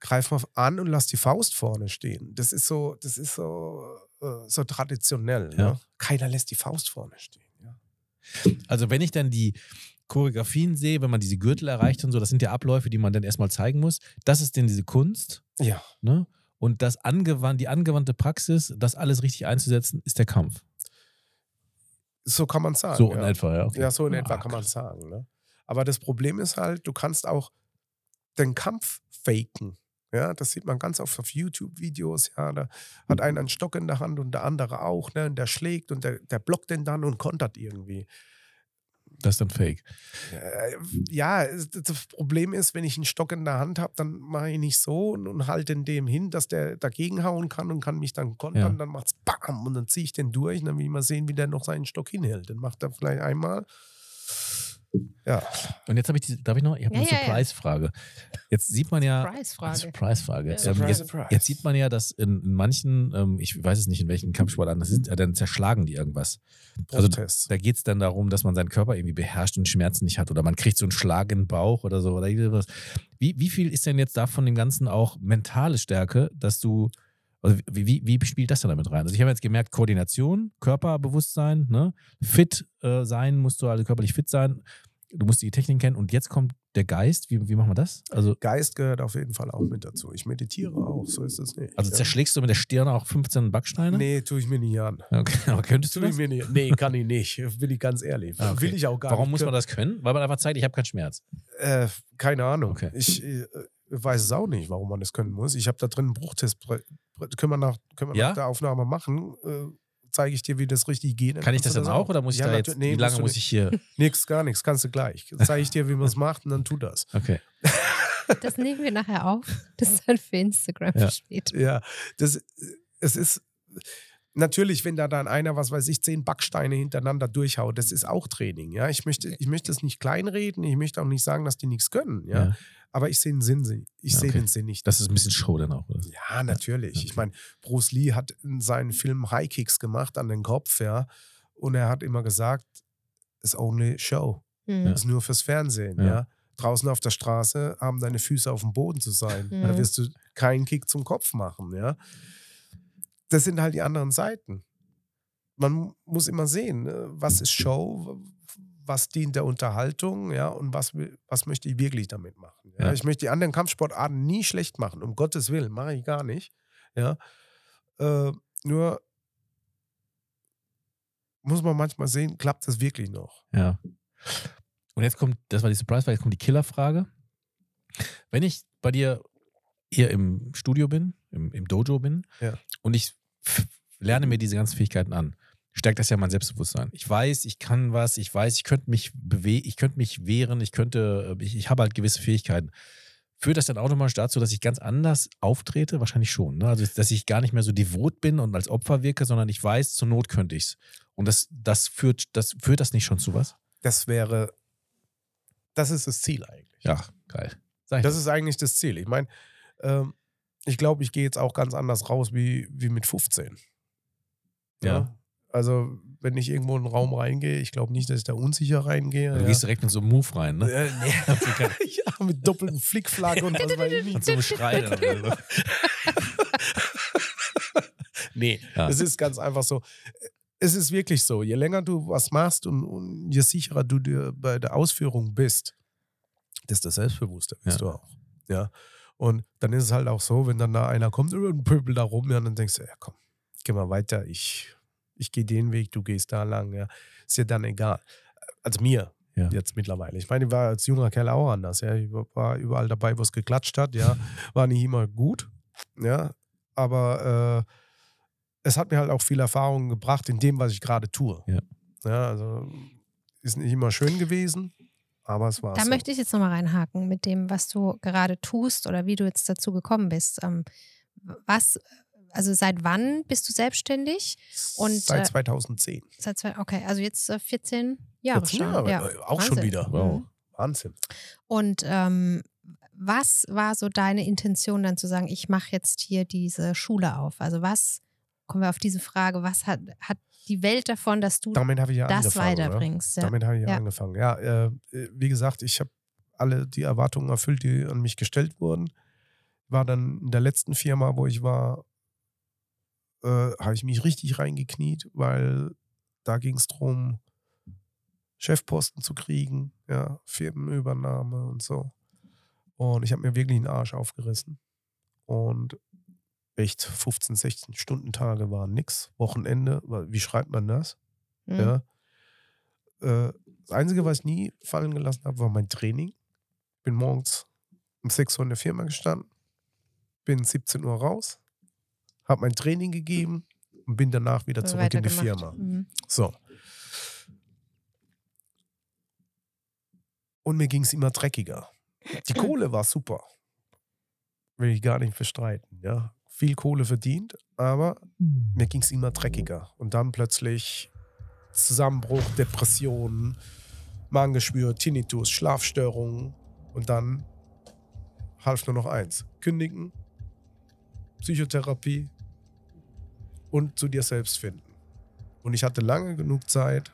Speaker 4: greif mal an und lass die Faust vorne stehen. Das ist so, das ist so, äh, so traditionell.
Speaker 3: Ja.
Speaker 4: Ne? Keiner lässt die Faust vorne stehen. Ja.
Speaker 3: Also wenn ich dann die Choreografien sehe, wenn man diese Gürtel erreicht und so, das sind ja Abläufe, die man dann erstmal zeigen muss. Das ist denn diese Kunst.
Speaker 4: ja.
Speaker 3: Ne? Und das angewandt, die angewandte Praxis, das alles richtig einzusetzen, ist der Kampf.
Speaker 4: So kann man sagen.
Speaker 3: So in
Speaker 4: ja.
Speaker 3: etwa, ja. okay.
Speaker 4: Ja, so in
Speaker 3: Ah,
Speaker 4: etwa kann man sagen. Ne? Aber das Problem ist halt, du kannst auch den Kampf faken. Ja, das sieht man ganz oft auf YouTube-Videos. Ja, da hat einer einen Stock in der Hand und der andere auch. Ne, und der schlägt und der, der blockt den dann und kontert irgendwie.
Speaker 3: Das ist dann fake.
Speaker 4: Äh, ja, es- das Problem ist, wenn ich einen Stock in der Hand habe, dann mache ich nicht so und, und halte den dem hin, dass der dagegen hauen kann und kann mich dann kontern.
Speaker 3: Ja.
Speaker 4: Dann macht's BAM und dann ziehe ich den durch und dann will ich mal sehen, wie der noch seinen Stock hinhält. Dann macht er vielleicht einmal. Ja,
Speaker 3: Und jetzt habe ich, die, darf ich noch? Ich habe
Speaker 1: Ja,
Speaker 3: eine. Surprise-Frage. Jetzt sieht man ja.
Speaker 1: Surprise-Frage.
Speaker 3: Surprise-Frage.
Speaker 1: Ja.
Speaker 3: Ähm,
Speaker 4: Surprise,
Speaker 3: jetzt, jetzt sieht man ja, dass in, in manchen, ähm, ich weiß es nicht, in welchen Kampfsportarten das sind, äh, dann zerschlagen die irgendwas. Also
Speaker 4: Protest.
Speaker 3: Da geht es dann darum, dass man seinen Körper irgendwie beherrscht und Schmerzen nicht hat oder man kriegt so einen Schlag in den Bauch oder so oder irgendwas. Wie, wie viel ist denn jetzt davon dem Ganzen auch mentale Stärke, dass du, also wie, wie, wie spielt das denn damit rein? Also ich habe jetzt gemerkt, Koordination, Körperbewusstsein, ne? fit äh, sein, musst du also körperlich fit sein, du musst die Technik kennen und jetzt kommt der Geist. Wie, wie machen wir das? Also,
Speaker 4: Geist gehört auf jeden Fall auch mit dazu. Ich meditiere auch, so ist es nicht.
Speaker 3: also zerschlägst du mit der Stirn auch 15 Backsteine?
Speaker 4: Nee, tue ich mir nicht an.
Speaker 3: Okay, aber könntest du
Speaker 4: ich
Speaker 3: das?
Speaker 4: mir nicht. Nee, kann ich nicht. Bin ich ganz ehrlich.
Speaker 3: Ah, okay.
Speaker 4: Will ich auch gar
Speaker 3: Warum
Speaker 4: nicht.
Speaker 3: muss man das können? Weil man einfach zeigt, ich habe keinen Schmerz.
Speaker 4: Äh, keine Ahnung.
Speaker 3: Okay.
Speaker 4: Ich äh, weiß es auch nicht, warum man das können muss. Ich habe da drin einen Bruchtest. Können wir nach, können wir
Speaker 3: Ja?
Speaker 4: nach der Aufnahme machen? Äh, Zeige ich dir, wie das richtig geht.
Speaker 3: Kann ich das dann auch oder muss ich da jetzt, wie lange muss ich hier?
Speaker 4: Nix, gar nichts. Kannst du gleich. Zeige ich dir, wie man es macht und dann tu das.
Speaker 3: Okay.
Speaker 1: Das nehmen wir nachher auf. Das ist dann für Instagram
Speaker 3: Ja.
Speaker 1: später.
Speaker 4: Ja, das, es ist natürlich, wenn da dann einer, was weiß ich, zehn Backsteine hintereinander durchhaut, das ist auch Training. Ja, ich möchte, ich möchte es nicht kleinreden, ich möchte auch nicht sagen, dass die nichts können. Ja,
Speaker 3: Ja.
Speaker 4: Aber ich sehe den Sinn, ich
Speaker 3: Ja,
Speaker 4: sehe
Speaker 3: okay.
Speaker 4: den Sinn nicht.
Speaker 3: Das ist ein bisschen Show dann auch. Oder?
Speaker 4: Ja, natürlich. Ich meine, Bruce Lee hat in seinen Filmen High Kicks gemacht an den Kopf, ja, und er hat immer gesagt, it's only show,
Speaker 1: Mhm.
Speaker 4: ist nur fürs Fernsehen,
Speaker 3: Ja.
Speaker 4: ja. Draußen auf der Straße haben deine Füße auf dem Boden zu sein.
Speaker 1: Mhm.
Speaker 4: Da wirst du keinen Kick zum Kopf machen, ja. Das sind halt die anderen Seiten. Man muss immer sehen, äh, was ist Show, was dient der Unterhaltung, ja, und was, was möchte ich wirklich damit machen. Ja?
Speaker 3: Ja.
Speaker 4: Ich möchte die anderen Kampfsportarten nie schlecht machen, um Gottes Willen, mache ich gar nicht. Ja. Äh, nur muss man manchmal sehen, klappt das wirklich noch?
Speaker 3: Ja. Und jetzt kommt, das war die Surprise, jetzt kommt die Killerfrage. Wenn ich bei dir hier im Studio bin, im, im Dojo bin
Speaker 4: Ja.
Speaker 3: und ich lerne mir diese ganzen Fähigkeiten an, stärkt das ja mein Selbstbewusstsein. Ich weiß, ich kann was, ich weiß, ich könnte mich bewegen, ich könnte mich wehren, ich könnte, ich, ich habe halt gewisse Fähigkeiten. Führt das dann automatisch dazu, dass ich ganz anders auftrete? Wahrscheinlich schon. Ne? Also, dass ich gar nicht mehr so devot bin und als Opfer wirke, sondern ich weiß, zur Not könnte ich es. Und das, das führt, das führt das nicht schon zu was?
Speaker 4: Das wäre, das ist das Ziel eigentlich.
Speaker 3: Ja, geil. Ich
Speaker 4: Das ist eigentlich das Ziel. Ich meine, ähm, ich glaube, ich gehe jetzt auch ganz anders raus wie, wie mit 15.
Speaker 3: Ja.
Speaker 4: Also, wenn ich irgendwo in einen Raum reingehe, ich glaube nicht, dass ich da unsicher reingehe.
Speaker 3: Du
Speaker 4: ja.
Speaker 3: gehst direkt mit so einem Move rein, ne?
Speaker 4: Äh, nee. ja, mit doppeltem Flickflack und was weiß ich nicht.
Speaker 3: Und so einem Schrei.
Speaker 4: Nee,
Speaker 3: Ja.
Speaker 4: es ist ganz einfach so. Es ist wirklich so, je länger du was machst und, und je sicherer du dir bei der Ausführung bist, desto selbstbewusster bist
Speaker 3: Ja.
Speaker 4: du auch. Ja. Und dann ist es halt auch so, wenn dann da einer kommt und pöbelt da rum, ja, dann denkst du, ja komm, geh mal weiter, ich, ich gehe den Weg, du gehst da lang, ja. Ist dir dann egal. Also mir
Speaker 3: Ja.
Speaker 4: jetzt mittlerweile. Ich meine, ich war als junger Kerl auch anders, ja. Ich war überall dabei, wo es geklatscht hat, ja. War nicht immer gut, ja. Aber äh, es hat mir halt auch viel Erfahrung gebracht in dem, was ich gerade tue.
Speaker 3: Ja.
Speaker 4: ja. Also ist nicht immer schön gewesen, aber es war
Speaker 1: Da
Speaker 4: so.
Speaker 1: möchte ich jetzt nochmal reinhaken mit dem, was du gerade tust oder wie du jetzt dazu gekommen bist. Ähm, was, also seit wann bist du selbstständig? und,
Speaker 4: Seit
Speaker 1: äh,
Speaker 4: 2010.
Speaker 1: Seit zwei, okay, also jetzt äh, 14 Jahre
Speaker 4: 14
Speaker 1: schon.
Speaker 4: Jahre,
Speaker 1: ja.
Speaker 4: äh, auch schon
Speaker 1: Wahnsinn.
Speaker 4: wieder.
Speaker 3: Wow.
Speaker 1: Mhm.
Speaker 4: Wahnsinn.
Speaker 1: Und ähm, was war so deine Intention dann zu sagen, ich mache jetzt hier diese Schule auf? Also was, kommen wir auf diese Frage, was hat, hat die Welt davon, dass du
Speaker 4: Damit habe ich ja
Speaker 1: das
Speaker 4: angefangen.
Speaker 1: Weiterbringst? Ja.
Speaker 4: Damit habe ich ja,
Speaker 1: Ja.
Speaker 4: angefangen. Ja, äh, wie gesagt, ich habe alle die Erwartungen erfüllt, die an mich gestellt wurden. War dann in der letzten Firma, wo ich war, äh, habe ich mich richtig reingekniet, weil da ging es darum, Chefposten zu kriegen, ja, Firmenübernahme und so. Und ich habe mir wirklich den Arsch aufgerissen. Und echt 15, 16 Stunden Tage waren nix. Wochenende, wie schreibt man das?
Speaker 1: Mhm.
Speaker 4: Ja. Äh, das Einzige, was ich nie fallen gelassen habe, war mein Training. Bin morgens um 6 Uhr in der Firma gestanden, bin 17 Uhr raus, habe mein Training gegeben und bin danach wieder zurück in die. Firma.
Speaker 1: Mhm.
Speaker 4: So. und mir ging es immer dreckiger. Die Kohle war super. Will ich gar nicht bestreiten. Ja. Viel Kohle verdient, aber mir ging es immer dreckiger. Und dann plötzlich Zusammenbruch, Depressionen, Magengeschwür, Tinnitus, Schlafstörungen. Und dann half nur noch eins: Kündigen, Psychotherapie und zu dir selbst finden. Und ich hatte lange genug Zeit,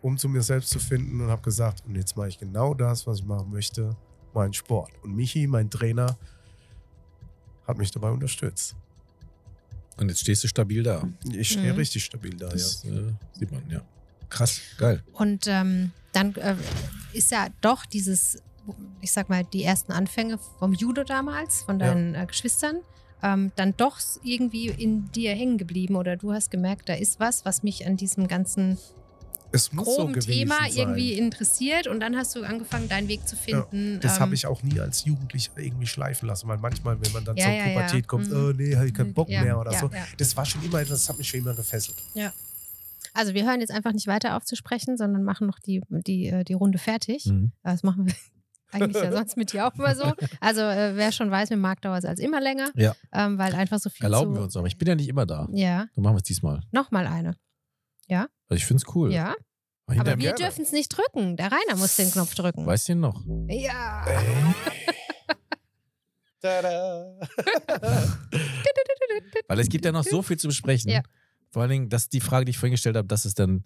Speaker 4: um zu mir selbst zu finden und habe gesagt, und jetzt mache ich genau das, was ich machen möchte, meinen Sport. Und Michi, mein Trainer, hat mich dabei unterstützt.
Speaker 3: Und jetzt stehst du stabil da.
Speaker 4: Ich stehe
Speaker 1: Mhm.
Speaker 4: richtig stabil da,
Speaker 3: Das
Speaker 4: ja.
Speaker 3: äh, sieht man, ja. Krass, geil.
Speaker 1: Und ähm, dann äh, ist ja doch dieses, ich sag mal, die ersten Anfänge vom Judo damals, von
Speaker 4: Ja.
Speaker 1: deinen äh, Geschwistern, ähm, dann doch irgendwie in dir hängen geblieben oder du hast gemerkt, da ist was, was mich an diesem ganzen
Speaker 4: Es muss so
Speaker 1: groben
Speaker 4: gewesen
Speaker 1: Thema
Speaker 4: sein.
Speaker 1: irgendwie interessiert und dann hast du angefangen, deinen Weg zu finden.
Speaker 4: Das
Speaker 1: ähm,
Speaker 4: habe ich auch nie als Jugendlicher irgendwie schleifen lassen, weil manchmal, wenn man dann
Speaker 1: Ja,
Speaker 4: zur
Speaker 1: ja, ja.
Speaker 4: Pubertät kommt,
Speaker 1: Mhm.
Speaker 4: oh nee, habe ich keinen Bock
Speaker 1: ja,
Speaker 4: mehr oder
Speaker 1: ja,
Speaker 4: so.
Speaker 1: Ja.
Speaker 4: Das war schon immer etwas, das hat mich schon immer gefesselt.
Speaker 1: Also wir hören jetzt einfach nicht weiter auf zu sprechen, sondern machen noch die, die, äh, die Runde fertig.
Speaker 3: Mhm.
Speaker 1: Das machen wir eigentlich ja sonst mit dir auch immer so. Also äh, wer schon weiß, mit Marc dauert es als immer länger,
Speaker 3: Ja.
Speaker 1: ähm, weil einfach so viel
Speaker 3: Erlauben
Speaker 1: zu,
Speaker 3: wir uns aber. Ich bin ja nicht immer da.
Speaker 1: Ja,
Speaker 3: Dann machen wir es diesmal.
Speaker 1: nochmal eine.
Speaker 3: Also ich finde es cool.
Speaker 1: Ja,
Speaker 3: Aber
Speaker 1: wir dürfen es nicht drücken. Der Rainer muss den Knopf drücken.
Speaker 3: Weißt du ihn noch?
Speaker 1: Ja.
Speaker 4: Tada.
Speaker 3: Weil es gibt ja noch so viel zu besprechen.
Speaker 1: Ja.
Speaker 3: Vor allen Dingen, das ist die Frage, die ich vorhin gestellt habe, das ist dann,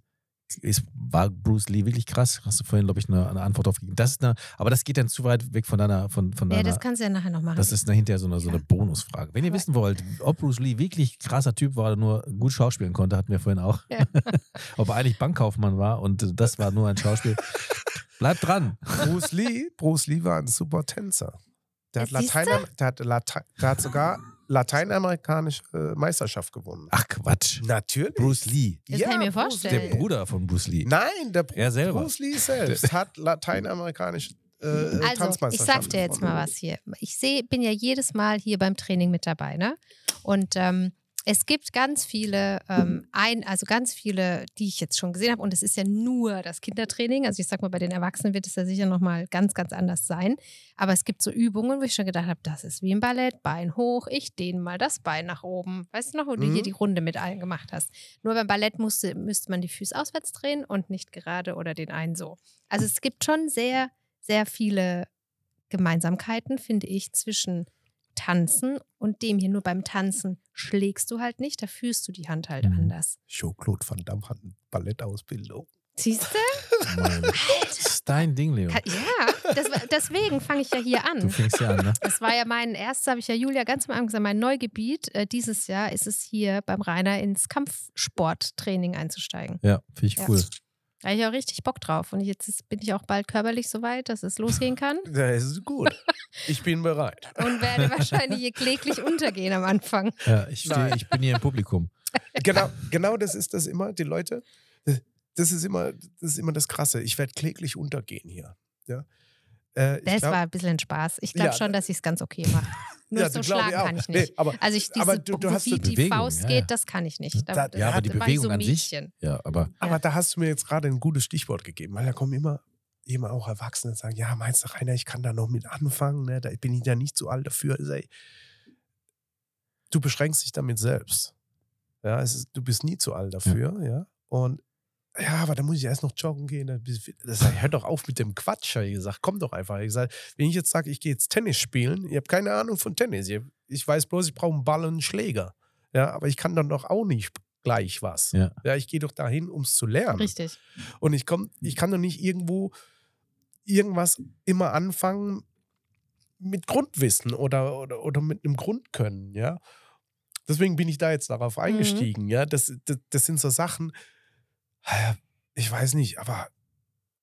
Speaker 3: ist, war Bruce Lee wirklich krass? Hast du vorhin, glaube ich, eine, eine Antwort drauf gegeben. Das ist eine, aber das geht dann zu weit weg von deiner, von, von
Speaker 1: Ja,
Speaker 3: deiner.
Speaker 1: das kannst du ja nachher noch machen.
Speaker 3: das ist hinterher so eine, so eine
Speaker 1: Ja.
Speaker 3: Bonusfrage. Wenn ihr
Speaker 1: Aber-
Speaker 3: wissen wollt, ob Bruce Lee wirklich krasser Typ war oder nur gut schauspielen konnte, hatten wir vorhin auch.
Speaker 1: Ja.
Speaker 3: ob er eigentlich Bankkaufmann war und das war nur ein Schauspiel. Bleibt dran.
Speaker 4: Bruce Lee, Bruce Lee war ein super Tänzer. Der hat? Latein, der hat, Late, der hat sogar lateinamerikanische äh, Meisterschaft gewonnen.
Speaker 3: Ach Quatsch.
Speaker 4: Natürlich.
Speaker 3: Bruce Lee.
Speaker 1: Das kann ich mir
Speaker 3: Der
Speaker 1: vorstellen.
Speaker 4: Lee.
Speaker 3: Bruder von Bruce Lee.
Speaker 4: Nein, der Bru-
Speaker 3: Er selber.
Speaker 4: Bruce Lee selbst hat lateinamerikanische äh,
Speaker 1: Also, ich sag dir jetzt mal was hier. Ich sehe, bin ja jedes Mal hier beim Training mit dabei, ne? Und ähm, es gibt ganz viele, ähm, ein, also ganz viele, die ich jetzt schon gesehen habe. Und es ist ja nur das Kindertraining. Also ich sag mal, bei den Erwachsenen wird es ja sicher nochmal ganz, ganz anders sein. Aber es gibt so Übungen, wo ich schon gedacht habe, das ist wie im Ballett, Bein hoch, ich dehne mal das Bein nach oben. Weißt du noch, wo du
Speaker 4: Mhm.
Speaker 1: hier die Runde mit allen gemacht hast? Nur beim Ballett musste, müsste man die Füße auswärts drehen und nicht gerade oder den einen so. Also es gibt schon sehr, sehr viele Gemeinsamkeiten, finde ich, zwischen Tanzen und dem hier. Nur beim Tanzen schlägst du halt nicht, da fühlst du die Hand halt
Speaker 3: Mhm.
Speaker 1: anders.
Speaker 4: Jean-Claude Van Damme hat eine Ballettausbildung.
Speaker 1: Siehst du?
Speaker 3: Das ist dein Ding, Leo.
Speaker 1: Ja, das, deswegen fange ich ja hier
Speaker 3: Du
Speaker 1: an.
Speaker 3: fängst ja an, ne?
Speaker 1: Das war ja mein erstes, habe ich ja Julia ganz am Anfang gesagt, mein Neugebiet. Äh, dieses Jahr ist es hier beim Rainer ins Kampfsporttraining einzusteigen.
Speaker 3: Ja, finde ich
Speaker 1: Ja.
Speaker 3: cool.
Speaker 1: Da habe ich auch richtig Bock drauf. Und jetzt ist, bin ich auch bald körperlich so weit, dass es losgehen kann.
Speaker 4: Das ist gut. Ich bin bereit.
Speaker 1: Und werde wahrscheinlich hier kläglich untergehen am Anfang.
Speaker 3: Ja, ich, steh,
Speaker 4: Nein.
Speaker 3: ich bin hier im Publikum.
Speaker 4: Genau, genau das ist das immer, die Leute. Das ist immer das, ist immer das Krasse. Ich werde kläglich untergehen hier. Ja. Äh, ich
Speaker 1: Das
Speaker 4: glaub-
Speaker 1: war ein bisschen Spaß. Ich glaube
Speaker 4: Ja,
Speaker 1: schon, dass ich es ganz okay mache. Nur
Speaker 4: Ja,
Speaker 1: so
Speaker 4: ich
Speaker 1: schlagen
Speaker 4: auch.
Speaker 1: kann ich
Speaker 4: Nee,
Speaker 1: nicht.
Speaker 4: aber,
Speaker 1: Also ich diese,
Speaker 4: aber du- du hast
Speaker 1: wie die
Speaker 3: Bewegung,
Speaker 1: Faust
Speaker 3: ja,
Speaker 1: geht,
Speaker 3: ja.
Speaker 1: das kann ich nicht.
Speaker 4: Da-
Speaker 1: Da,
Speaker 3: Ja, aber
Speaker 1: da
Speaker 3: die
Speaker 1: ich
Speaker 3: Bewegung
Speaker 1: so
Speaker 3: an sich. Ja, aber
Speaker 4: aber da hast du mir jetzt gerade ein gutes Stichwort gegeben, weil da kommen immer, immer auch Erwachsene und sagen, ja, meinst du, Rainer, ich kann da noch mit anfangen, ne? da bin ich ja nicht zu alt dafür. Ich sag, Du beschränkst dich damit selbst. Ja, es ist, du bist nie zu alt dafür, ja. Und ja, aber da muss ich erst noch joggen gehen. Das sag ich, hör doch auf mit dem Quatsch, habe ich gesagt. Komm doch einfach. Ich sag, wenn ich jetzt sage, ich gehe jetzt Tennis spielen, ich habe keine Ahnung von Tennis. Ich, weiß bloß, ich brauche einen Ball und einen Schläger. Ja, aber ich kann dann doch auch nicht gleich was.
Speaker 3: Ja.
Speaker 4: ja ich gehe doch dahin, um es zu lernen.
Speaker 1: Richtig.
Speaker 4: Und ich komm, ich kann doch nicht irgendwo irgendwas immer anfangen mit Grundwissen oder, oder, oder mit einem Grundkönnen, ja. Deswegen bin ich da jetzt darauf eingestiegen, ja. Das, das, das sind so Sachen, ich weiß nicht, aber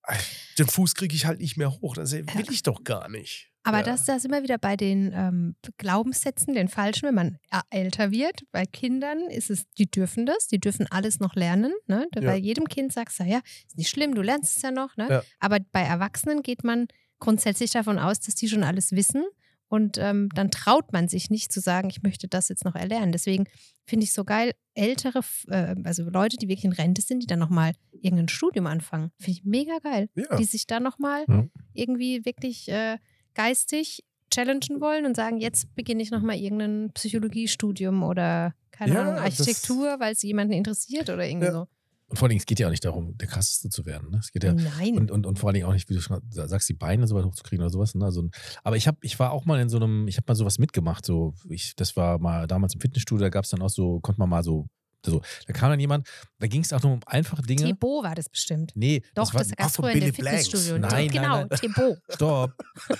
Speaker 4: äh, den Fuß kriege ich halt nicht mehr hoch. Das will ich doch gar nicht.
Speaker 1: Aber
Speaker 4: ja.
Speaker 1: das, das immer wieder bei den ähm, Glaubenssätzen, den falschen, wenn man ä- älter wird. Bei Kindern ist es, die dürfen das, die dürfen alles noch lernen. Ne?
Speaker 4: Ja.
Speaker 1: Bei jedem Kind sagst du, ja, ist nicht schlimm, du lernst es ja noch. Ne?
Speaker 4: Ja.
Speaker 1: Aber bei Erwachsenen geht man grundsätzlich davon aus, dass die schon alles wissen. Und ähm, dann traut man sich nicht zu sagen, ich möchte das jetzt noch erlernen. Deswegen finde ich so geil, ältere, äh, also Leute, die wirklich in Rente sind, die dann nochmal irgendein Studium anfangen. Finde ich mega geil.
Speaker 4: Ja.
Speaker 1: Die sich da nochmal
Speaker 3: Ja.
Speaker 1: irgendwie wirklich äh, geistig challengen wollen und sagen, jetzt beginne ich nochmal irgendein Psychologiestudium oder keine
Speaker 4: Ja,
Speaker 1: Ahnung, Architektur, weil es jemanden interessiert oder irgendwie
Speaker 4: Ja.
Speaker 1: so.
Speaker 3: Und vor allen Dingen, es geht ja auch nicht darum, der krasseste zu werden. Ne? Es geht ja
Speaker 1: Nein.
Speaker 3: und, und, und vor allen Dingen auch nicht, wie du schon sagst, die Beine so weit hochzukriegen oder sowas. Ne? Also, aber ich, hab, ich war auch mal in so einem, ich habe mal sowas mitgemacht. So, ich, das war mal damals im Fitnessstudio, da gab es dann auch so, konnte man mal so, so, da kam dann jemand, da ging es auch nur um einfache Dinge.
Speaker 1: Thibaut war das bestimmt.
Speaker 3: Nee,
Speaker 1: Doch,
Speaker 3: das war,
Speaker 1: das gab früher in den Fitnessstudio.
Speaker 3: Blanks. Nein,
Speaker 1: genau,
Speaker 3: nein, nein.
Speaker 1: Thibaut.
Speaker 3: Stopp.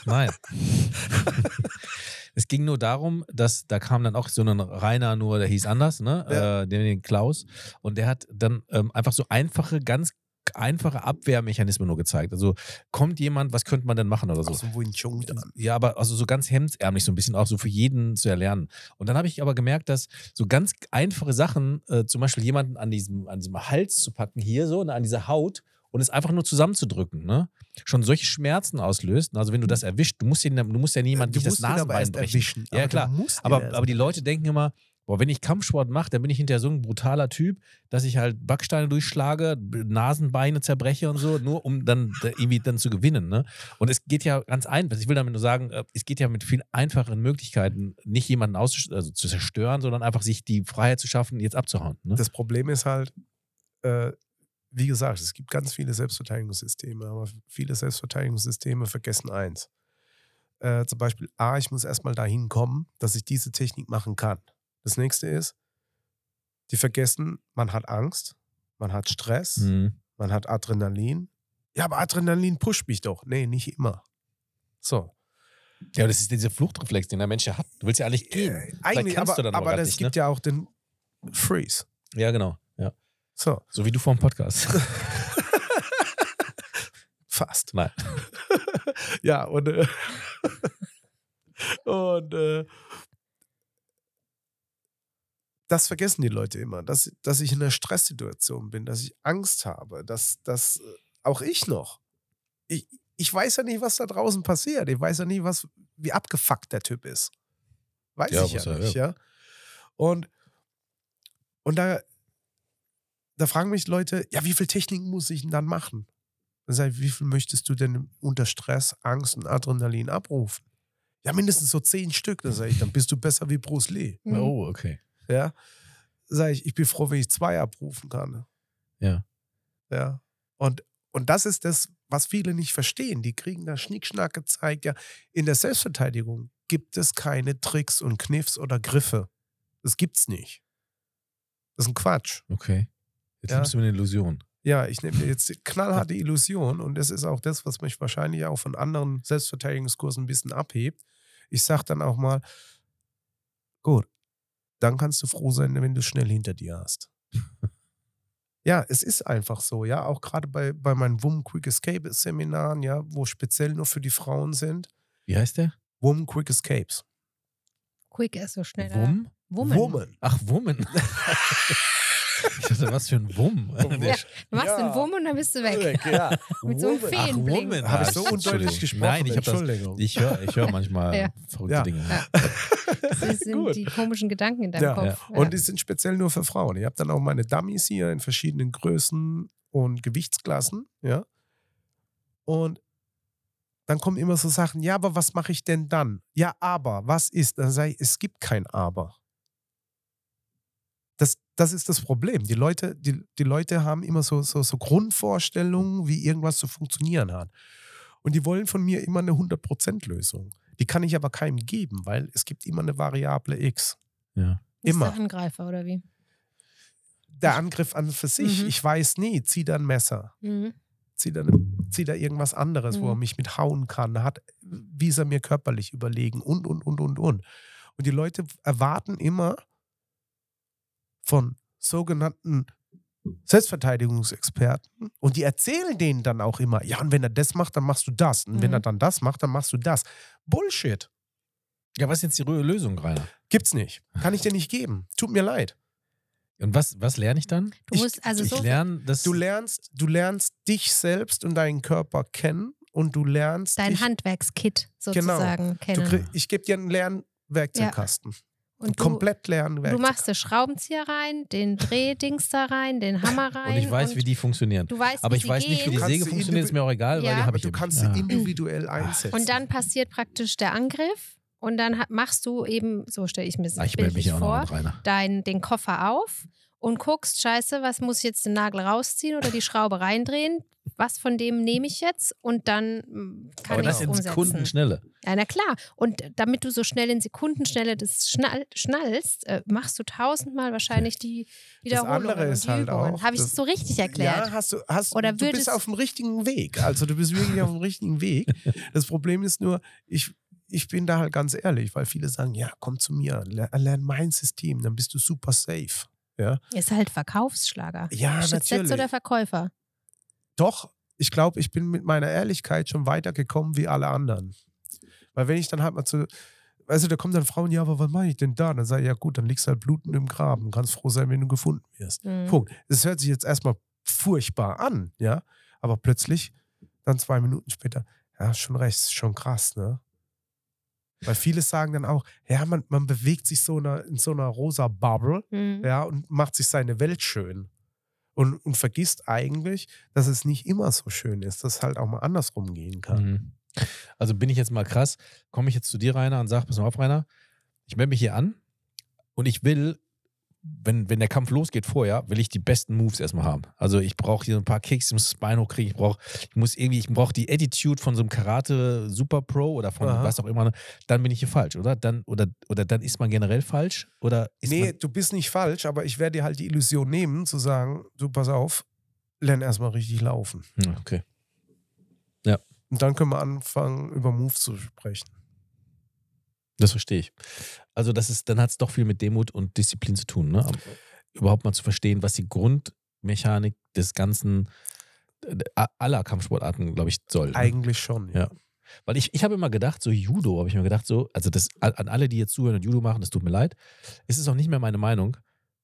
Speaker 3: Nein. es ging nur darum, dass da kam dann auch so ein Rainer, nur der hieß anders, ne?
Speaker 4: Ja.
Speaker 3: Äh, den, den Klaus. Und der hat dann ähm, einfach so einfache, ganz einfache Abwehrmechanismen nur gezeigt. Also kommt jemand, was könnte man denn machen oder so?
Speaker 4: Aus dem Wing Chun dann.
Speaker 3: Ja, aber also so ganz hemdsärmlich so ein bisschen auch so für jeden zu erlernen. Und dann habe ich aber gemerkt, dass so ganz einfache Sachen, äh, zum Beispiel jemanden an diesem, an diesem Hals zu packen, hier so, ne, an dieser Haut und es einfach nur zusammenzudrücken, ne, schon solche Schmerzen auslöst. Also wenn du das erwischt, du musst ja, du musst ja niemand
Speaker 4: du
Speaker 3: nicht das Nasenbein brechen.
Speaker 4: erwischen.
Speaker 3: Ja,
Speaker 4: Aber
Speaker 3: klar. Aber, aber die Leute denken immer, boah, wenn ich Kampfsport mache, dann bin ich hinterher so ein brutaler Typ, dass ich halt Backsteine durchschlage, Nasenbeine zerbreche und so, nur um dann da irgendwie dann zu gewinnen. Ne? Und es geht ja ganz einfach. Ich will damit nur sagen, äh, es geht ja mit viel einfacheren Möglichkeiten, nicht jemanden auszusch- also zu zerstören, sondern einfach sich die Freiheit zu schaffen, jetzt abzuhauen. Ne?
Speaker 4: Das Problem ist halt, äh, wie gesagt, es gibt ganz viele Selbstverteidigungssysteme, aber viele Selbstverteidigungssysteme vergessen eins. Äh, zum Beispiel, A, ich muss erstmal dahin kommen, dass ich diese Technik machen kann. Das nächste ist, die vergessen, man hat Angst, man hat Stress,
Speaker 3: Mhm.
Speaker 4: man hat Adrenalin. Ja, aber Adrenalin pusht mich doch. Nee, nicht immer. So.
Speaker 3: Ja, das ist dieser Fluchtreflex, den der Mensch ja hat. Du willst ja eigentlich gehen.
Speaker 4: Äh, eigentlich,
Speaker 3: kannst
Speaker 4: aber,
Speaker 3: aber
Speaker 4: es gibt
Speaker 3: ne?
Speaker 4: ja auch den Freeze.
Speaker 3: Ja, genau.
Speaker 4: So,
Speaker 3: So wie du vor dem Podcast.
Speaker 4: fast.
Speaker 3: Nein.
Speaker 4: ja, und, äh, und äh, das vergessen die Leute immer, dass, dass ich in einer Stresssituation bin, dass ich Angst habe, dass, dass äh, auch ich noch. Ich, ich weiß ja nicht, was da draußen passiert. Ich weiß ja nicht, was, wie abgefuckt der Typ ist. Weiß
Speaker 3: Ja,
Speaker 4: ich ja nicht,
Speaker 3: ja.
Speaker 4: ja. Und, und da, da fragen mich Leute, ja, wie viel Techniken muss ich denn dann machen? Dann sage ich, wie viel möchtest du denn unter Stress, Angst und Adrenalin abrufen? Ja, mindestens so zehn Stück. Dann sage ich, dann bist du besser wie Bruce Lee.
Speaker 1: Mhm.
Speaker 3: Oh, okay.
Speaker 4: Ja. Sage ich, ich bin froh, wenn ich zwei abrufen kann.
Speaker 3: Ja.
Speaker 4: Ja. Und, und das ist das, was viele nicht verstehen. Die kriegen da Schnickschnack gezeigt. Ja, in der Selbstverteidigung gibt es keine Tricks und Kniffs oder Griffe. Das gibt's nicht. Das ist ein Quatsch.
Speaker 3: Okay. Jetzt
Speaker 4: Ja.
Speaker 3: nimmst du mir eine Illusion.
Speaker 4: Ja, ich nehme jetzt die knallharte Illusion und das ist auch das, was mich wahrscheinlich auch von anderen Selbstverteidigungskursen ein bisschen abhebt. Ich sage dann auch mal, gut, dann kannst du froh sein, wenn du schnell hinter dir hast. ja, es ist einfach so, ja, auch gerade bei, bei meinen Woman Quick Escape Seminaren, ja, wo speziell nur für die Frauen sind,
Speaker 3: Wie heißt der?
Speaker 4: Woman Quick Escapes.
Speaker 1: Quick ist so schnell.
Speaker 3: Wum?
Speaker 1: Woman.
Speaker 4: Woman.
Speaker 3: Ach, Wummen. ich dachte, was für ein Wumm.
Speaker 1: Ja, du machst
Speaker 4: Ja.
Speaker 1: den Wum und dann bist du weg.
Speaker 4: ja.
Speaker 1: Mit so einem.
Speaker 4: Woman. Habe ich so undeutlich gesprochen?
Speaker 3: Nein, ich habe das.
Speaker 4: Entschuldigung.
Speaker 3: Ich höre ich hör manchmal
Speaker 1: Ja.
Speaker 3: verrückte
Speaker 4: Ja.
Speaker 3: Dinge.
Speaker 1: Ja. Das sind
Speaker 4: Gut.
Speaker 1: die komischen Gedanken in deinem
Speaker 4: Ja.
Speaker 1: Kopf.
Speaker 4: Und die sind speziell nur für Frauen. Ich habe dann auch meine Dummies hier in verschiedenen Größen und Gewichtsklassen, ja. Und dann kommen immer so Sachen, ja, aber was mache ich denn dann? Ja, aber, was ist? Dann sage ich, es gibt kein Aber. Das, das ist das Problem. Die Leute, die, die Leute haben immer so, so, so Grundvorstellungen, wie irgendwas zu funktionieren hat. Und die wollen von mir immer eine 100%-Lösung. Die kann ich aber keinem geben, weil es gibt immer eine Variable X.
Speaker 3: Ja.
Speaker 4: Immer.
Speaker 1: du Angreifer oder wie?
Speaker 4: der Angriff an für sich,
Speaker 1: Mhm.
Speaker 4: ich weiß nie, zieh da ein Messer,
Speaker 1: Mhm.
Speaker 4: zieh da, zieh da irgendwas anderes, wo er
Speaker 1: Mhm.
Speaker 4: mich mit hauen kann, hat, wie ist er mir körperlich überlegen und, und, und, und, und. Und die Leute erwarten immer von sogenannten Selbstverteidigungsexperten und die erzählen denen dann auch immer, ja, und wenn er das macht, dann machst du das. Und wenn
Speaker 1: Mhm.
Speaker 4: er dann das macht, dann machst du das. Bullshit.
Speaker 3: Ja, was ist jetzt die Lösung, Rainer?
Speaker 4: Gibt's nicht. Kann ich dir nicht geben. Tut mir leid.
Speaker 3: Und was, was lerne ich dann?
Speaker 1: Du
Speaker 4: Ich-
Speaker 1: musst also
Speaker 3: ich
Speaker 1: so.
Speaker 3: lerne das.
Speaker 4: Du lernst, du lernst dich selbst und deinen Körper kennen und du lernst
Speaker 1: dein Handwerkskit
Speaker 4: Genau.
Speaker 1: sozusagen
Speaker 4: Du
Speaker 1: kennen.
Speaker 4: krieg, ich gebe dir einen Lernwerkzeugkasten.
Speaker 1: Und du,
Speaker 4: Komplett leeren
Speaker 1: du machst den Schraubenzieher rein, den Drehdings da rein, den Hammer rein.
Speaker 3: Und ich weiß, wie die funktionieren.
Speaker 1: Du weißt,
Speaker 3: Aber ich weiß nicht, wie
Speaker 1: gehen.
Speaker 3: die Säge funktioniert, ist mir auch egal, weil
Speaker 1: Ja.
Speaker 3: die habe
Speaker 4: aber
Speaker 3: ich
Speaker 4: du kannst
Speaker 3: ja.
Speaker 4: sie individuell einsetzen.
Speaker 1: Und dann passiert praktisch der Angriff und dann machst du eben, so stelle ich mir das
Speaker 3: Ah, ich mich
Speaker 1: bildlich
Speaker 3: ja auch noch
Speaker 1: vor, dein, den Koffer auf und guckst, scheiße, was muss ich jetzt den Nagel rausziehen oder die Schraube reindrehen? Was von dem nehme ich jetzt? Und dann mm, kann
Speaker 3: Aber
Speaker 1: ich
Speaker 3: das
Speaker 1: es
Speaker 3: in
Speaker 1: umsetzen.
Speaker 3: Sekundenschnelle.
Speaker 1: Ja, na klar. Und damit du so schnell in Sekundenschnelle das schnall, schnallst, äh, machst du tausendmal wahrscheinlich die Wiederholungen
Speaker 4: andere
Speaker 1: und
Speaker 4: ist halt
Speaker 1: Übungen.
Speaker 4: auch,
Speaker 1: Habe ich
Speaker 4: das-
Speaker 1: es so richtig erklärt?
Speaker 4: Ja, hast du, hast,
Speaker 1: Oder
Speaker 4: du bist auf dem richtigen Weg. Also du bist wirklich auf dem richtigen Weg. Das Problem ist nur, ich, ich bin da halt ganz ehrlich, weil viele sagen, ja, komm zu mir, ler- lern mein System, dann bist du super safe. Ja,
Speaker 1: Ist halt Verkaufsschlager.
Speaker 4: ja
Speaker 1: Schützt
Speaker 4: natürlich.
Speaker 1: oder Verkäufer?
Speaker 4: Doch, ich glaube, ich bin mit meiner Ehrlichkeit schon weitergekommen wie alle anderen. Weil wenn ich dann halt mal zu, du, da kommen dann Frauen, ja, aber was mache ich denn da? Dann sage ich, ja gut, dann liegst du halt blutend im Graben. Kannst froh sein, wenn du gefunden wirst.
Speaker 1: Mhm.
Speaker 4: Punkt. Es hört sich jetzt erstmal furchtbar an, ja, aber plötzlich, dann zwei Minuten später, ja, schon recht, schon krass, ne? Weil viele sagen dann auch, ja, man, man bewegt sich so in, einer, in so einer rosa Bubble,
Speaker 1: Mhm.
Speaker 4: ja, und macht sich seine Welt schön. Und, und vergisst eigentlich, dass es nicht immer so schön ist, dass es halt auch mal andersrum gehen kann.
Speaker 3: Mhm. Also bin ich jetzt mal krass, komme ich jetzt zu dir, Rainer, und sage, pass mal auf, Rainer, ich melde mich hier an und ich will, wenn, wenn der Kampf losgeht vorher, will ich die besten Moves erstmal haben. Also ich brauche hier ein paar Kicks, ich muss das Bein hochkriegen, ich brauche, ich muss irgendwie, ich brauche die Attitude von so einem Karate Super Pro oder von
Speaker 4: Aha.
Speaker 3: was auch immer, dann bin ich hier falsch, oder? Dann, oder, oder dann ist man generell falsch? Oder
Speaker 4: Nee, du bist nicht falsch, aber ich werde dir halt die Illusion nehmen, zu sagen, du pass auf, lern erstmal richtig laufen.
Speaker 3: Hm, okay.
Speaker 4: Und dann können wir anfangen, über Moves zu sprechen.
Speaker 3: Das verstehe ich. Also das ist, dann hat es doch viel mit Demut und Disziplin zu tun, ne? Überhaupt mal zu verstehen, was die Grundmechanik des ganzen äh, aller Kampfsportarten, glaube ich, soll. Ne?
Speaker 4: Eigentlich schon, ja.
Speaker 3: Ja. Weil ich, ich habe immer gedacht, so Judo, habe ich mir gedacht, so, also das an alle, die jetzt zuhören und Judo machen, das tut mir leid, ist es auch nicht mehr meine Meinung,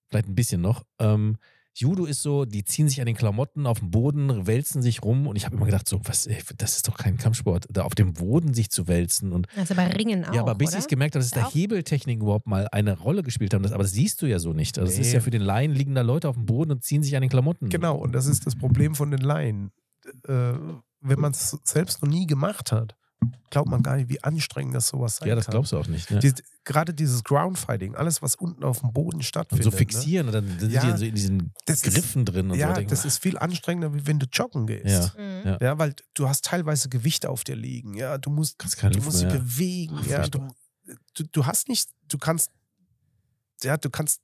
Speaker 3: vielleicht ein bisschen noch. Ähm, Judo ist so, die ziehen sich an den Klamotten auf dem Boden, wälzen sich rum und ich habe immer gedacht, so, was, ey, das ist doch kein Kampfsport, da auf dem Boden sich zu wälzen und
Speaker 1: Also bei Ringen auch,
Speaker 3: ja, aber bis ich es gemerkt habe, dass da? Hebeltechniken überhaupt mal eine Rolle gespielt haben, das, aber das siehst du ja so nicht. Also das ist
Speaker 4: Nee.
Speaker 3: ja für den Laien liegen da Leute auf dem Boden und ziehen sich an den Klamotten.
Speaker 4: Genau, und das ist das Problem von den Laien. Äh, wenn man es selbst noch nie gemacht hat, glaubt man gar nicht, wie anstrengend das sowas sein
Speaker 3: Ja, das
Speaker 4: kann.
Speaker 3: glaubst du auch nicht. Ne?
Speaker 4: Die, gerade dieses Groundfighting, alles, was unten auf dem Boden
Speaker 3: Und
Speaker 4: stattfindet.
Speaker 3: so fixieren und dann sind
Speaker 4: Ja,
Speaker 3: die in, so in diesen
Speaker 4: das ist-
Speaker 3: Griffen drin
Speaker 4: Ne?
Speaker 3: und
Speaker 4: Ja,
Speaker 3: so.
Speaker 4: Das
Speaker 3: mal,
Speaker 4: ist viel anstrengender, wie wenn du joggen gehst.
Speaker 3: Ja.
Speaker 1: Mhm.
Speaker 3: Ja.
Speaker 4: Ja, weil du hast teilweise Gewicht auf dir liegen. Ja, du musst, du
Speaker 3: Luft
Speaker 4: musst dich
Speaker 3: mehr, ja.
Speaker 4: bewegen.
Speaker 3: Ach,
Speaker 4: Ja, du, du, du hast nicht, du kannst, ja, du kannst,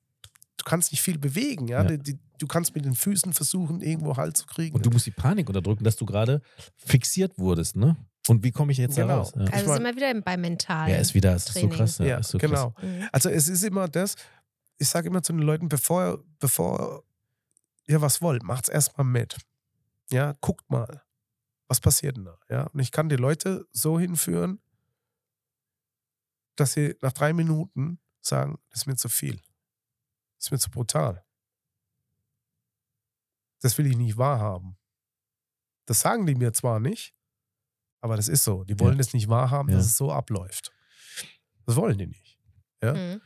Speaker 4: du kannst nicht viel bewegen. Ja,
Speaker 3: Ja.
Speaker 4: Die, die, du kannst mit den Füßen versuchen, irgendwo Halt zu kriegen.
Speaker 3: Und du musst die Panik unterdrücken, dass du gerade fixiert wurdest, ne? Und wie komme ich jetzt da
Speaker 4: Genau.
Speaker 3: raus? Ja.
Speaker 1: Also
Speaker 4: mein-
Speaker 1: wir wieder bei mental.
Speaker 3: ja, ist wieder, ist so krass. Ja,
Speaker 4: ja,
Speaker 3: ist so
Speaker 4: genau.
Speaker 3: Krass.
Speaker 1: Mhm.
Speaker 4: Also es ist immer das, ich sage immer zu den Leuten, bevor, bevor ihr was wollt, macht's erstmal mit. Ja, guckt mal, was passiert denn da? Ja, und ich kann die Leute so hinführen, dass sie nach drei Minuten sagen, das ist mir zu viel. Das ist mir zu brutal. Das will ich nicht wahrhaben. Das sagen die mir zwar nicht, aber das ist so. Die wollen es nicht wahrhaben,
Speaker 3: Ja.
Speaker 4: dass es so abläuft. Das wollen die nicht. Ja?
Speaker 1: Mhm.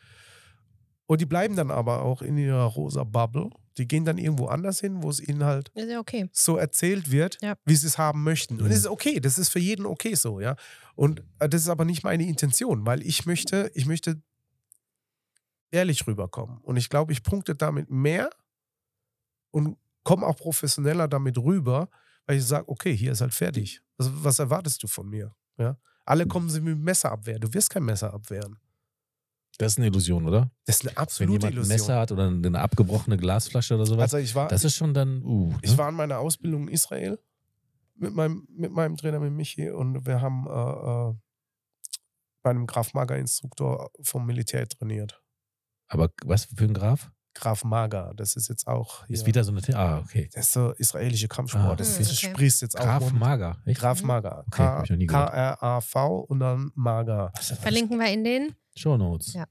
Speaker 4: Und die bleiben dann aber auch in ihrer rosa Bubble. Die gehen dann irgendwo anders hin, wo es ihnen halt
Speaker 1: Ist ja okay.
Speaker 4: so erzählt wird,
Speaker 1: Ja.
Speaker 4: wie sie es haben möchten. Und das ist okay, das ist für jeden okay so, ja. Und äh, das ist aber nicht meine Intention, weil ich möchte, ich möchte ehrlich rüberkommen. Und ich glaube, ich punkte damit mehr und komme auch professioneller damit rüber, weil ich sage, okay, hier ist halt fertig. Was, was erwartest du von mir? Ja? Alle kommen sie mit dem Messer abwehren. Du wirst kein Messer abwehren.
Speaker 3: Das ist eine Illusion, oder?
Speaker 4: Das ist eine
Speaker 3: Wenn
Speaker 4: absolute
Speaker 3: jemand ein
Speaker 4: Illusion.
Speaker 3: Messer hat oder eine abgebrochene Glasflasche oder sowas,
Speaker 4: Also ich war,
Speaker 3: das ist schon dann, uh.
Speaker 4: Ich
Speaker 3: ne?
Speaker 4: war in meiner Ausbildung in Israel mit meinem, mit meinem Trainer, mit Michi, und wir haben äh, äh, bei einem Graf Maga Instruktor vom Militär trainiert.
Speaker 3: Aber was für ein Graf?
Speaker 4: Graf Maga, das ist jetzt auch.
Speaker 3: Ist
Speaker 4: hier-
Speaker 3: wieder so eine. Ah, okay.
Speaker 4: Das ist so israelische Kampfsport.
Speaker 3: Ah,
Speaker 4: das
Speaker 1: okay.
Speaker 4: das sprießt jetzt auch.
Speaker 3: Graf. Mager. Echt?
Speaker 4: Graf. Maga.
Speaker 3: Okay.
Speaker 4: K-R-A-V und dann Maga.
Speaker 3: Ist?
Speaker 1: Verlinken wir in den.
Speaker 3: Show Notes.
Speaker 1: Ja.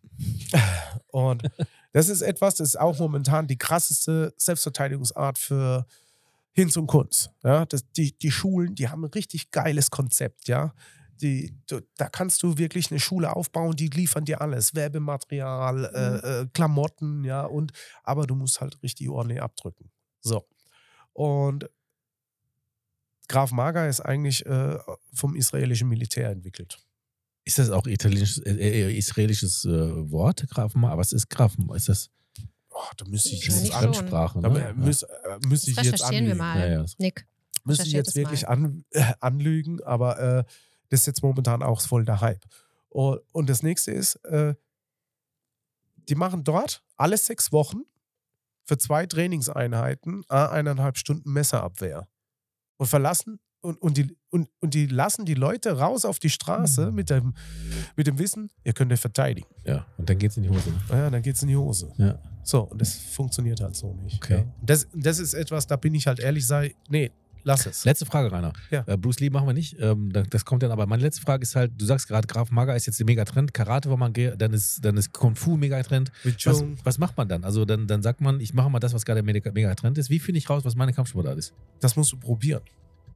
Speaker 4: Und das ist etwas, das ist auch momentan die krasseste Selbstverteidigungsart für Hinz und Kunz. Ja, das, die, die Schulen, die haben ein richtig geiles Konzept, ja. Die, du, da kannst du wirklich eine Schule aufbauen, die liefern dir alles, Werbematerial, äh, äh, Klamotten, ja, und aber du musst halt richtig ordentlich abdrücken. So. Und Graf Maga ist eigentlich äh, vom israelischen Militär entwickelt.
Speaker 3: Ist das auch italienisches, äh, äh, israelisches äh, Wort, Grafenma? Was ist Grafenma? Ist das
Speaker 4: Oh, da müsste ich
Speaker 1: Ja,
Speaker 3: das
Speaker 4: jetzt.
Speaker 3: Fremdsprache?
Speaker 4: da
Speaker 3: Ne?
Speaker 4: mü- müß, äh, müsste ich
Speaker 1: Das
Speaker 4: jetzt
Speaker 1: wir mal.
Speaker 3: Ja, ja.
Speaker 1: Nick.
Speaker 4: Müsste ich jetzt wirklich an, äh, anlügen, aber äh, das ist jetzt momentan auch voll der Hype. Und, das nächste ist, äh, die machen dort alle sechs Wochen für zwei Trainingseinheiten a eineinhalb Stunden Messerabwehr und verlassen und, und, die, und, und die lassen die Leute raus auf die Straße mit dem, mit dem Wissen, ihr könnt euch verteidigen.
Speaker 3: ja, und dann geht's in die Hose. Ne?
Speaker 4: Ja, dann geht's in die Hose.
Speaker 3: Ja.
Speaker 4: So, und das funktioniert halt so nicht.
Speaker 3: Okay.
Speaker 4: Ja. Das, das ist etwas, da bin ich halt ehrlich, sei, nee, lass es.
Speaker 3: Letzte Frage, Rainer.
Speaker 4: Ja.
Speaker 3: Äh, Bruce Lee machen wir nicht. Ähm, da- das kommt dann aber. Meine letzte Frage ist halt: Du sagst gerade, Graf Maga ist jetzt der Megatrend. Karate war ge- dann ist, dann ist Kung Fu Megatrend. Was, was macht man dann? Also, dann, dann sagt man, ich mache mal das, was gerade der Mega- Megatrend ist. Wie finde ich raus, was meine Kampfsportart ist?
Speaker 4: das musst du probieren.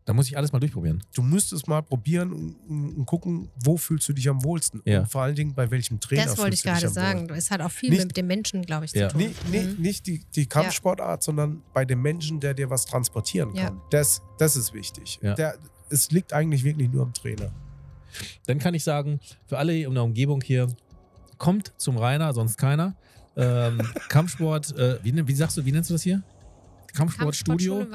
Speaker 3: Da muss ich alles mal durchprobieren.
Speaker 4: Du müsstest mal probieren und, und gucken, wo fühlst du dich am wohlsten.
Speaker 3: Ja.
Speaker 4: Und vor allen Dingen, bei welchem Trainer
Speaker 1: Das wollte ich gerade sagen. Es hat auch viel
Speaker 4: Nicht-
Speaker 1: mit dem Menschen, glaube ich, zu
Speaker 3: Ja.
Speaker 1: tun.
Speaker 4: Nicht, nicht,
Speaker 1: Mhm.
Speaker 4: nicht die, die Kampfsportart, sondern bei dem Menschen, der dir was transportieren
Speaker 1: Ja.
Speaker 4: kann. Das, das ist wichtig.
Speaker 3: Ja.
Speaker 4: Der, es liegt eigentlich wirklich nur am Trainer.
Speaker 3: Dann kann ich sagen, für alle in der Umgebung hier, kommt zum Rainer, sonst keiner. Ähm, Kampfsport, äh, wie, wie sagst du, wie nennst du das hier? Kampfsportstudio.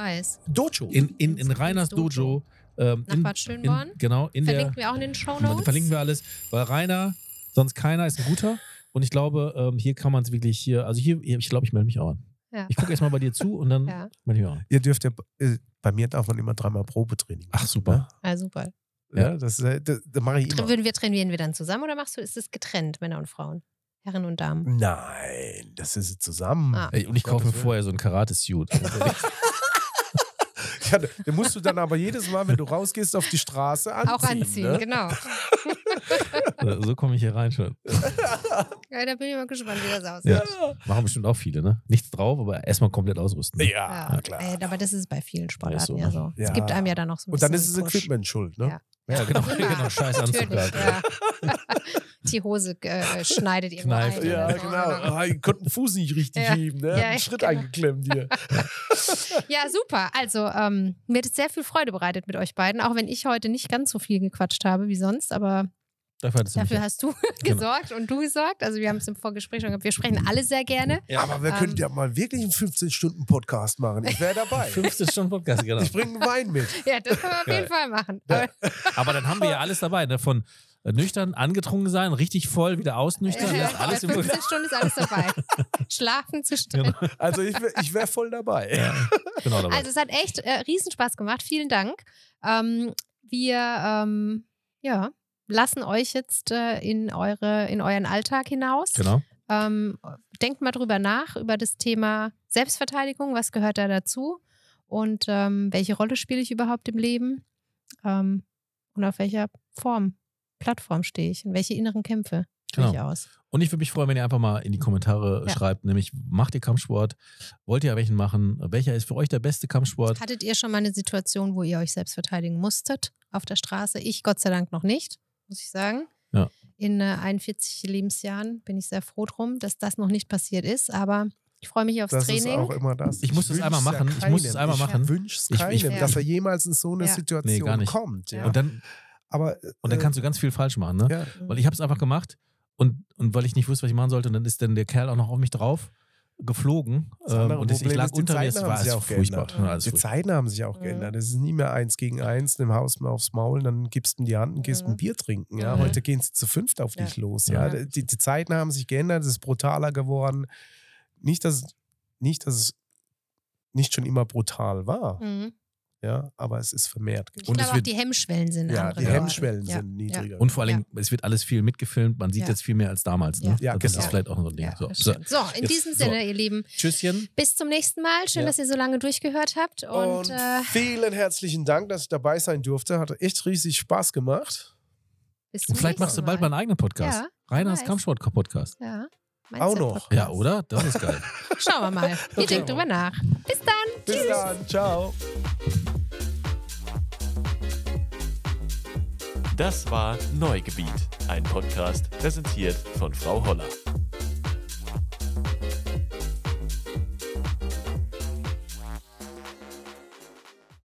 Speaker 4: Dojo.
Speaker 3: in, in, in Reiners Dojo. Ähm,
Speaker 1: Nach
Speaker 3: in,
Speaker 1: Bad Schönborn.
Speaker 3: In, genau, in der.
Speaker 1: Verlinken wir auch in den Show Notes.
Speaker 3: Verlinken wir alles, weil Rainer, sonst keiner, ist ein guter. Und ich glaube, ähm, hier kann man es wirklich hier, also hier, ich glaube, ich melde mich auch an.
Speaker 1: Ja.
Speaker 3: Ich gucke erstmal bei dir zu und dann
Speaker 1: Ja.
Speaker 3: melde ich mich auch an.
Speaker 4: Ihr dürft ja, äh, bei mir darf man immer dreimal Probetraining.
Speaker 3: Ach, super.
Speaker 1: Ah, super.
Speaker 4: Ja, das, äh, das, das mache ich immer.
Speaker 1: Würden wir trainieren wir dann zusammen oder machst du, ist es getrennt, Männer und Frauen? Herren und Damen.
Speaker 4: Nein, das ist zusammen.
Speaker 1: Ah.
Speaker 3: Ey, Und ich kaufe mir vorher so einen Karate-Suit.
Speaker 4: Ja, den musst du dann aber jedes Mal, wenn du rausgehst, auf die Straße anziehen.
Speaker 1: Auch anziehen,
Speaker 4: Ne?
Speaker 1: genau.
Speaker 3: so komme ich hier rein schon.
Speaker 1: Ja, da bin ich mal gespannt, wie das aussieht.
Speaker 3: Ja. Machen bestimmt auch viele, ne? Nichts drauf, aber erstmal komplett ausrüsten. ne?
Speaker 4: Ja,
Speaker 1: Ja,
Speaker 4: klar.
Speaker 1: Äh, aber das ist bei vielen Sportarten
Speaker 3: so,
Speaker 1: ja
Speaker 3: ne?
Speaker 1: so.
Speaker 4: Ja.
Speaker 1: Es gibt einem ja dann noch so ein
Speaker 4: Und dann ist
Speaker 1: Push.
Speaker 4: Equipment schuld, ne?
Speaker 1: Ja.
Speaker 3: Ja, genau, genau scheiß Anzug.
Speaker 1: Natürlich, ja. Die Hose äh, schneidet irgendwo
Speaker 3: Kneift,
Speaker 1: ein.
Speaker 4: Ja,
Speaker 1: oder so.
Speaker 4: genau. Ah, ich konnte den Fuß nicht richtig
Speaker 1: Ja.
Speaker 4: heben, ne?
Speaker 1: Ja,
Speaker 4: Einen Schritt
Speaker 1: genau.
Speaker 4: eingeklemmt hier.
Speaker 1: Ja, super. Also, ähm, mir hat es sehr viel Freude bereitet mit euch beiden, auch wenn ich heute nicht ganz so viel gequatscht habe wie sonst, aber
Speaker 3: Dafür
Speaker 1: dafür hast du
Speaker 3: Genau.
Speaker 1: gesorgt und du gesorgt. Also, wir haben es im Vorgespräch schon gehabt. Wir sprechen alle sehr gerne.
Speaker 4: Ja, aber wir
Speaker 1: Ähm.
Speaker 4: könnten ja mal wirklich einen 15-Stunden-Podcast machen. Ich wäre dabei.
Speaker 3: 15 Stunden Podcast, genau.
Speaker 4: Ich bringe einen Wein mit.
Speaker 1: Ja, das können wir auf jeden Fall machen.
Speaker 4: Ja.
Speaker 1: Aber,
Speaker 3: Aber dann haben wir ja alles dabei, ne? Von nüchtern, angetrunken sein, richtig voll, wieder ausnüchtern,
Speaker 1: äh,
Speaker 3: das alles im
Speaker 1: bei 15 Stunden ist alles dabei. Schlafen zwischendrin.
Speaker 3: Genau.
Speaker 4: Also ich, ich wäre voll dabei.
Speaker 3: Ja, genau dabei.
Speaker 1: Also es hat echt äh, Riesenspaß gemacht. Vielen Dank. Ähm, wir ähm, ja, lassen euch jetzt äh, in, eure, in euren Alltag hinaus.
Speaker 3: genau.
Speaker 1: Ähm, denkt mal drüber nach, über das Thema Selbstverteidigung. Was gehört da dazu? Und ähm, welche Rolle spiele ich überhaupt im Leben? Ähm, und auf welcher Form, Plattform stehe ich? Und welche inneren Kämpfe führe ich
Speaker 3: Genau.
Speaker 1: aus?
Speaker 3: Und ich würde mich freuen, wenn ihr einfach mal in die Kommentare
Speaker 1: Ja.
Speaker 3: schreibt, nämlich macht ihr Kampfsport? Wollt ihr welchen machen? Welcher ist für euch der beste Kampfsport?
Speaker 1: Hattet ihr schon mal eine Situation, wo ihr euch selbst verteidigen musstet auf der Straße? Ich Gott sei Dank noch nicht, muss ich sagen.
Speaker 3: Ja.
Speaker 1: In äh, 41 Lebensjahren bin ich sehr froh drum, dass das noch nicht passiert ist. Aber ich freue mich aufs
Speaker 4: Das
Speaker 1: Training.
Speaker 4: ist auch immer das.
Speaker 3: Ich muss das
Speaker 4: wünsch's
Speaker 3: einmal
Speaker 4: ja
Speaker 3: machen. Ich muss das
Speaker 4: keinem.
Speaker 3: einmal machen.
Speaker 4: Ich wünsche es
Speaker 3: Ich- ich-
Speaker 4: keinem,
Speaker 1: Ja.
Speaker 4: dass er jemals in so eine
Speaker 1: Ja.
Speaker 4: Situation
Speaker 3: Nee, gar nicht.
Speaker 4: kommt. Ja.
Speaker 1: Ja.
Speaker 3: Und dann,
Speaker 4: Aber, äh,
Speaker 3: und dann kannst du ganz viel falsch machen, ne?
Speaker 4: ja.
Speaker 3: Weil ich habe es einfach gemacht und, und weil ich nicht wusste, was ich machen sollte, und dann ist dann der Kerl auch noch auf mich drauf geflogen
Speaker 4: Das
Speaker 3: ähm, und ich, lag
Speaker 4: ist,
Speaker 3: unter mir. Es
Speaker 4: haben
Speaker 3: war
Speaker 4: auch
Speaker 3: furchtbar.
Speaker 4: geändert.
Speaker 3: Ja, alles
Speaker 4: Die
Speaker 3: furchtbar.
Speaker 4: Zeiten haben sich auch geändert. Es ist nie mehr eins gegen eins, im Haus mal aufs Maul, dann gibst du ihm die Hand und gehst ein Bier trinken. Ja?
Speaker 1: Mhm.
Speaker 4: Heute gehen sie zu fünft auf
Speaker 1: Ja.
Speaker 4: dich los.
Speaker 3: Ja.
Speaker 4: Ja? Die, die Zeiten haben sich geändert, es ist brutaler geworden. Nicht, dass, nicht, dass es nicht schon immer brutal war,
Speaker 1: Mhm.
Speaker 4: Ja, aber es ist vermehrt
Speaker 1: Ich
Speaker 3: Und
Speaker 1: glaube
Speaker 3: es
Speaker 1: auch,
Speaker 3: wird-
Speaker 1: die Hemmschwellen sind
Speaker 4: Ja,
Speaker 1: andere
Speaker 4: die
Speaker 1: geworden.
Speaker 4: Hemmschwellen
Speaker 1: Ja.
Speaker 4: sind niedriger.
Speaker 3: Und vor allem, es wird alles viel mitgefilmt. Man sieht
Speaker 1: Ja.
Speaker 3: jetzt viel mehr als damals. Ne?
Speaker 1: Ja.
Speaker 4: Ja,
Speaker 3: das
Speaker 4: genau.
Speaker 3: ist vielleicht auch so ein Ding.
Speaker 1: Ja,
Speaker 3: so. So.
Speaker 1: so, in
Speaker 3: Jetzt-
Speaker 1: diesem
Speaker 3: so.
Speaker 1: Sinne, ihr Lieben,
Speaker 3: Tschüsschen.
Speaker 1: bis zum nächsten Mal. Schön,
Speaker 3: Ja.
Speaker 1: dass ihr so lange durchgehört habt. Und,
Speaker 4: Und
Speaker 1: äh,
Speaker 4: vielen herzlichen Dank, dass ich dabei sein durfte. Hat echt riesig Spaß gemacht.
Speaker 1: bis zum
Speaker 3: Und vielleicht machst du bald mal einen eigenen Podcast.
Speaker 1: Ja,
Speaker 3: Reiners. Kampfsport-Podcast.
Speaker 1: Ja,
Speaker 4: Auch noch.
Speaker 3: Ja, oder? Das ist geil.
Speaker 1: Schauen wir mal. Ihr
Speaker 4: Okay.
Speaker 1: denkt drüber nach. Bis dann.
Speaker 4: Bis dann. Ciao.
Speaker 2: Das war Neugebiet, ein Podcast präsentiert von Frau Holler.